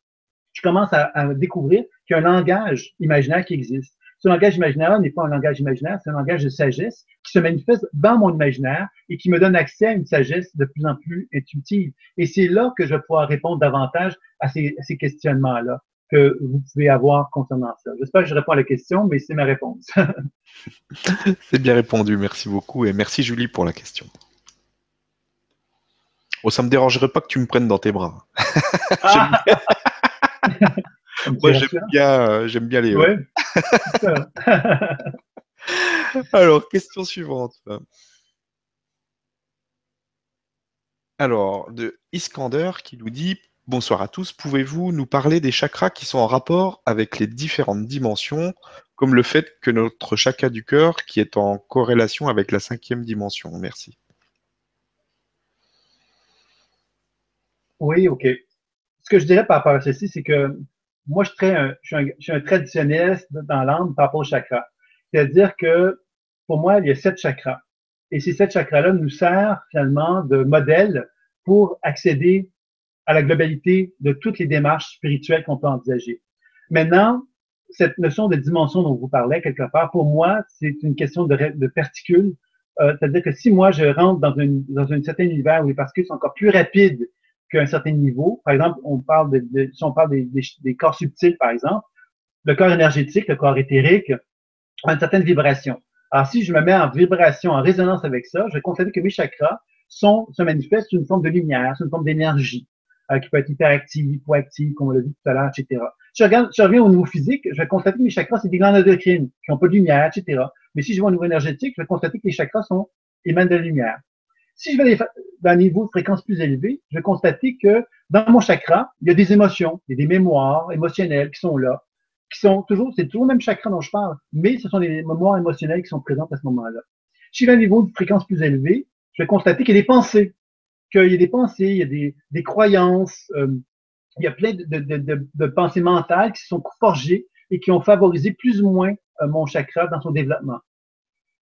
je commence à, découvrir qu'il y a un langage imaginaire qui existe. Ce langage imaginaire n'est pas un langage imaginaire, c'est un langage de sagesse qui se manifeste dans mon imaginaire et qui me donne accès à une sagesse de plus en plus intuitive. Et c'est là que je vais pouvoir répondre davantage à ces, à ces questionnements-là que vous pouvez avoir concernant ça. J'espère que je réponds à la question, mais c'est ma réponse. c'est bien répondu, merci beaucoup et merci Julie pour la question. Oh, ça me dérangerait pas que tu me prennes dans tes bras. Ah. Moi, j'aime bien, euh, j'aime bien les. Ouais. Alors, question suivante. Alors, de Iskander qui nous dit Bonsoir à tous. Pouvez-vous nous parler des chakras qui sont en rapport avec les différentes dimensions, comme le fait que notre chakra du cœur qui est en corrélation avec la cinquième dimension? Merci. Oui, OK. Ce que je dirais par rapport à ceci, c'est que moi, je, suis un, traditionnaliste dans l'âme par rapport au chakra. C'est-à-dire que pour moi, il y a sept chakras. Et ces sept chakras-là nous servent finalement de modèle pour accéder à la globalité de toutes les démarches spirituelles qu'on peut envisager. Maintenant, cette notion de dimension dont vous parlez, quelque part, pour moi, c'est une question de, de particules. Euh, C'est-à-dire que si moi, je rentre dans, une, dans un certain univers où les particules sont encore plus rapides qu'un certain niveau, par exemple, on parle de, si on parle des, des, corps subtils, par exemple, le corps énergétique, le corps éthérique, a une certaine vibration. Alors, si je me mets en vibration, en résonance avec ça, je vais constater que mes chakras sont, se manifestent sous une forme de lumière, sous une forme d'énergie. Euh, qui peut être hyperactive, hypoactive, comme on l'a vu tout à l'heure, etc. Si je, regarde, je reviens au niveau physique, je vais constater que mes chakras, c'est des glandes endocrines qui n'ont pas de lumière, etc. Mais si je vais au niveau énergétique, je vais constater que les chakras sont, émanent de la lumière. Si je vais dans un niveau de fréquence plus élevé, je vais constater que dans mon chakra, il y a des émotions, il y a des mémoires émotionnelles qui sont là, qui sont toujours, c'est toujours le même chakra dont je parle, mais ce sont des mémoires émotionnelles qui sont présentes à ce moment-là. Si je vais à un niveau de fréquence plus élevé, je vais constater qu'il y a des pensées qu'il y a des pensées, il y a des, croyances, euh, il y a plein de, pensées mentales qui sont forgées et qui ont favorisé plus ou moins euh, mon chakra dans son développement.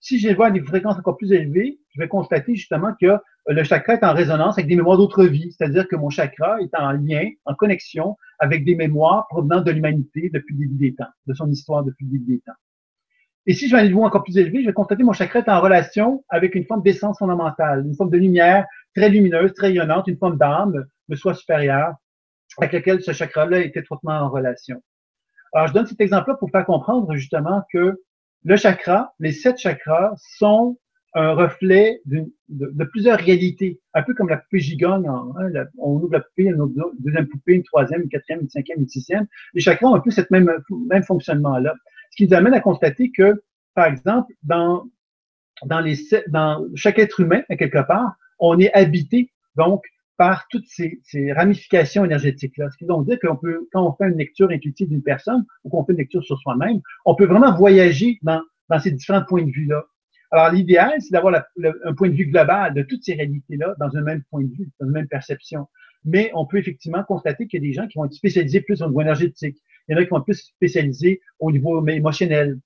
Si je vois des fréquences encore plus élevées, je vais constater justement que euh, le chakra est en résonance avec des mémoires d'autres vies, c'est-à-dire que mon chakra est en lien, en connexion avec des mémoires provenant de l'humanité depuis le début des temps, de son histoire depuis le début des temps. Et si je vais à un niveau encore plus élevé, je vais constater que mon chakra est en relation avec une forme d'essence fondamentale, une forme de lumière très lumineuse, très rayonnante, une forme d'âme, de soi supérieur, avec laquelle ce chakra-là est étroitement en relation. Alors, je donne cet exemple-là pour faire comprendre justement que le chakra, les sept chakras, sont un reflet de, plusieurs réalités, un peu comme la poupée gigogne. Hein, on ouvre la poupée, une deuxième poupée, une troisième, une quatrième, une cinquième, une sixième. Les chakras ont un peu cette même, fonctionnement-là. Ce qui nous amène à constater que, par exemple, dans, dans chaque être humain, à quelque part, on est habité donc par toutes ces, ramifications énergétiques-là. Ce qui veut dire qu'on peut, quand on fait une lecture intuitive d'une personne ou qu'on fait une lecture sur soi-même, on peut vraiment voyager dans, dans ces différents points de vue-là. Alors, l'idéal, c'est d'avoir un point de vue global de toutes ces réalités-là dans un même point de vue, dans une même perception. Mais on peut effectivement constater qu'il y a des gens qui vont être spécialisés plus au niveau énergétique. Il y en a qui vont être plus spécialisés au niveau émotionnel,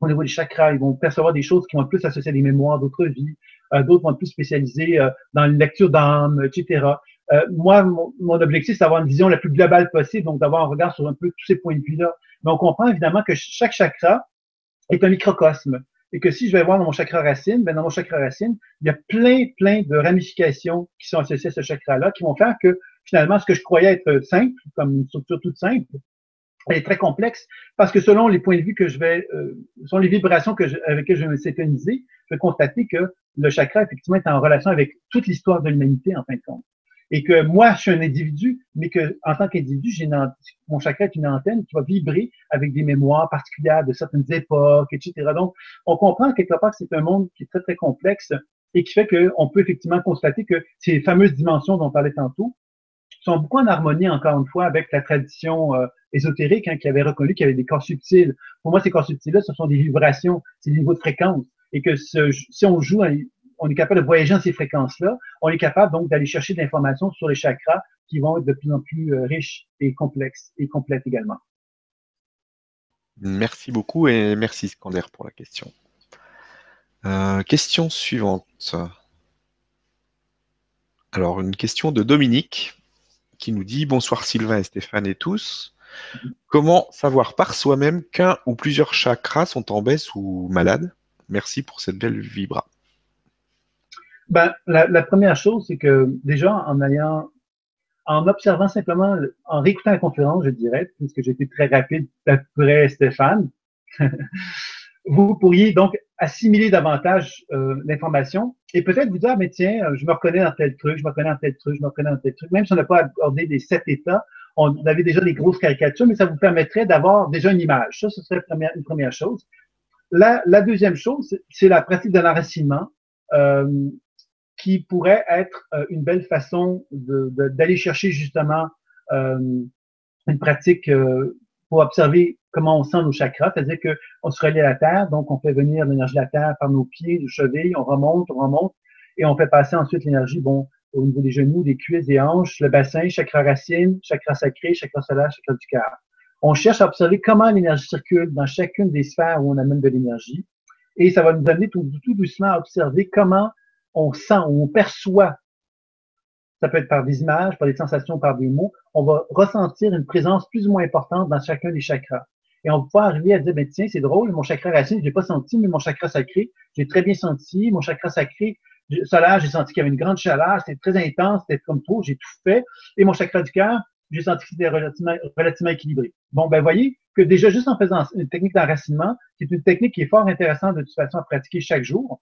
au niveau des chakras. Ils vont percevoir des choses qui vont être plus associées à des mémoires d'autres vies. Euh, d'autres vont être plus spécialisés euh, dans la lecture d'âme, etc. Euh, moi, mon, objectif, c'est d'avoir une vision la plus globale possible, donc d'avoir un regard sur un peu tous ces points de vue-là. Mais on comprend évidemment que chaque chakra est un microcosme. Et que si je vais voir dans mon chakra racine, ben dans mon chakra racine, il y a plein, plein de ramifications qui sont associées à ce chakra-là, qui vont faire que finalement, ce que je croyais être simple, comme une structure toute simple, est très complexe parce que selon les points de vue que je vais, euh, selon les vibrations que je, avec lesquelles je vais me synthétiser, je vais constater que le chakra, effectivement, est en relation avec toute l'histoire de l'humanité, en fin de compte. Et que moi, je suis un individu, mais que en tant qu'individu, j'ai mon chakra est une antenne qui va vibrer avec des mémoires particulières de certaines époques, etc. Donc, on comprend quelque part que c'est un monde qui est très, très complexe et qui fait qu'on peut effectivement constater que ces fameuses dimensions dont on parlait tantôt sont beaucoup en harmonie, encore une fois, avec la tradition euh, ésotérique hein, qui avait reconnu qu'il y avait des corps subtils. Pour moi, ces corps subtils-là, ce sont des vibrations, c'est des niveaux de fréquence. Et que si on joue, on est capable de voyager dans ces fréquences-là, on est capable donc d'aller chercher de l'information sur les chakras qui vont être de plus en plus euh, riches et complexes et complètes également. Merci beaucoup et merci Scander pour la question. Euh, question suivante. Alors, une question de Dominique qui nous dit Bonsoir Sylvain et Stéphane et tous. Comment savoir par soi-même qu'un ou plusieurs chakras sont en baisse ou malades? Merci pour cette belle vibra. Ben, la, première chose, c'est que déjà, en ayant, en observant simplement, en réécoutant la conférence, je dirais, puisque j'étais très rapide après Stéphane, vous pourriez donc assimiler davantage euh, l'information et peut-être vous dire, mais tiens, je me reconnais dans tel truc, je me reconnais dans tel truc, je me reconnais dans tel truc. Même si on n'a pas abordé les sept états, on avait déjà des grosses caricatures, mais ça vous permettrait d'avoir déjà une image. Ça, ce serait une première chose. La, deuxième chose, c'est la pratique de l'enracinement, euh, qui pourrait être euh, une belle façon d'aller chercher justement euh, une pratique pour observer comment on sent nos chakras, c'est-à-dire qu'on se relie à la terre, donc on fait venir l'énergie de la terre par nos pieds, nos chevilles, on remonte, on remonte, et on fait passer ensuite l'énergie, bon, au niveau des genoux, des cuisses, des hanches, le bassin, chakra racine, chakra sacré, chakra solaire, chakra du cœur. On cherche à observer comment l'énergie circule dans chacune des sphères où on amène de l'énergie. Et ça va nous amener tout, doucement à observer comment on sent ou on perçoit, ça peut être par des images, par des sensations, par des mots, on va ressentir une présence plus ou moins importante dans chacun des chakras. Et on va pouvoir arriver à dire, ben, tiens, c'est drôle, mon chakra racine, je l'ai pas senti, mais mon chakra sacré, j'ai très bien senti. Mon chakra sacré, solaire, j'ai senti qu'il y avait une grande chaleur, c'était très intense, c'était comme trop, j'ai tout fait. Et mon chakra du cœur, j'ai senti que c'était relativement, équilibré. Bon, ben, voyez que déjà, juste en faisant une technique d'enracinement, c'est une technique qui est fort intéressante de toute façon à pratiquer chaque jour.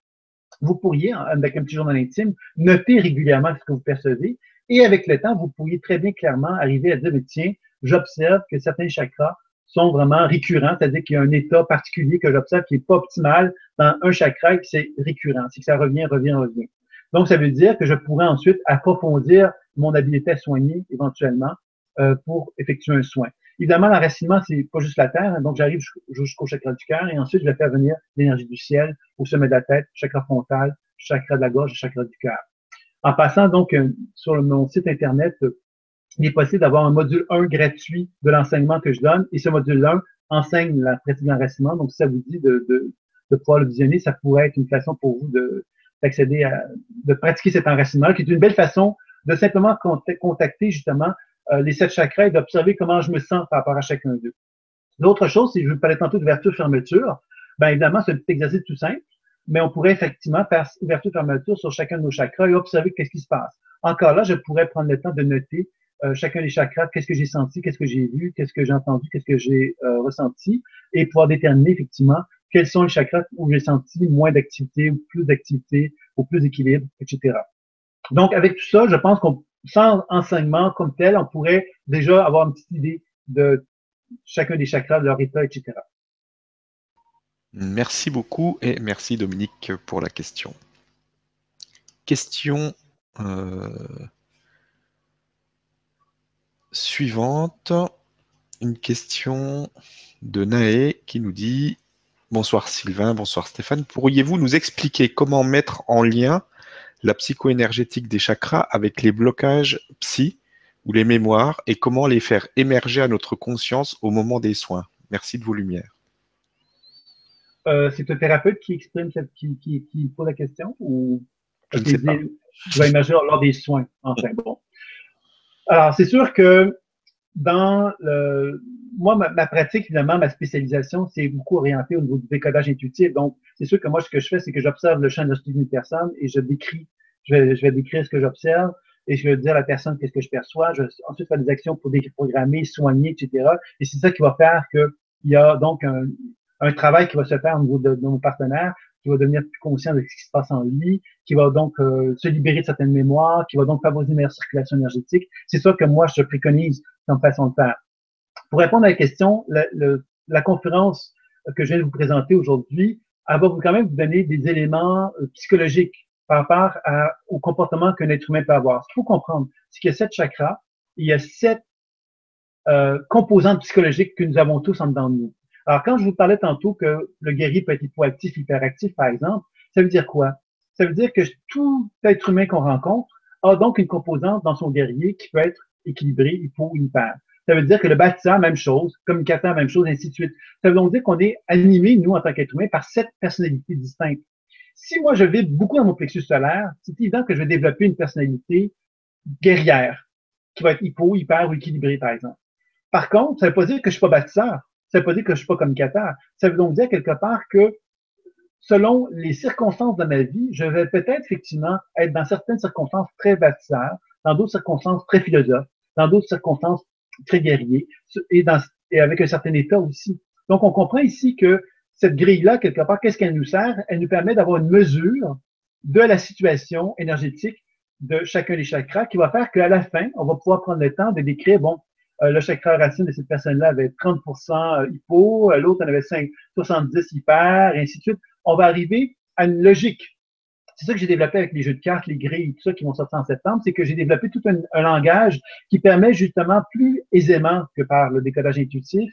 Vous pourriez, avec un petit journal intime, noter régulièrement ce que vous percevez. Et avec le temps, vous pourriez très bien clairement arriver à dire, tiens, j'observe que certains chakras sont vraiment récurrents, c'est-à-dire qu'il y a un état particulier que j'observe qui n'est pas optimal dans un chakra et que c'est récurrent, c'est que ça revient, revient, revient. Donc, ça veut dire que je pourrais ensuite approfondir mon habileté à soigner éventuellement euh, pour effectuer un soin. Évidemment, l'enracinement, c'est pas juste la terre, hein. donc j'arrive jusqu'au chakra du cœur et ensuite je vais faire venir l'énergie du ciel au sommet de la tête, chakra frontal, chakra de la gorge chakra du cœur. En passant donc euh, sur mon site internet, il est possible d'avoir un module 1 gratuit de l'enseignement que je donne et ce module 1 enseigne la pratique d'enracinement. Donc, si ça vous dit de, de, de, pouvoir le visionner, ça pourrait être une façon pour vous de, d'accéder à, de pratiquer cet enracinement, qui est une belle façon de simplement contacter justement euh, les sept chakras et d'observer comment je me sens par rapport à chacun d'eux. L'autre chose, si je vous parlais tantôt d'ouverture-fermeture, bien évidemment, c'est un petit exercice tout simple, mais on pourrait effectivement faire ouverture-fermeture sur chacun de nos chakras et observer qu'est-ce qui se passe. Encore là, je pourrais prendre le temps de noter chacun des chakras, qu'est-ce que j'ai senti, qu'est-ce que j'ai vu, qu'est-ce que j'ai entendu, qu'est-ce que j'ai euh, ressenti, et pouvoir déterminer effectivement quels sont les chakras où j'ai senti moins d'activité, ou plus d'activité, ou plus d'équilibre, etc. Donc, avec tout ça, je pense qu'on, sans enseignement comme tel, on pourrait déjà avoir une petite idée de chacun des chakras, de leur état, etc. Merci beaucoup et merci Dominique pour la question. Question euh, suivante, une question de Naé qui nous dit Bonsoir Sylvain, bonsoir Stéphane. Pourriez-vous nous expliquer comment mettre en lien la psycho-énergétique des chakras avec les blocages psy ou les mémoires et comment les faire émerger à notre conscience au moment des soins? Merci de vos lumières. Euh, c'est un thérapeute qui exprime cette, qui, pose la question ou je ne sais pas. va émerger lors des soins. Enfin, bon. Alors, c'est sûr que dans le, moi, ma, pratique, finalement, ma spécialisation, c'est beaucoup orienté au niveau du décodage intuitif. Donc, c'est sûr que moi, ce que je fais, c'est que j'observe le champ énergétique d'une personne et je décris, je vais, je vais décrire ce que j'observe et je vais dire à la personne qu'est-ce que je perçois. Je vais ensuite faire des actions pour déprogrammer, soigner, etc. Et c'est ça qui va faire qu'il y a donc un, un, travail qui va se faire au niveau de, de nos partenaires qui va devenir plus conscient de ce qui se passe en lui, qui va donc euh, se libérer de certaines mémoires, qui va donc favoriser une meilleure circulation énergétique. C'est ça que moi, je préconise comme façon de faire. Pour répondre à la question, la, la conférence que je viens de vous présenter aujourd'hui, elle va quand même vous donner des éléments euh, psychologiques par rapport à, au comportement qu'un être humain peut avoir. Ce qu'il faut comprendre, c'est qu'il y a sept chakras, il y a sept euh, composantes psychologiques que nous avons tous en dedans de nous. Alors, quand je vous parlais tantôt que le guerrier peut être hypoactif, hyperactif, par exemple, ça veut dire quoi? Ça veut dire que tout être humain qu'on rencontre a donc une composante dans son guerrier qui peut être équilibré, hypo ou hyper. Ça veut dire que le bâtisseur, même chose, communicateur, même chose, ainsi de suite. Ça veut donc dire qu'on est animé, nous, en tant qu'être humain, par sept personnalités distinctes. Si moi, je vis beaucoup dans mon plexus solaire, c'est évident que je vais développer une personnalité guerrière, qui va être hypo, hyper ou équilibrée, par exemple. Par contre, ça ne veut pas dire que je suis pas bâtisseur. Ça ne veut pas dire que je suis pas communicateur. Ça veut donc dire quelque part que selon les circonstances de ma vie, je vais peut-être effectivement être dans certaines circonstances très bâtisseur, dans d'autres circonstances très philosophe, dans d'autres circonstances très guerrier, et, dans, et avec un certain état aussi. Donc, on comprend ici que cette grille-là, quelque part, qu'est-ce qu'elle nous sert? Elle nous permet d'avoir une mesure de la situation énergétique de chacun des chakras qui va faire qu'à la fin, on va pouvoir prendre le temps de décrire, bon, euh, le chakra racine de cette personne-là avait 30% hypo, euh, l'autre en avait 5, 70 hyper, et ainsi de suite. On va arriver à une logique. C'est ça que j'ai développé avec les jeux de cartes, les grilles, tout ça qui vont sortir en septembre, c'est que j'ai développé tout un, langage qui permet justement plus aisément que par le décodage intuitif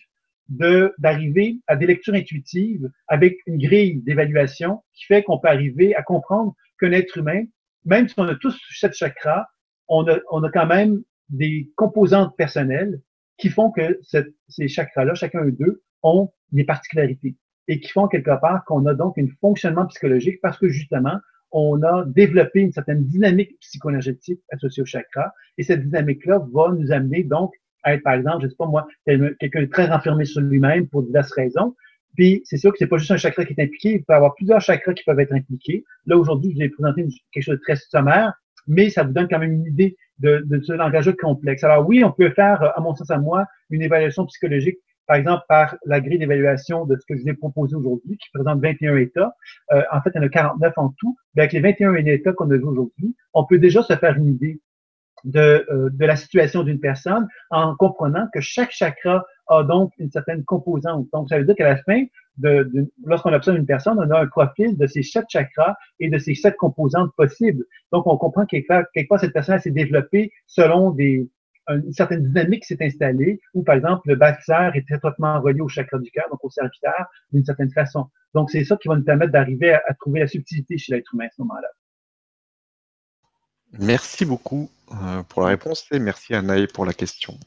de d'arriver à des lectures intuitives avec une grille d'évaluation qui fait qu'on peut arriver à comprendre qu'un être humain, même si on a tous sept chakras, on a, quand même des composantes personnelles qui font que ces chakras-là, chacun d'eux, ont des particularités et qui font quelque part qu'on a donc un fonctionnement psychologique parce que justement, on a développé une certaine dynamique psychoénergétique associée au chakra et cette dynamique-là va nous amener donc à être, par exemple, je sais pas moi, quelqu'un très renfermé sur lui-même pour diverses raisons. Puis c'est sûr que c'est pas juste un chakra qui est impliqué, il peut y avoir plusieurs chakras qui peuvent être impliqués. Là, aujourd'hui, je vais présenter quelque chose de très sommaire, mais ça vous donne quand même une idée de, de ce langage complexe. Alors oui, on peut faire, à mon sens à moi, une évaluation psychologique, par exemple, par la grille d'évaluation de ce que je vous ai proposé aujourd'hui, qui présente 21 États. Euh, en fait, il y en a 49 en tout. Mais avec les 21 États qu'on a aujourd'hui, on peut déjà se faire une idée de, euh, de la situation d'une personne en comprenant que chaque chakra a donc une certaine composante. Donc, ça veut dire qu'à la fin, lorsqu'on observe une personne, on a un profil de ces sept chakras et de ces sept composantes possibles. Donc, on comprend quelque part, quelque part cette personne s'est développée selon des, une certaine dynamique s'est installée, où, par exemple, le bâtisseur est très étroitement relié au chakra du cœur, donc au serviteur, d'une certaine façon. Donc, c'est ça qui va nous permettre d'arriver à, trouver la subtilité chez l'être humain à ce moment-là. Merci beaucoup euh, pour la réponse et merci à Naé pour la question.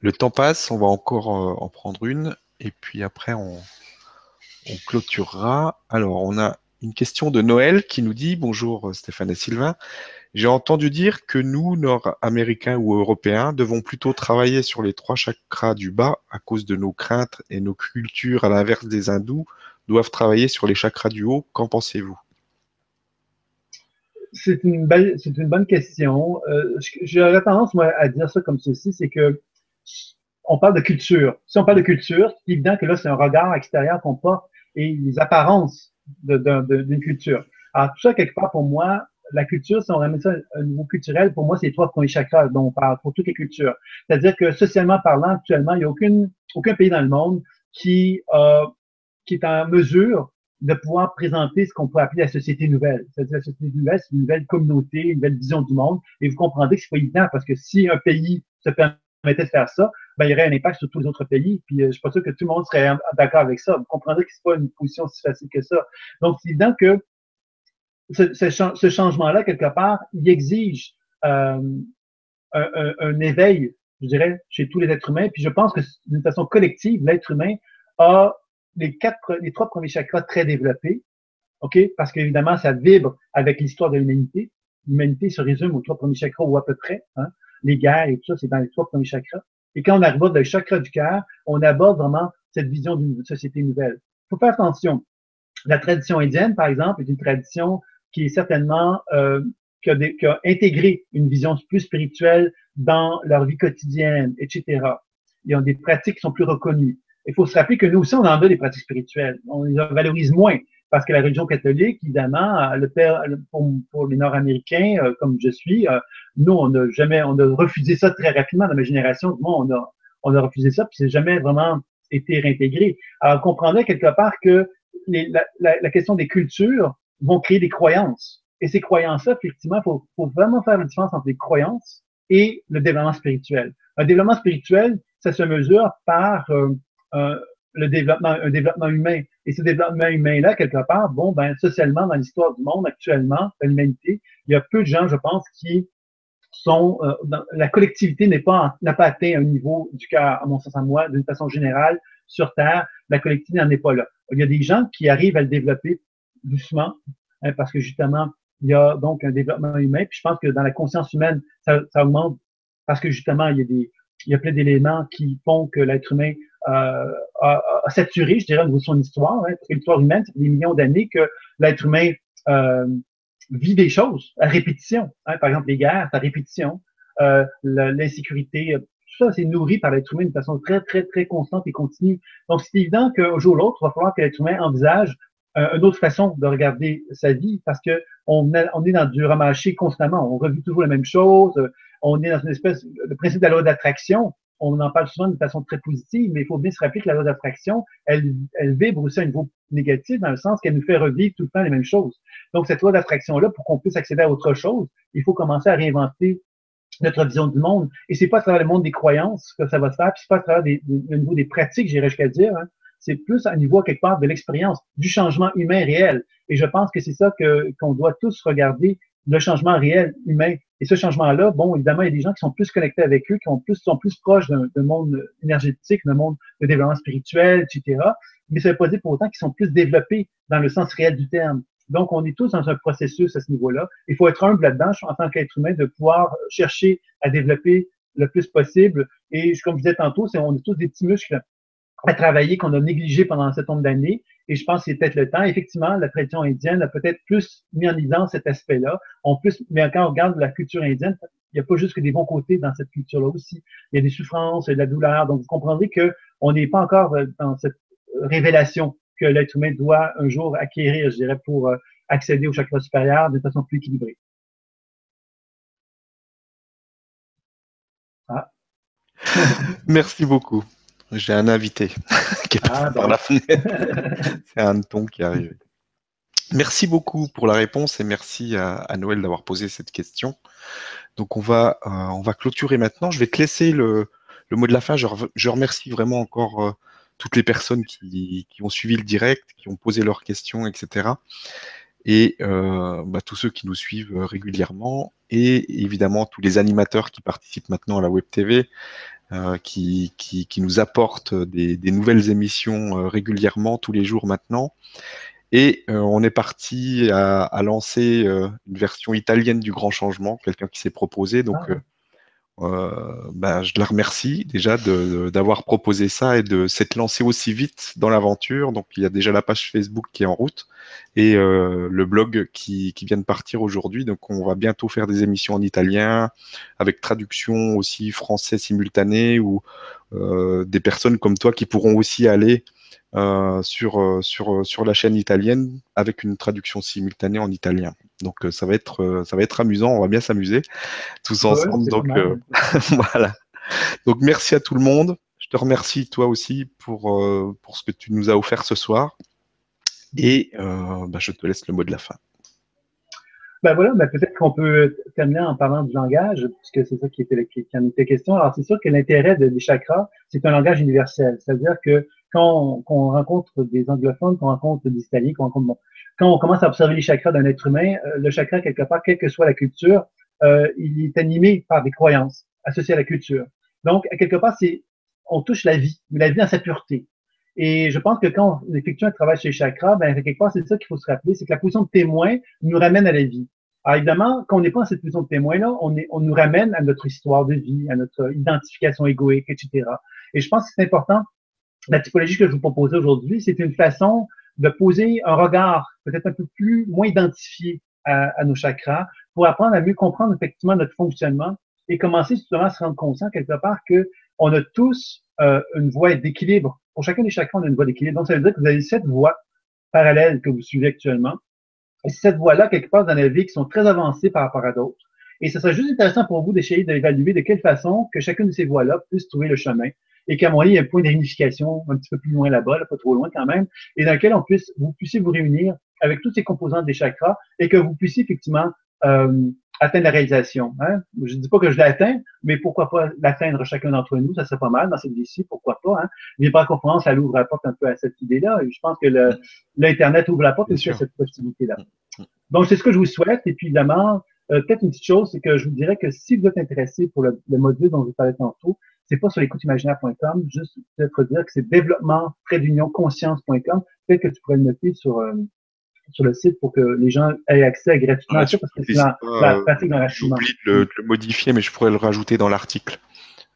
Le temps passe, on va encore euh, en prendre une et puis après on, clôturera. Alors on a une question de Noël qui nous dit Bonjour Stéphane et Sylvain. J'ai entendu dire que nous, Nord-Américains ou Européens, devons plutôt travailler sur les trois chakras du bas à cause de nos craintes et nos cultures, à l'inverse des hindous, doivent travailler sur les chakras du haut. Qu'en pensez-vous? C'est une belle, c'est une bonne question. Euh, J'aurais tendance moi, à dire ça comme ceci, c'est que on parle de culture. Si on parle de culture, c'est évident que là, c'est un regard extérieur qu'on porte et les apparences d'une culture. Alors, tout ça, quelque part, pour moi, la culture, si on ramène ça un niveau culturel, pour moi, c'est les trois premiers chakras dont on parle pour toutes les cultures. C'est-à-dire que socialement parlant, actuellement, il n'y a aucune, aucun pays dans le monde qui, euh, qui est en mesure de pouvoir présenter ce qu'on peut appeler la société nouvelle. C'est-à-dire la société nouvelle, c'est une nouvelle communauté, une nouvelle vision du monde. Et vous comprendrez que c'est pas évident parce que si un pays se permettait de faire ça, ben, il y aurait un impact sur tous les autres pays. Puis euh, je suis pas sûr que tout le monde serait d'accord avec ça. Vous comprendrez que c'est pas une position si facile que ça. Donc, c'est évident que ce, ce, changement-là, quelque part, il exige euh, un, un, un éveil, je dirais, chez tous les êtres humains. Puis je pense que d'une façon collective, l'être humain a les quatre, les trois premiers chakras très développés, ok, parce qu'évidemment ça vibre avec l'histoire de l'humanité. L'humanité se résume aux trois premiers chakras ou à peu près. Hein? les guerres et tout ça, c'est dans les trois premiers chakras. Et quand on aborde le chakra du cœur, on aborde vraiment cette vision d'une société nouvelle. Il faut faire attention. La tradition indienne, par exemple, est une tradition qui est certainement euh, qui, a qui a intégré une vision plus spirituelle dans leur vie quotidienne, etc. Ils ont des pratiques qui sont plus reconnues. Il faut se rappeler que nous aussi, on en a des pratiques spirituelles. On les valorise moins parce que la religion catholique, évidemment, le père, pour, pour les Nord-Américains, euh, comme je suis, euh, nous, on n'a jamais, on a refusé ça très rapidement dans ma génération. Moi, on a, on a refusé ça, puis c'est jamais vraiment été réintégré. Alors, on comprenait quelque part que les, la, la, question des cultures vont créer des croyances. Et ces croyances-là, effectivement, faut, faut vraiment faire la différence entre les croyances et le développement spirituel. Un développement spirituel, ça se mesure par euh, euh, le développement, un développement humain. Et ce développement humain-là, quelque part, bon, ben, socialement, dans l'histoire du monde actuellement, l'humanité, il y a peu de gens, je pense, qui sont, euh, la collectivité n'est pas, n'a pas atteint un niveau du cœur, à mon sens à moi, d'une façon générale, sur Terre, la collectivité n'en est pas là. Il y a des gens qui arrivent à le développer doucement, hein, parce que justement, il y a donc un développement humain. Puis je pense que dans la conscience humaine, ça, ça augmente parce que justement, il y a des, il y a plein d'éléments qui font que l'être humain euh, a, a, saturé, je dirais, au niveau de son histoire. Hein, parce que l'histoire humaine, c'est des millions d'années que l'être humain euh, vit des choses à répétition. Hein, par exemple, les guerres, à répétition. Euh, l'insécurité, tout ça, c'est nourri par l'être humain d'une façon très, très, très constante et continue. Donc, c'est évident qu'un jour ou l'autre, il va falloir que l'être humain envisage euh, une autre façon de regarder sa vie parce que on, on est dans du ramaché constamment. On revit toujours la même chose. On est dans une espèce, le principe de la loi d'attraction, on en parle souvent de façon très positive, mais il faut bien se rappeler que la loi d'attraction, elle, elle vibre aussi à un niveau négatif dans le sens qu'elle nous fait revivre tout le temps les mêmes choses. Donc, cette loi d'attraction-là, pour qu'on puisse accéder à autre chose, il faut commencer à réinventer notre vision du monde. Et c'est pas à travers le monde des croyances que ça va se faire, puis c'est pas à travers des, le niveau des pratiques, j'irais jusqu'à dire. Hein. C'est plus à niveau quelque part de l'expérience, du changement humain réel. Et je pense que c'est ça que qu'on doit tous regarder, le changement réel humain. Et ce changement-là, bon, évidemment, il y a des gens qui sont plus connectés avec eux, qui sont plus, sont plus proches d'un monde énergétique, d'un monde de développement spirituel, etc. Mais ça veut pas dire pour autant qu'ils sont plus développés dans le sens réel du terme. Donc, on est tous dans un processus à ce niveau-là. Il faut être humble là-dedans, en tant qu'être humain, de pouvoir chercher à développer le plus possible. Et comme je disais tantôt, c'est on est tous des petits muscles à travailler qu'on a négligé pendant certain nombre d'années. Et je pense que c'est peut-être le temps. Effectivement, la tradition indienne a peut-être plus mis en évidence cet aspect-là. Plus, mais quand on regarde la culture indienne, il n'y a pas juste que des bons côtés dans cette culture-là aussi. Il y a des souffrances, il y a de la douleur. Donc, vous comprendrez que on n'est pas encore euh, dans cette révélation que l'être humain doit un jour acquérir, je dirais, pour euh, accéder au chakra supérieur de façon plus équilibrée. Ah. Merci beaucoup. J'ai un invité qui est ah, par la fenêtre. C'est un ton qui est arrivé. Merci beaucoup pour la réponse et merci à, Noël d'avoir posé cette question. Donc on va, euh, on va clôturer maintenant. Je vais te laisser le, le mot de la fin. Je, je remercie vraiment encore euh, toutes les personnes qui, qui, ont suivi le direct, qui ont posé leurs questions, etc. Et euh, bah, tous ceux qui nous suivent régulièrement et évidemment tous les animateurs qui participent maintenant à la Web TV, euh, qui, qui, qui, nous apporte des, des, nouvelles émissions euh, régulièrement, tous les jours maintenant. Et euh, on est parti à, à lancer une version italienne du Grand Changement, quelqu'un qui s'est proposé. Donc, ah. Euh, ben, je la remercie déjà d'avoir proposé ça et de s'être lancé aussi vite dans l'aventure. Donc il y a déjà la page Facebook qui est en route et euh, le blog qui, qui, vient de partir aujourd'hui. Donc on va bientôt faire des émissions en italien avec traduction aussi français simultané ou euh, des personnes comme toi qui pourront aussi aller euh, sur, euh, sur, euh, sur la chaîne italienne avec une traduction simultanée en italien. Donc ça va être ça va être amusant, on va bien s'amuser tous ensemble. donc voilà. Donc merci à tout le monde. Je te remercie toi aussi pour pour ce que tu nous as offert ce soir. Et bah, je te laisse le mot de la fin. Ben voilà, ben peut-être qu'on peut terminer en parlant du langage, puisque c'est ça qui était, qui, en était question. Alors, c'est sûr que l'intérêt de, des chakras, c'est un langage universel. C'est-à-dire que quand on, rencontre des anglophones, qu'on rencontre des italiens, qu'on rencontre, bon, quand on commence à observer les chakras d'un être humain, euh, le chakra, quelque part, quelle que soit la culture, euh, il est animé par des croyances associées à la culture. Donc, quelque part, c'est, on touche la vie, la vie dans sa pureté. Et je pense que quand on effectue un travail chez les chakras, ben, quelque part, c'est ça qu'il faut se rappeler, c'est que la position de témoin nous ramène à la vie. Alors évidemment, quand on n'est pas dans cette position de témoin-là, on, on nous ramène à notre histoire de vie, à notre identification égoïque, etc. Et je pense que c'est important. La typologie que je vous propose aujourd'hui, c'est une façon de poser un regard peut-être un peu plus, moins identifié à, à, nos chakras pour apprendre à mieux comprendre effectivement notre fonctionnement et commencer justement à se rendre conscient quelque part que on a tous euh, une voie d'équilibre. Pour chacun des chakras, on a une voie d'équilibre. Donc, ça veut dire que vous avez sept voies parallèles que vous suivez actuellement. Et cette voie-là, quelque part dans la vie, qui sont très avancées par rapport à d'autres. Et ce serait juste intéressant pour vous d'essayer d'évaluer de quelle façon que chacune de ces voies-là puisse trouver le chemin et qu'à moyen, il y a un point d'unification un petit peu plus loin là-bas, là, pas trop loin quand même, et dans lequel on puisse, vous puissiez vous réunir avec toutes ces composantes des chakras et que vous puissiez effectivement euh, atteindre la réalisation. Hein? Je ne dis pas que je l'atteins, mais pourquoi pas l'atteindre chacun d'entre nous, ça serait pas mal dans cette vie-ci, pourquoi pas. Hein? Mais par conférence, elle ouvre la porte un peu à cette idée-là. Et je pense que l'Internet ouvre la porte aussi à cette possibilité-là. Mm, mm. Donc, c'est ce que je vous souhaite. Et puis, évidemment, euh, peut-être une petite chose, c'est que je vous dirais que si vous êtes intéressé pour le, le module dont je vous parlais tantôt, c'est pas sur l'écouteimaginaire.com, juste peut-être dire que c'est développement conscience.com. Peut-être que tu pourrais le noter sur, euh, sur le site pour que les gens aient accès gratuitement à ça parce que c'est la, la, pratique d'enracinement. J'oublie de le, de le, modifier, mais je pourrais le rajouter dans l'article.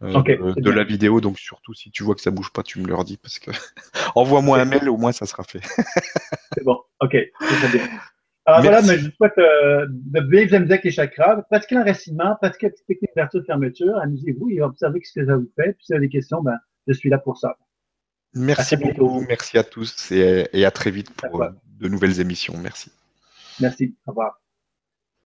Euh, okay, de, de la vidéo, donc surtout si tu vois que ça bouge pas, tu me le redis parce que envoie-moi un mail, au moins ça sera fait. c'est bon, ok, bien. Alors Merci. voilà, mais je vous souhaite euh, de vous amuser avec les chakras, pratiquez l'enracinement, pratiquez la petite technique d'ouverture-fermeture, amusez-vous et observez ce que ça vous fait. Puis si vous avez des questions, ben, je suis là pour ça. Merci beaucoup, merci à tous et, et à très vite pour de nouvelles émissions. Merci. Merci, au revoir.